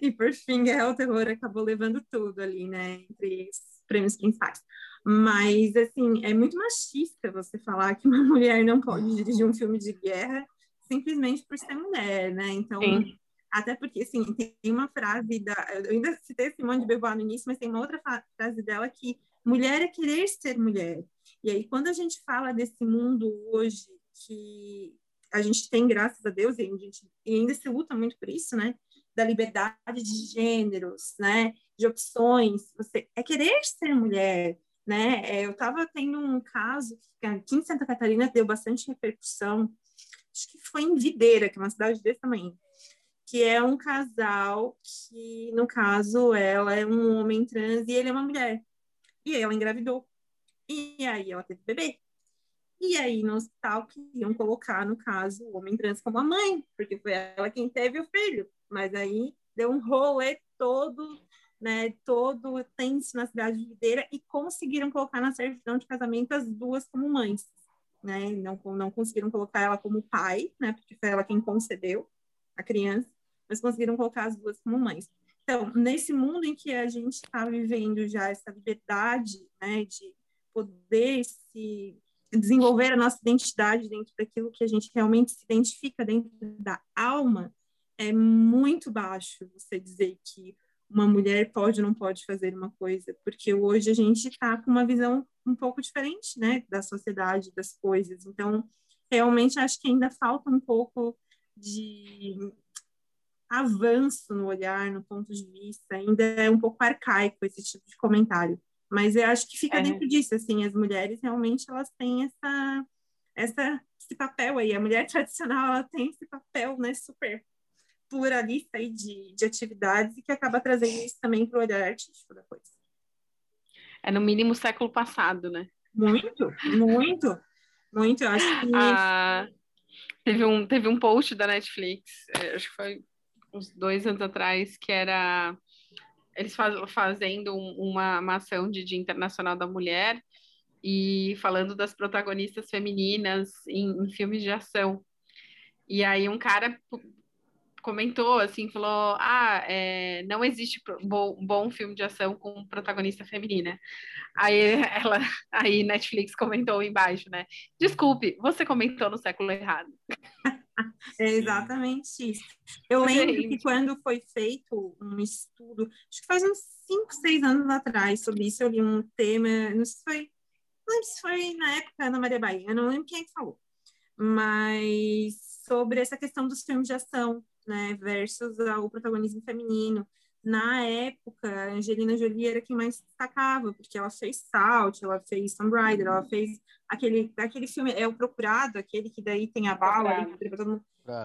E por fim, Guerra ao Terror acabou levando tudo ali, né, entre os prêmios principais. Mas, assim, é muito machista você falar que uma *laughs* mulher não pode dirigir um filme de guerra simplesmente por ser mulher, né? Então, Sim. até porque, assim, tem uma frase da. Eu ainda citei Simone de Beauvoir no início, mas tem uma outra frase dela que mulher é querer ser mulher. E aí, quando a gente fala desse mundo hoje que a gente tem, graças a Deus, e, a gente, e ainda se luta muito por isso, né? da liberdade de gêneros, né? De opções. Você é querer ser mulher, né? É, eu estava tendo um caso aqui em Santa Catarina deu bastante repercussão. Acho que foi em Videira, que é uma cidade desse tamanho que é um casal que, no caso, ela é um homem trans e ele é uma mulher. E ela engravidou. E aí ela teve bebê. E aí no hospital queriam colocar, no caso, o homem trans como a mãe, porque foi ela quem teve o filho. Mas aí deu um rolê todo, né, todo tenso na cidade de Videira e conseguiram colocar na certidão de casamento as duas como mães. Né? Não, não conseguiram colocar ela como pai, né, porque foi ela quem concedeu a criança mas conseguiram colocar as duas como mães. Então, nesse mundo em que a gente está vivendo já essa liberdade, né, de poder se desenvolver a nossa identidade dentro daquilo que a gente realmente se identifica dentro da alma, é muito baixo você dizer que uma mulher pode ou não pode fazer uma coisa, porque hoje a gente está com uma visão um pouco diferente, né, da sociedade, das coisas. Então, realmente acho que ainda falta um pouco de avanço no olhar, no ponto de vista, ainda é um pouco arcaico esse tipo de comentário. Mas eu acho que fica é. dentro disso, assim, as mulheres realmente elas têm essa, essa, esse papel aí, a mulher tradicional ela tem esse papel, né, super pluralista aí de, de atividades e que acaba trazendo isso também para o olhar artístico da coisa. É no mínimo século passado, né? Muito, muito, muito. Eu acho que ah, teve um teve um post da Netflix, é, acho que foi uns dois anos atrás, que era eles faz, fazendo uma, uma ação de Dia Internacional da Mulher e falando das protagonistas femininas em, em filmes de ação. E aí um cara comentou assim, falou: Ah, é, não existe bom, bom filme de ação com protagonista feminina. Aí *laughs* ela, aí Netflix comentou embaixo, né? Desculpe, você comentou no século errado. *laughs* É exatamente isso. Eu lembro que quando foi feito um estudo, acho que faz uns 5, 6 anos atrás, sobre isso, eu li um tema, não sei se foi, não lembro se foi na época Ana Maria Bahia, não lembro quem é falou, mas sobre essa questão dos filmes de ação, né, versus o protagonismo feminino na época, a Angelina Jolie era quem mais destacava, porque ela fez Salt, ela fez Tomb Raider, ela fez aquele, aquele filme, é o Procurado, aquele que daí tem a bala, ali.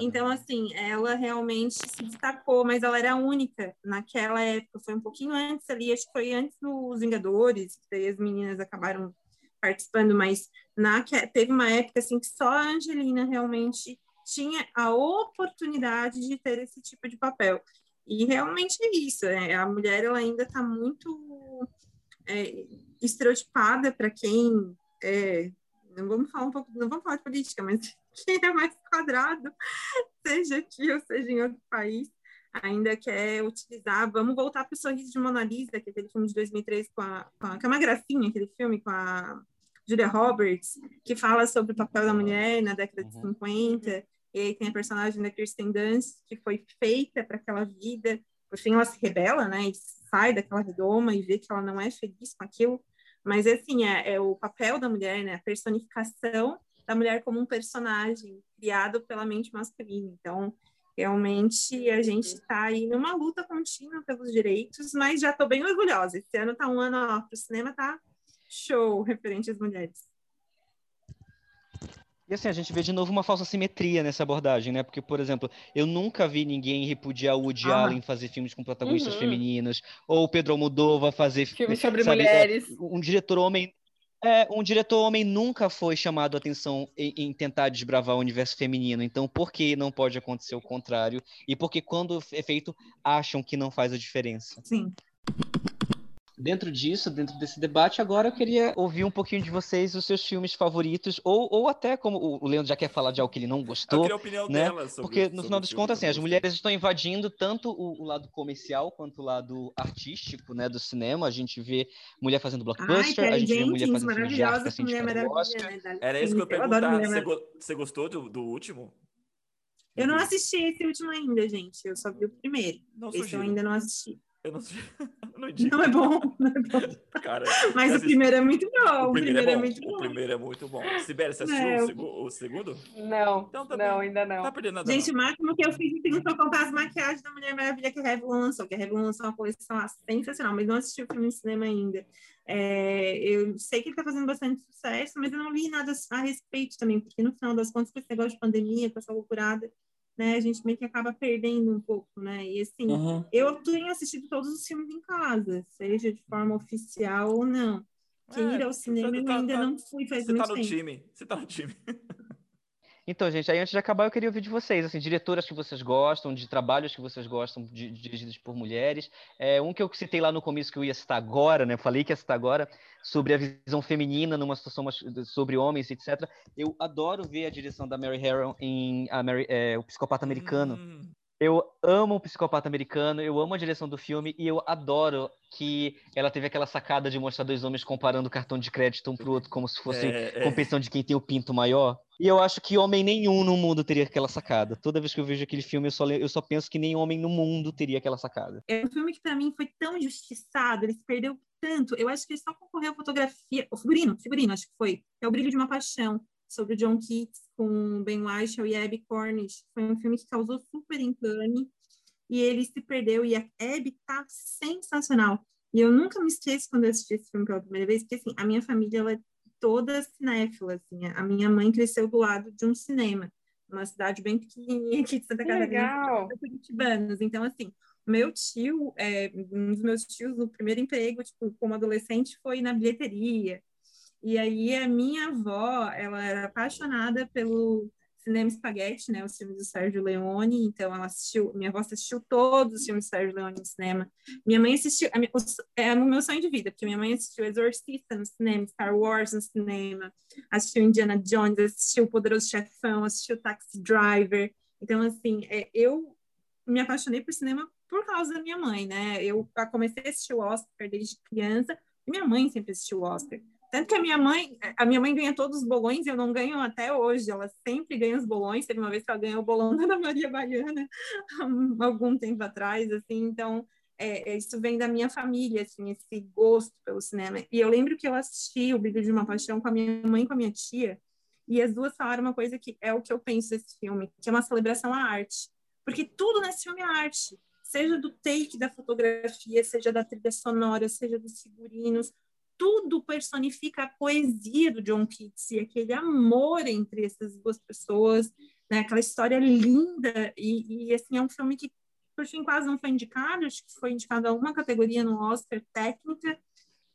Então, assim, ela realmente se destacou, mas ela era única naquela época, foi um pouquinho antes ali, acho que foi antes dos Vingadores, que daí as meninas acabaram participando, mas na, teve uma época, assim, que só a Angelina realmente tinha a oportunidade de ter esse tipo de papel. E realmente é isso, é, a mulher ela ainda está muito é, estereotipada para quem é, não vamos falar um pouco, não vamos falar de política, mas *laughs* quem é mais quadrado, seja aqui ou seja em outro país, ainda quer utilizar. Vamos voltar para o Sorriso de Mona Lisa, que é aquele filme de 2003 com a, com a, que é uma gracinha, aquele filme com a Julia Roberts, que fala sobre o papel da mulher na década de 50. Uhum. E aí tem a personagem da Kirsten Dunst, que foi feita para aquela vida. Por fim, ela se rebela, né? E sai daquela redoma e vê que ela não é feliz com aquilo. Mas, assim, é, é o papel da mulher, né? A personificação da mulher como um personagem criado pela mente masculina. Então, realmente, a gente está aí numa luta contínua pelos direitos, mas já estou bem orgulhosa. Esse ano está um ano, ó, para o cinema tá show referente às mulheres. E assim, a gente vê de novo uma falsa simetria nessa abordagem, né? Porque, por exemplo, eu nunca vi ninguém repudiar o Woody ah. Allen fazer filmes com protagonistas uhum. femininas, ou o Pedro Almodóvar fazer filmes sobre sabe, mulheres. Um diretor homem é, um diretor homem nunca foi chamado a atenção em, em, tentar desbravar o universo feminino. Então, por que não pode acontecer o contrário? E porque quando é feito, acham que não faz a diferença? Sim dentro disso, dentro desse debate, agora eu queria ouvir um pouquinho de vocês, os seus filmes favoritos, ou, ou até como o Leandro já quer falar de algo que ele não gostou. Eu queria a opinião né? dela sobre, Porque, no final das contas, assim, as mulheres estão invadindo tanto o, o, lado comercial quanto o lado artístico, né, do cinema. A gente vê mulher fazendo blockbuster, Ai, a gente vê mulher fazendo filme de arte, assim, mulher né? Era isso que eu ia perguntar. Você, go você gostou do, do último? Eu não assisti esse último ainda, gente. Eu só vi o primeiro. Não esse eu ainda não assisti. Eu não sei. *laughs* Não, não é bom, não é bom. Cara, Mas o primeiro é muito bom. O primeiro, o primeiro é, é, muito bom. O primeiro é muito bom. Sibeli, você assistiu é, o, seg o, segundo? Não, então, tá não, ainda não. Tá perdendo nada. Gente, o máximo que eu fiz foi comprar as maquiagens da Mulher Maravilha que a Revlon lançou, que a Revlon lançou uma coleção sensacional, mas não assisti o filme no cinema ainda. É, eu sei que ele está fazendo bastante sucesso, mas eu não li nada a respeito também, porque no final das contas, com esse negócio de pandemia, com essa loucurada, né, a gente meio que acaba perdendo um pouco, né? E assim, uhum. eu tenho assistido todos os filmes em casa, seja de forma oficial ou não. Que é, ir ao cinema tá, eu ainda tá, não fui faz você muito tá no tempo. time, você tá no time. *laughs* Então, gente, aí antes de acabar, eu queria ouvir de vocês, assim, diretoras que vocês gostam, de trabalhos que vocês gostam, de, dirigidos por mulheres. É, um que eu citei lá no começo que eu ia citar agora, né? Falei que ia citar agora, sobre a visão feminina numa situação sobre homens, etc. Eu adoro ver a direção da Mary Harron em Mary, é, O Psicopata Americano. Hum. Eu amo o Psicopata Americano, eu amo a direção do filme e eu adoro que ela teve aquela sacada de mostrar dois homens comparando o cartão de crédito um pro outro como se fosse é, é. competição de quem tem o pinto maior. E eu acho que homem nenhum no mundo teria aquela sacada. Toda vez que eu vejo aquele filme, eu só, eu só penso que nem homem no mundo teria aquela sacada. É um filme que para mim foi tão injustiçado, ele se perdeu tanto. Eu acho que ele só concorreu à fotografia, o figurino, figurino acho que foi. É o Brilho de uma Paixão, sobre John Keats com Ben Whishaw e Abby Cornish. Foi um filme que causou super encane e ele se perdeu e a Abby tá sensacional. E eu nunca me esqueço quando eu assisti esse filme pela primeira vez, porque assim, a minha família ela é toda cinéfila, assim. A minha mãe cresceu do lado de um cinema, uma cidade bem pequenininha aqui de Santa Catarina, curitibanos. Então, assim, meu tio, é, um dos meus tios, o primeiro emprego, tipo, como adolescente, foi na bilheteria. E aí a minha avó, ela era apaixonada pelo cinema espaguete, né, os filmes do Sérgio Leone, então ela assistiu, minha avó assistiu todos os filmes do Sérgio Leone no cinema. Minha mãe assistiu, é no meu sonho de vida, porque minha mãe assistiu Exorcista no cinema, Star Wars no cinema, assistiu Indiana Jones, assistiu O Poderoso Chefão, assistiu Taxi Driver. Então, assim, é, eu me apaixonei por cinema por causa da minha mãe, né? Eu comecei a assistir o Oscar desde criança, e minha mãe sempre assistiu o Oscar. Tanto que a minha mãe, a minha mãe ganha todos os bolões, eu não ganho até hoje. Ela sempre ganha os bolões. Teve uma vez que ela ganhou o bolão *laughs* da Ana Maria Baiana, algum tempo atrás, assim. Então, é, é, isso vem da minha família, assim, esse gosto pelo cinema. E eu lembro que eu assisti o Brilho de uma Paixão com a minha mãe e com a minha tia, e as duas falaram uma coisa que é o que eu penso desse filme, que é uma celebração à arte. Porque tudo nesse filme é arte. Seja do take da fotografia, seja da trilha sonora, seja dos figurinos, tudo personifica a poesia do John Keats e aquele amor entre essas duas pessoas, né? Aquela história linda e, e assim é um filme que por fim quase não foi indicado, acho que foi indicado a uma categoria no Oscar técnica.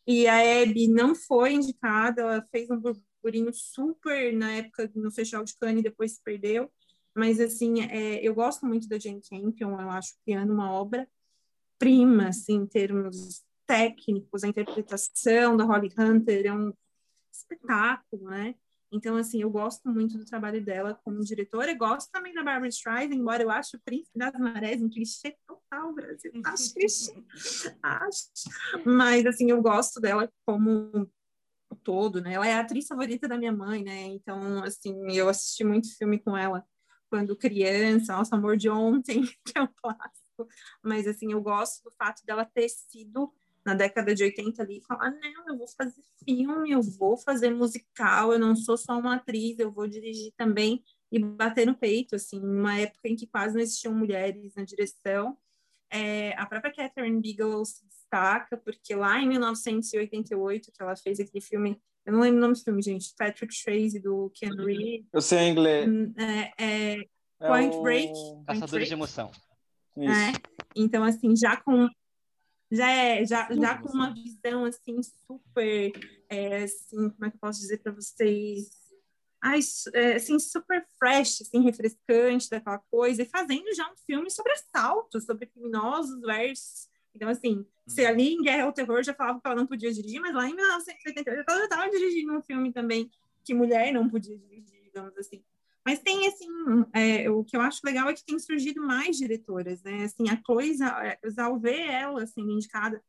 E a Abby não foi indicada, ela fez um burburinho super na época no Festival de Cannes e depois se perdeu, mas assim é, eu gosto muito da Jane Campion, eu acho que é uma obra prima, assim, em termos técnicos, a interpretação da Holly Hunter é um espetáculo, né? Então, assim, eu gosto muito do trabalho dela como diretora. Eu gosto também da Barbara Streisand, embora eu ache o Príncipe das Marés um clichê total, Brasil. *laughs* Acho clichê. acho. Mas, assim, eu gosto dela como todo, né? Ela é a atriz favorita da minha mãe, né? Então, assim, eu assisti muito filme com ela quando criança. Nossa, Amor de Ontem, *laughs* que é um clássico. Mas, assim, eu gosto do fato dela ter sido na década de 80 ali e falar: não, eu vou fazer filme, eu vou fazer musical, eu não sou só uma atriz, eu vou dirigir também e bater no peito, assim, numa época em que quase não existiam mulheres na direção. É, a própria Catherine Bigelow se destaca, porque lá em 1988, que ela fez aquele filme, eu não lembro o nome do filme, gente, Patrick Swayze, do Ken Reed. Eu sei em inglês. Hum, é, é, Point é Break. Caçadores de Emoção. É, então, assim, já com já é já, já com uma visão assim super é, assim como é que eu posso dizer para vocês? Ai, é, assim super fresh assim refrescante daquela coisa e fazendo já um filme sobre assalto sobre criminosos versus então assim se ali em Guerra ao Terror já falava que ela não podia dirigir mas lá em 1988 ela já estava dirigindo um filme também que mulher não podia dirigir digamos assim mas tem, assim, é, o que eu acho legal é que tem surgido mais diretoras, né? Assim, a Chloe ver ela, assim, indicada,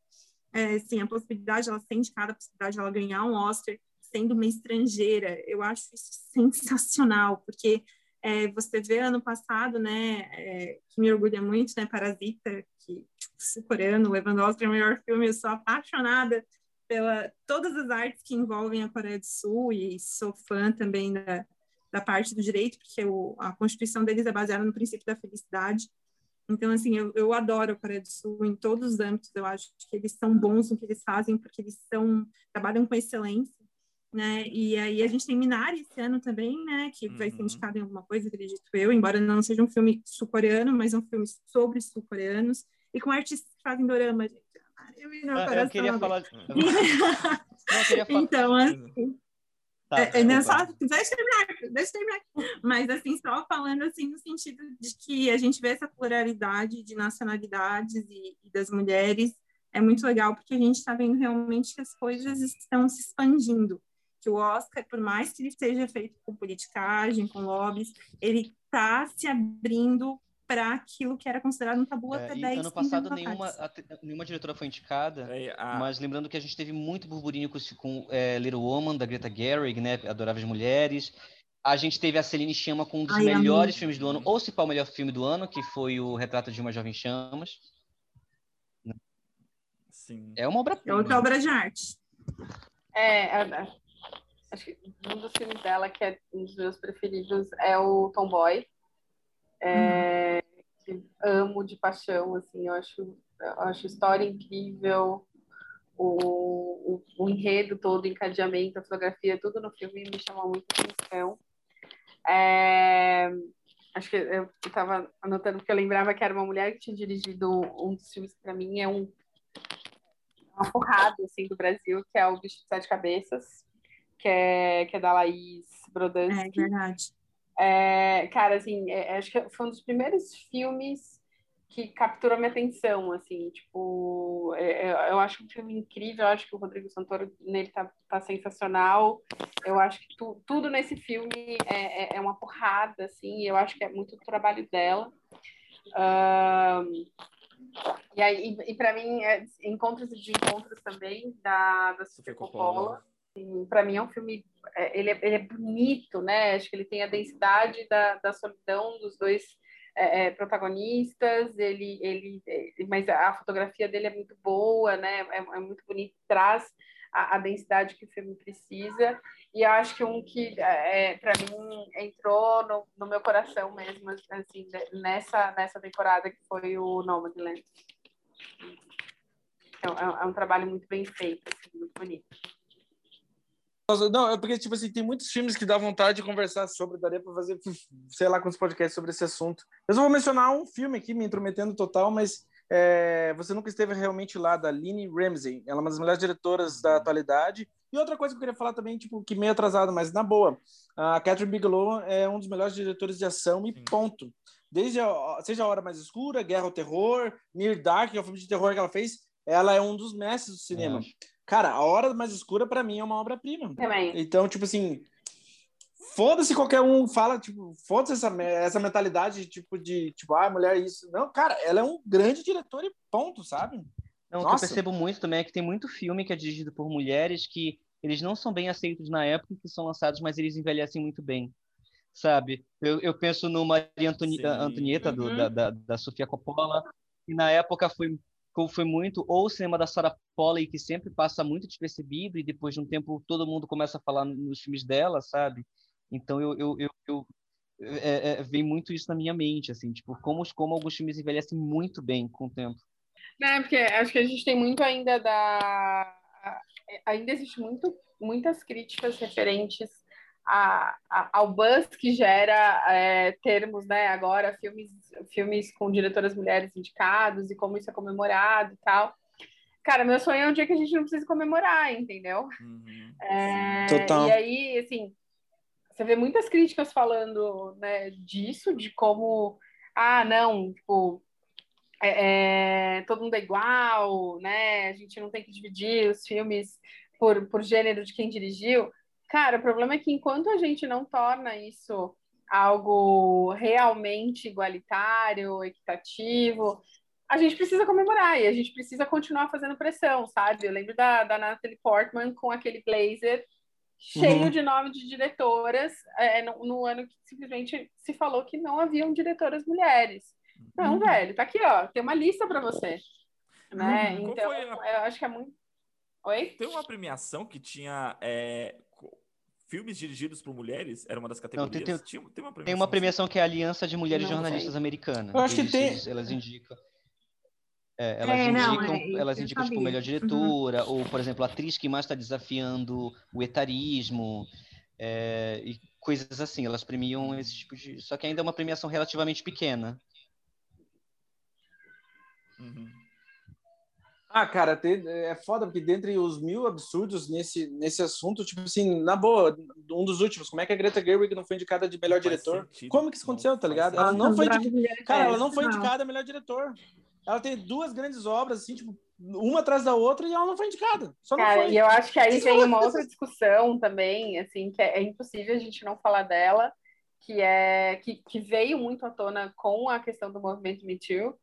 é, assim, a possibilidade de ela ser indicada, a possibilidade de ela ganhar um Oscar sendo uma estrangeira, eu acho isso sensacional, porque é, você vê ano passado, né, é, que me orgulha muito, né, Parasita, que sul-coreano, Lewandowski é o melhor filme, eu sou apaixonada pela todas as artes que envolvem a Coreia do Sul e sou fã também da, da parte do direito, porque o, a Constituição deles é baseada no princípio da felicidade. Então, assim, eu, eu adoro a Coreia do Sul em todos os âmbitos, eu acho que eles são bons no que eles fazem, porque eles são, trabalham com excelência né? E aí a gente tem Minari esse ano também, né? Que uhum. vai ser uhum. indicado em alguma coisa, acredito eu, embora não seja um filme sul-coreano, mas um filme sobre sul-coreanos e com artistas que fazem dorama, gente. Eu, ah, eu queria falar. *laughs* não, eu queria falar... Então, assim. Tá, é, é, só, deixa eu terminar, deixa eu terminar. Mas, assim, só falando, assim, no sentido de que a gente vê essa pluralidade de nacionalidades e, e das mulheres, é muito legal, porque a gente está vendo realmente que as coisas estão se expandindo que o Oscar, por mais que ele seja feito com politicagem, com lobbies, ele está se abrindo para aquilo que era considerado um tabu é, até 10 Ano passado nenhuma, a, nenhuma diretora foi indicada, é, a... mas lembrando que a gente teve muito burburinho com, com é, Little Woman, da Greta Gerwig, né, Adoráveis Mulheres. A gente teve a Celine Chama com um dos Ai, melhores filmes do ano, ou se pá, o melhor filme do ano, que foi o Retrato de uma Jovem Chamas. Sim. É uma obra-prima. É outra obra de arte. É, é acho que um dos filmes dela, que é um dos meus preferidos, é o Tomboy. É, que amo de paixão, assim, eu acho, eu acho a história incrível, o, o, o, enredo todo, o encadeamento, a fotografia, tudo no filme me chamou muito atenção. É, acho que eu estava anotando porque eu lembrava que era uma mulher que tinha dirigido um dos filmes que para mim é um uma porrada assim do Brasil, que é o Bicho de Sete Cabeças que é, que é da Laís Brodansky. É verdade. É, cara, assim, é, acho que foi um dos primeiros filmes que capturou minha atenção, assim, tipo, é, é, eu acho um filme incrível, eu acho que o Rodrigo Santoro nele tá, tá sensacional, eu acho que tu, tudo nesse filme é, é, é uma porrada, assim, eu acho que é muito o trabalho dela. Um, e aí, e, e para mim, é, encontros de encontros também da, da Sofia Coppola, Assim, para mim é um filme, é, ele é, ele é, bonito, né? Acho que ele tem a densidade da, da solidão dos dois é, é, protagonistas. Ele, ele, ele, mas a fotografia dele é muito boa, né? É, é muito bonito, traz a, a, densidade que o filme precisa. E acho que um que, é, para mim, entrou no, no, meu coração mesmo, assim, nessa nessa temporada que foi o Nomadland. É, é, um trabalho muito bem feito, assim, muito bonito. Não, é porque, tipo assim, tem muitos filmes que dá vontade de conversar sobre, daria para fazer, sei lá, quantos podcasts sobre esse assunto. Eu só vou mencionar um filme aqui, me intrometendo total, mas é, você nunca esteve realmente lá, da Lini Ramsey. Ela é uma das melhores diretoras da atualidade. E outra coisa que eu queria falar também, tipo, que meio atrasado, mas na boa, a Catherine Bigelow é um dos melhores diretores de ação e ponto. Desde a, seja a Hora Mais Escura, Guerra ao Terror, Near Dark, que é o filme de terror que ela fez, ela é um dos mestres do cinema. É. Cara, A Hora Mais Escura, para mim, é uma obra-prima. Também. Então, tipo assim, foda-se qualquer um fala, tipo, foda-se essa, essa mentalidade, tipo, de, tipo, ah, mulher isso. Não, cara, ela é um grande diretor e ponto, sabe? Não, o que eu percebo muito também é que tem muito filme que é dirigido por mulheres que eles não são bem aceitos na época que são lançados, mas eles envelhecem muito bem, sabe? Eu, eu penso no Maria Antoni Antonieta, uhum. do, da, da, da Sofia Coppola, que na época foi foi muito ou o cinema da Sarah Polley que sempre passa muito despercebido e depois de um tempo todo mundo começa a falar nos filmes dela, sabe? Então eu, eu, eu, eu é, é, vem muito isso na minha mente, assim, tipo como como alguns filmes envelhecem muito bem com o tempo. É, porque acho que a gente tem muito ainda da ainda existe muito muitas críticas referentes a, a, ao buzz que gera é, termos, né, agora, filmes, filmes com diretoras mulheres indicados e como isso é comemorado e tal. Cara, meu sonho é um dia que a gente não precisa comemorar, entendeu? Uhum. É, Total. E aí, assim, você vê muitas críticas falando né, disso, de como, ah, não, tipo, é, é, todo mundo é igual, né? A gente não tem que dividir os filmes por, por gênero de quem dirigiu. Cara, o problema é que enquanto a gente não torna isso algo realmente igualitário, equitativo, a gente precisa comemorar e a gente precisa continuar fazendo pressão, sabe? Eu lembro da, da Natalie Portman com aquele blazer cheio uhum. de nome de diretoras, é, no, no, ano que simplesmente se falou que não haviam diretoras mulheres. Não, uhum. velho, tá aqui, ó, tem uma lista para você. Né? Uhum. Então, a... eu acho que é muito. Oi? Tem uma premiação que tinha é, filmes dirigidos por mulheres, era uma das categorias. Não, tem, tem, tinha, tem, uma premiação, tem uma premiação que é a Aliança de Mulheres não, Jornalistas Americanas. Eu acho que tem. Elas indicam. É, elas, é, indicam, não, é, elas indicam tipo, melhor diretora, uhum. ou, por exemplo, a atriz que mais está desafiando o etarismo, é, e coisas assim. Elas premiam esse tipo de. Só que ainda é uma premiação relativamente pequena. Uhum. Ah, cara, é foda, porque dentre os mil absurdos nesse, nesse assunto, tipo assim, na boa, um dos últimos, como é que a Greta Gerwig não foi indicada de melhor diretor? Sentido. Como que isso aconteceu, tá ligado? Ela não foi indicada, cara, ela não foi indicada a melhor diretor. Ela tem duas grandes obras, assim, tipo, uma atrás da outra e ela não foi indicada. Só Cara, e eu acho que aí vem uma outra discussão também, assim, que é, é, impossível a gente não falar dela, que é que, que veio muito à tona com a questão do movimento Me Too,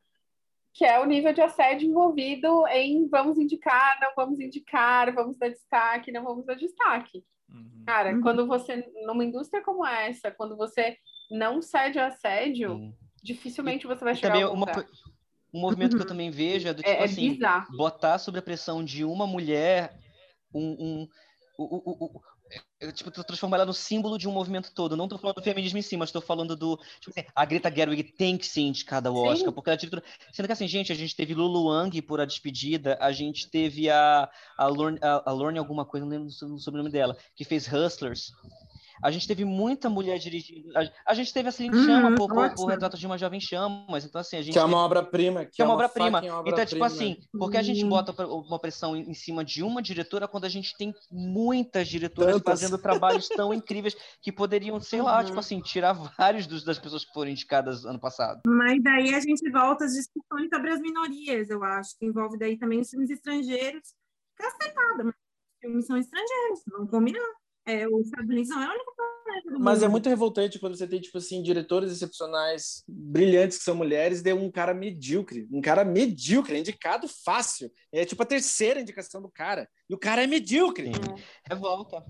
que é o nível de assédio envolvido em vamos indicar, não vamos indicar, vamos dar destaque, não vamos dar destaque. Uhum. Cara, uhum. quando você, numa indústria como essa, quando você não cede assédio, uhum. dificilmente você vai chegar a uma, um movimento que eu também vejo é do é, tipo é, assim, bizarro. botar sobre a pressão de uma mulher um, um, o, eu, tipo, transformar ela no símbolo de um movimento todo. Não estou falando do feminismo em si, mas estou falando do. Tipo assim, a Greta Gerwig tem que ser indicada ao Oscar, Sim. porque ela é diretora. Sendo que assim, gente, a gente teve Lulu Wang por A Despedida, a gente teve a, a, Lorne, a, a Lorne alguma coisa, não lembro do sobrenome dela, que fez Hustlers. A gente teve muita mulher dirigindo. A, a gente teve a Celine uhum, Chama por, por, por, Retrato de uma Jovem Chamas. Então, assim, a gente. Que é uma obra-prima. Que, que, é uma obra-prima. Obra então, é tipo assim, porque a gente bota uma pressão em cima de uma diretora quando a gente tem muitas diretoras Tantas. fazendo trabalhos tão incríveis que poderiam, sei lá, tipo uhum. assim, tirar vários dos, das pessoas que foram indicadas ano passado. Mas daí a gente volta às discussões sobre as minorias, eu acho, que envolve daí também os filmes estrangeiros. Cacetada, mas os filmes são estrangeiros, vamos combinar. É, os Estados Unidos não é o único Mas é muito revoltante quando você tem, tipo assim, diretores excepcionais, brilhantes que são mulheres, de um cara medíocre. Um cara medíocre, é indicado fácil. É tipo a terceira indicação do cara. E o cara é medíocre. Revolta.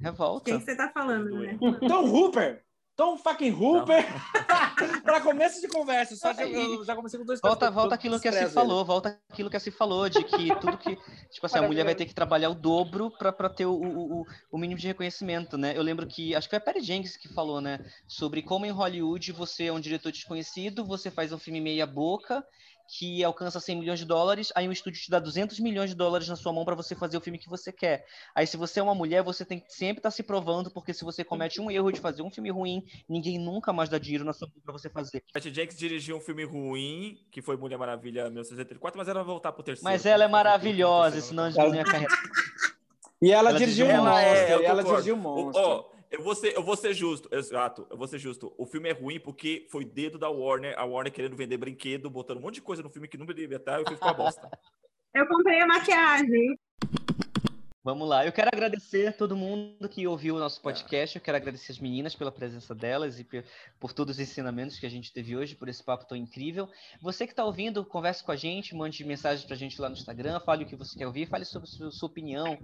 Revolta. Quem você tá falando, né? Então, Hooper! Tom fucking Hooper! *laughs* para começo de conversa, só já, eu já comecei com dois Volta, volta aquilo que se falou, volta aquilo que se falou, de que tudo que. Tipo assim, a mulher vai ter que trabalhar o dobro para ter o, o, o, mínimo de reconhecimento, né? Eu lembro que. Acho que foi a Perry Jenkins que falou, né? Sobre como em Hollywood você é um diretor desconhecido, você faz um filme meia-boca que alcança 100 milhões de dólares, aí um estúdio te dá 200 milhões de dólares na sua mão para você fazer o filme que você quer. Aí se você é uma mulher, você tem que sempre estar tá se provando, porque se você comete um erro de fazer um filme ruim, ninguém nunca mais dá dinheiro na sua mão para você fazer. Patty Jenkins dirigiu um filme ruim, que foi Mulher Maravilha 1984, mas ela vai voltar pro terceiro. Mas ela é maravilhosa, senão não ia carreira. E ela, ela dirigiu um monstro, é, ela dirigiu um monstro. Oh, eu vou, ser, eu vou ser justo, exato. Eu vou ser justo. O filme é ruim porque foi dedo da Warner, a Warner querendo vender brinquedo, botando um monte de coisa no filme que não devia estar, e o filme ficou bosta. *laughs* Eu comprei a maquiagem. Vamos lá. Eu quero agradecer a todo mundo que ouviu o nosso podcast. Eu quero agradecer as meninas pela presença delas e por todos os ensinamentos que a gente teve hoje, por esse papo tão incrível. Você que está ouvindo, converse com a gente, mande mensagem para a gente lá no Instagram, fale o que você quer ouvir, fale sobre a sua opinião.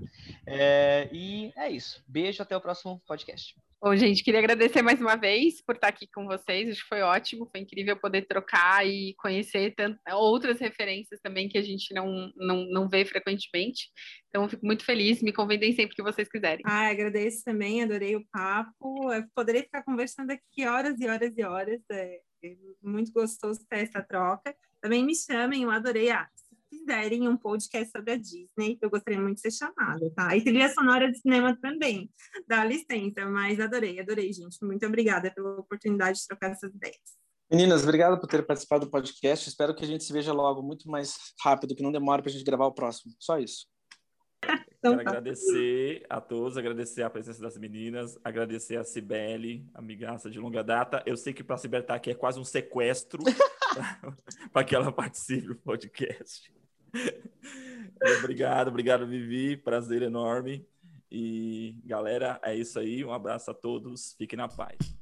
É... E é isso. Beijo, até o próximo podcast. Bom, gente, queria agradecer mais uma vez por estar aqui com vocês. Acho que foi ótimo, foi incrível poder trocar e conhecer outras referências também que a gente não, não, não vê frequentemente. Então, fico muito feliz. Me convidem sempre que vocês quiserem. Ah, agradeço também, adorei o papo. Eu poderia ficar conversando aqui horas e horas e horas. É, é muito gostoso ter essa troca. Também me chamem, eu adorei. Ah, fizerem um podcast sobre a Disney, eu gostaria muito de ser chamada, tá? E trilha sonora de cinema também, dá licença, mas adorei, adorei, gente. Muito obrigada pela oportunidade de trocar essas ideias. Meninas, obrigado por ter participado do podcast. Espero que a gente se veja logo muito mais rápido, que não demore para a gente gravar o próximo. Só isso. *laughs* Então, Quero tá. agradecer a todos, agradecer a presença das meninas, agradecer a Cibele, amigaça de longa data. Eu sei que para a Cibele estar tá aqui é quase um sequestro *laughs* para que ela participe do podcast. obrigado, obrigado, Vivi. Prazer enorme. E galera, é isso aí. Um abraço a todos. Fiquem na paz.